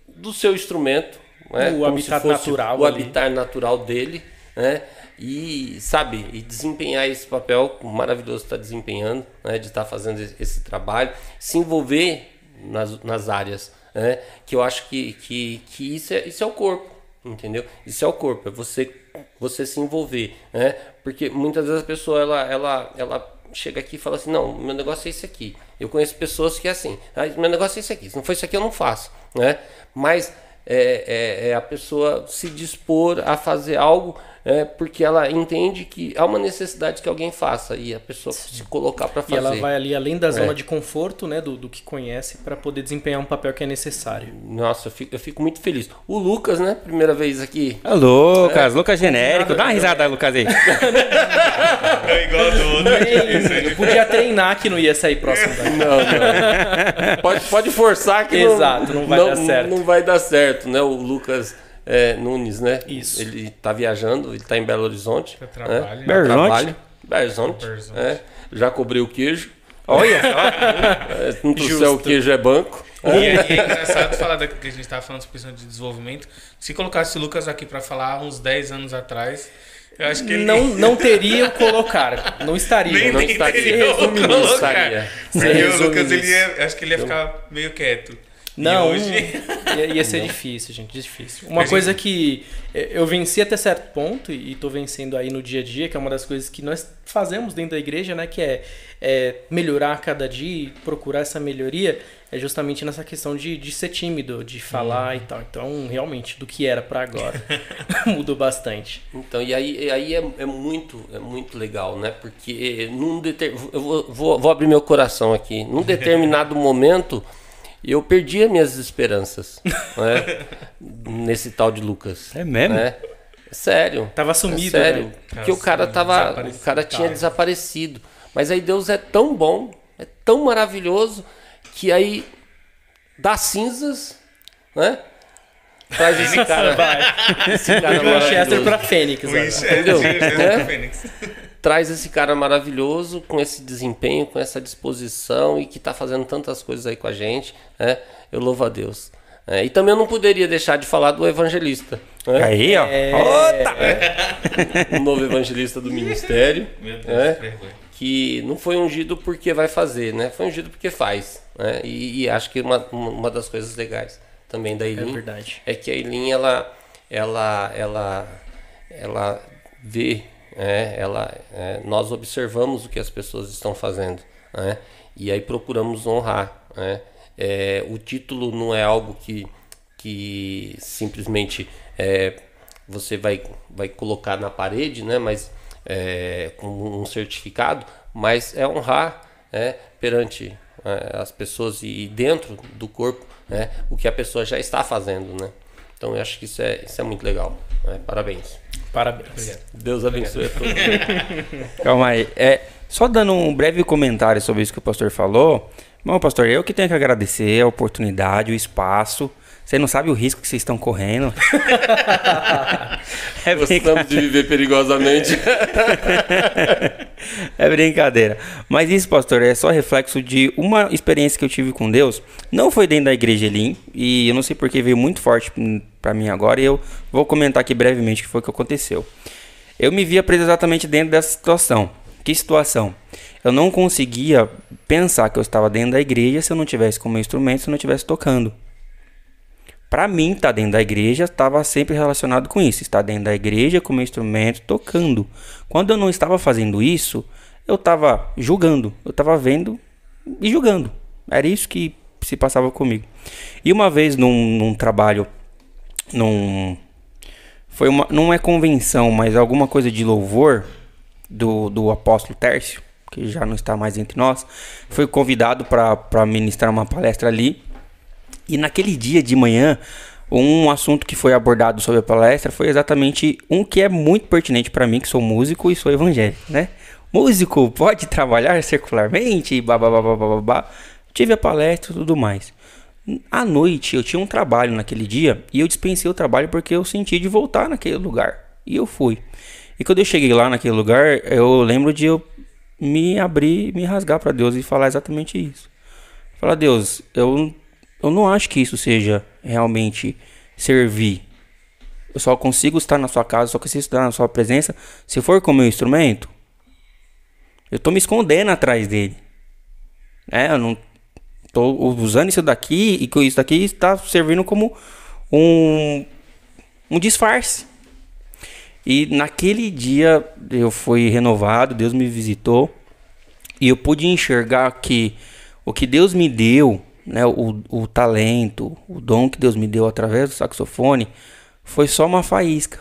do seu instrumento, né, O habitat natural o ali. habitat natural dele, né? E sabe, e desempenhar esse papel maravilhoso está desempenhando, né? De estar fazendo esse, esse trabalho, se envolver nas, nas áreas, né? Que eu acho que, que, que isso, é, isso é o corpo, entendeu? Isso é o corpo, é você, você se envolver, né? Porque muitas vezes a pessoa ela, ela, ela chega aqui e fala assim, não, meu negócio é esse aqui. Eu conheço pessoas que é assim, ah, meu negócio é esse aqui. Se não for isso aqui, eu não faço, né? Mas é, é- é a pessoa se dispor a fazer algo é, porque ela entende que há uma necessidade que alguém faça e a pessoa se colocar para E fazer. ela vai ali além da zona É. de conforto, né, do, do que conhece, para poder desempenhar um papel que é necessário. Nossa, eu fico, eu fico muito feliz. O Lucas, né? Primeira vez aqui. Ô, Lucas, Lucas genérico. Dá uma risada, Lucas aí. É igual do outro. Eu podia treinar que não ia sair próximo daqui. Não, não. pode, pode forçar que Exato, não vai dar certo. Não vai dar certo, né? O Lucas é, Nunes, né? Isso. Ele tá viajando, ele tá em Belo Horizonte. Pra trabalho. Né? Belo Horizonte? Trabalho. Belo Horizonte. Belo Horizonte. é. Já cobrei o queijo. Olha. É, não trouxer o queijo é banco. E é, e é engraçado falar daquilo que a gente tava falando sobre questão de desenvolvimento. Se colocasse o Lucas aqui pra falar uns 10 anos atrás, eu acho que ele Não, não teria o colocar. Não estaria. nem, não nem estaria. teria o Resume colocar. nisso, estaria. Porque Se o Lucas, ele ia, acho que ele ia ficar meio quieto. E Não, hoje... ia, ia ser difícil, gente, difícil. Uma coisa que eh, eu venci até certo ponto e e tô vencendo aí no dia a dia, que é uma das coisas que nós fazemos dentro da igreja, né, que é, é melhorar a cada dia e procurar essa melhoria, é justamente nessa questão de, de ser tímido, de falar e tal. Então, realmente, do que era pra agora, mudou bastante. Então, e aí, e aí é, é muito, é muito legal, né? Porque num deter... eu vou, vou, vou abrir meu coração aqui. Num determinado momento, eu perdi as minhas esperanças, né? Nesse tal de Lucas. É mesmo? Né? Sério. Tava É sumido, sério. né? Porque o cara tava. O cara tinha cara. desaparecido. Mas aí Deus é tão bom, é tão maravilhoso, que aí das cinzas, né? Traz esse cara. esse cara maravilhoso. pra Fênix. Winchester, Entendeu? Winchester É. do Fênix. Traz esse cara maravilhoso, com esse desempenho, com essa disposição e que tá fazendo tantas coisas aí com a gente. Né? Eu louvo a Deus. É, e também eu não poderia deixar de falar do evangelista. Né? Aí, ó. É. Outra. o novo evangelista do ministério. Meu Deus, É. que não foi ungido porque vai fazer, né? Foi ungido porque faz. Né? E, e acho que uma, uma das coisas legais também da É Eileen verdade. é que a Eileen, ela, ela, ela, ela vê, né? ela, é, nós observamos o que as pessoas estão fazendo, né? E aí procuramos honrar, né? É, o título não é algo que, que simplesmente é, você vai, vai colocar na parede, né? Mas é, como um certificado, mas é honrar né? perante é, as pessoas e dentro do corpo né? o que a pessoa já está fazendo, né? Então eu acho que isso é, isso é muito legal. né? Parabéns. Parabéns. Deus abençoe a todos. Calma aí. É, só dando um breve comentário sobre isso que o pastor falou. Bom, pastor, eu que tenho que agradecer a oportunidade, o espaço. Você não sabe o risco que vocês estão correndo. é, Gostamos de viver perigosamente. é brincadeira. Mas isso, pastor, é só reflexo de uma experiência que eu tive com Deus. Não foi dentro da igreja Elim. E eu não sei porque veio muito forte pra mim agora. E eu vou comentar aqui brevemente o que foi que aconteceu. Eu me via preso exatamente dentro dessa situação. Que situação? Eu não conseguia pensar que eu estava dentro da igreja se eu não tivesse como instrumento, se eu não estivesse tocando. Para mim, estar dentro da igreja estava sempre relacionado com isso. Estar dentro da igreja com meu instrumento, tocando. Quando eu não estava fazendo isso, eu estava julgando. Eu estava vendo e julgando. Era isso que se passava comigo. E uma vez num, num trabalho, num foi uma, não é convenção, mas alguma coisa de louvor do, do apóstolo Tércio, que já não está mais entre nós, foi convidado para ministrar uma palestra ali. E naquele dia de manhã, um assunto que foi abordado sobre a palestra foi exatamente um que é muito pertinente para mim, que sou músico e sou evangélico, né? Músico pode trabalhar secularmente, babá, babá. Tive a palestra e tudo mais. À noite eu tinha um trabalho naquele dia e eu dispensei o trabalho porque eu senti de voltar naquele lugar. E eu fui. E quando eu cheguei lá naquele lugar, eu lembro de eu me abrir, me rasgar para Deus e falar exatamente isso. Falar, Deus, eu, eu não acho que isso seja realmente servir. Eu só consigo estar na sua casa, só consigo estar na sua presença se for com o meu instrumento. Eu tô me escondendo atrás dele. É, eu não tô usando isso daqui e com isso daqui está servindo como um um disfarce. E naquele dia eu fui renovado, Deus me visitou e eu pude enxergar que o que Deus me deu, né, o, o talento, o dom que Deus me deu através do saxofone, foi só uma faísca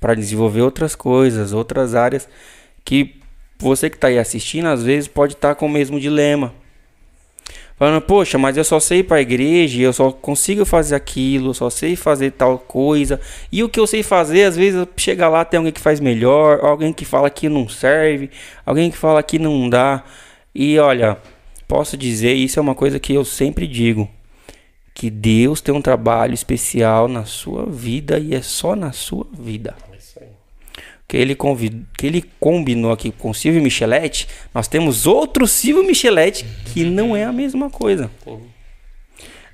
para desenvolver outras coisas, outras áreas que você que está aí assistindo às vezes pode estar tá com o mesmo dilema. Falando, poxa, mas eu só sei ir pra igreja, eu só consigo fazer aquilo, eu só sei fazer tal coisa. E o que eu sei fazer, às vezes chega lá, tem alguém que faz melhor, alguém que fala que não serve, alguém que fala que não dá. E olha, posso dizer, isso é uma coisa que eu sempre digo. Que Deus tem um trabalho especial na sua vida e é só na sua vida que ele, convid... que ele combinou aqui com Silvio Micheletti, nós temos outro Silvio Micheletti que não é a mesma coisa.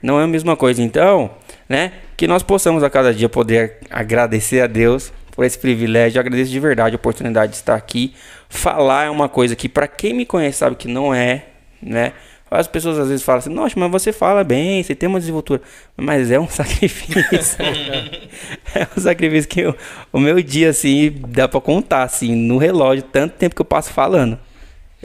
Não é a mesma coisa. Então, né, que nós possamos a cada dia poder agradecer a Deus por esse privilégio. Eu agradeço de verdade a oportunidade de estar aqui. Falar é uma coisa que, para quem me conhece, sabe que não é, né? As pessoas às vezes falam assim, nossa, mas você fala bem, você tem uma desenvoltura. Mas é um sacrifício. é um sacrifício que eu, o meu dia, assim, dá pra contar, assim, no relógio, tanto tempo que eu passo falando.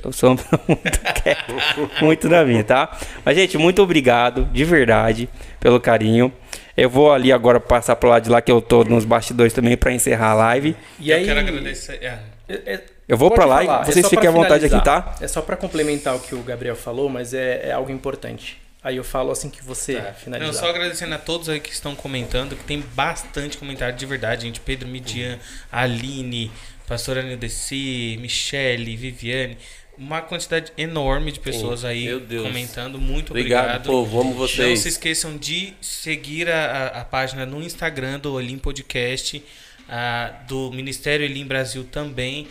Eu sou muito quieto, muito da minha, tá? Mas, gente, muito obrigado, de verdade, pelo carinho. Eu vou ali agora passar pro lado de lá que eu tô nos bastidores também para encerrar a live. E eu aí, quero agradecer. É. É, é eu vou para lá e vocês é fiquem à vontade aqui, tá? É só para complementar o que o Gabriel falou, mas é, é algo importante. Aí eu falo assim que você tá. finalizar. Não, só agradecendo a todos aí que estão comentando, que tem bastante comentário de verdade, gente. Pedro Midian. Aline, Pastora Nildeci, Michele, Viviane. Uma quantidade enorme de pessoas Sim, aí comentando. Muito obrigado. Obrigado, povo. Amo vocês. Não se esqueçam de seguir a, a, a página no Instagram do Olim Podcast, a, do Ministério Elim Brasil também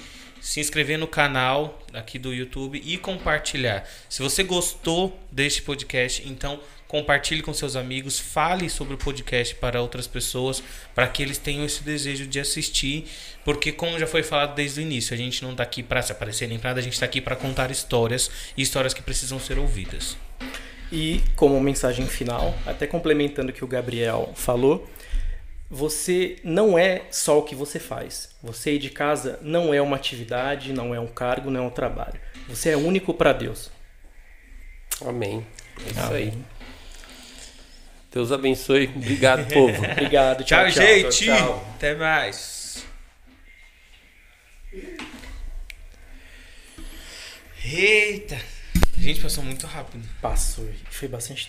se inscrever no canal aqui do YouTube e compartilhar. Se você gostou deste podcast, então compartilhe com seus amigos, fale sobre o podcast para outras pessoas, para que eles tenham esse desejo de assistir, porque como já foi falado desde o início, a gente não está aqui para se aparecer nem nada, a gente está aqui para contar histórias e histórias que precisam ser ouvidas. E como mensagem final, até complementando o que o Gabriel falou, você não é só o que você faz. Você ir de casa não é uma atividade, não é um cargo, não é um trabalho. Você é único para Deus. Amém. É isso Amém. aí. Deus abençoe. Obrigado, povo. Obrigado. Tchau, tchau, gente. Tchau, tchau. Até mais. Eita. Gente, passou muito rápido. Passou. Foi bastante tempo.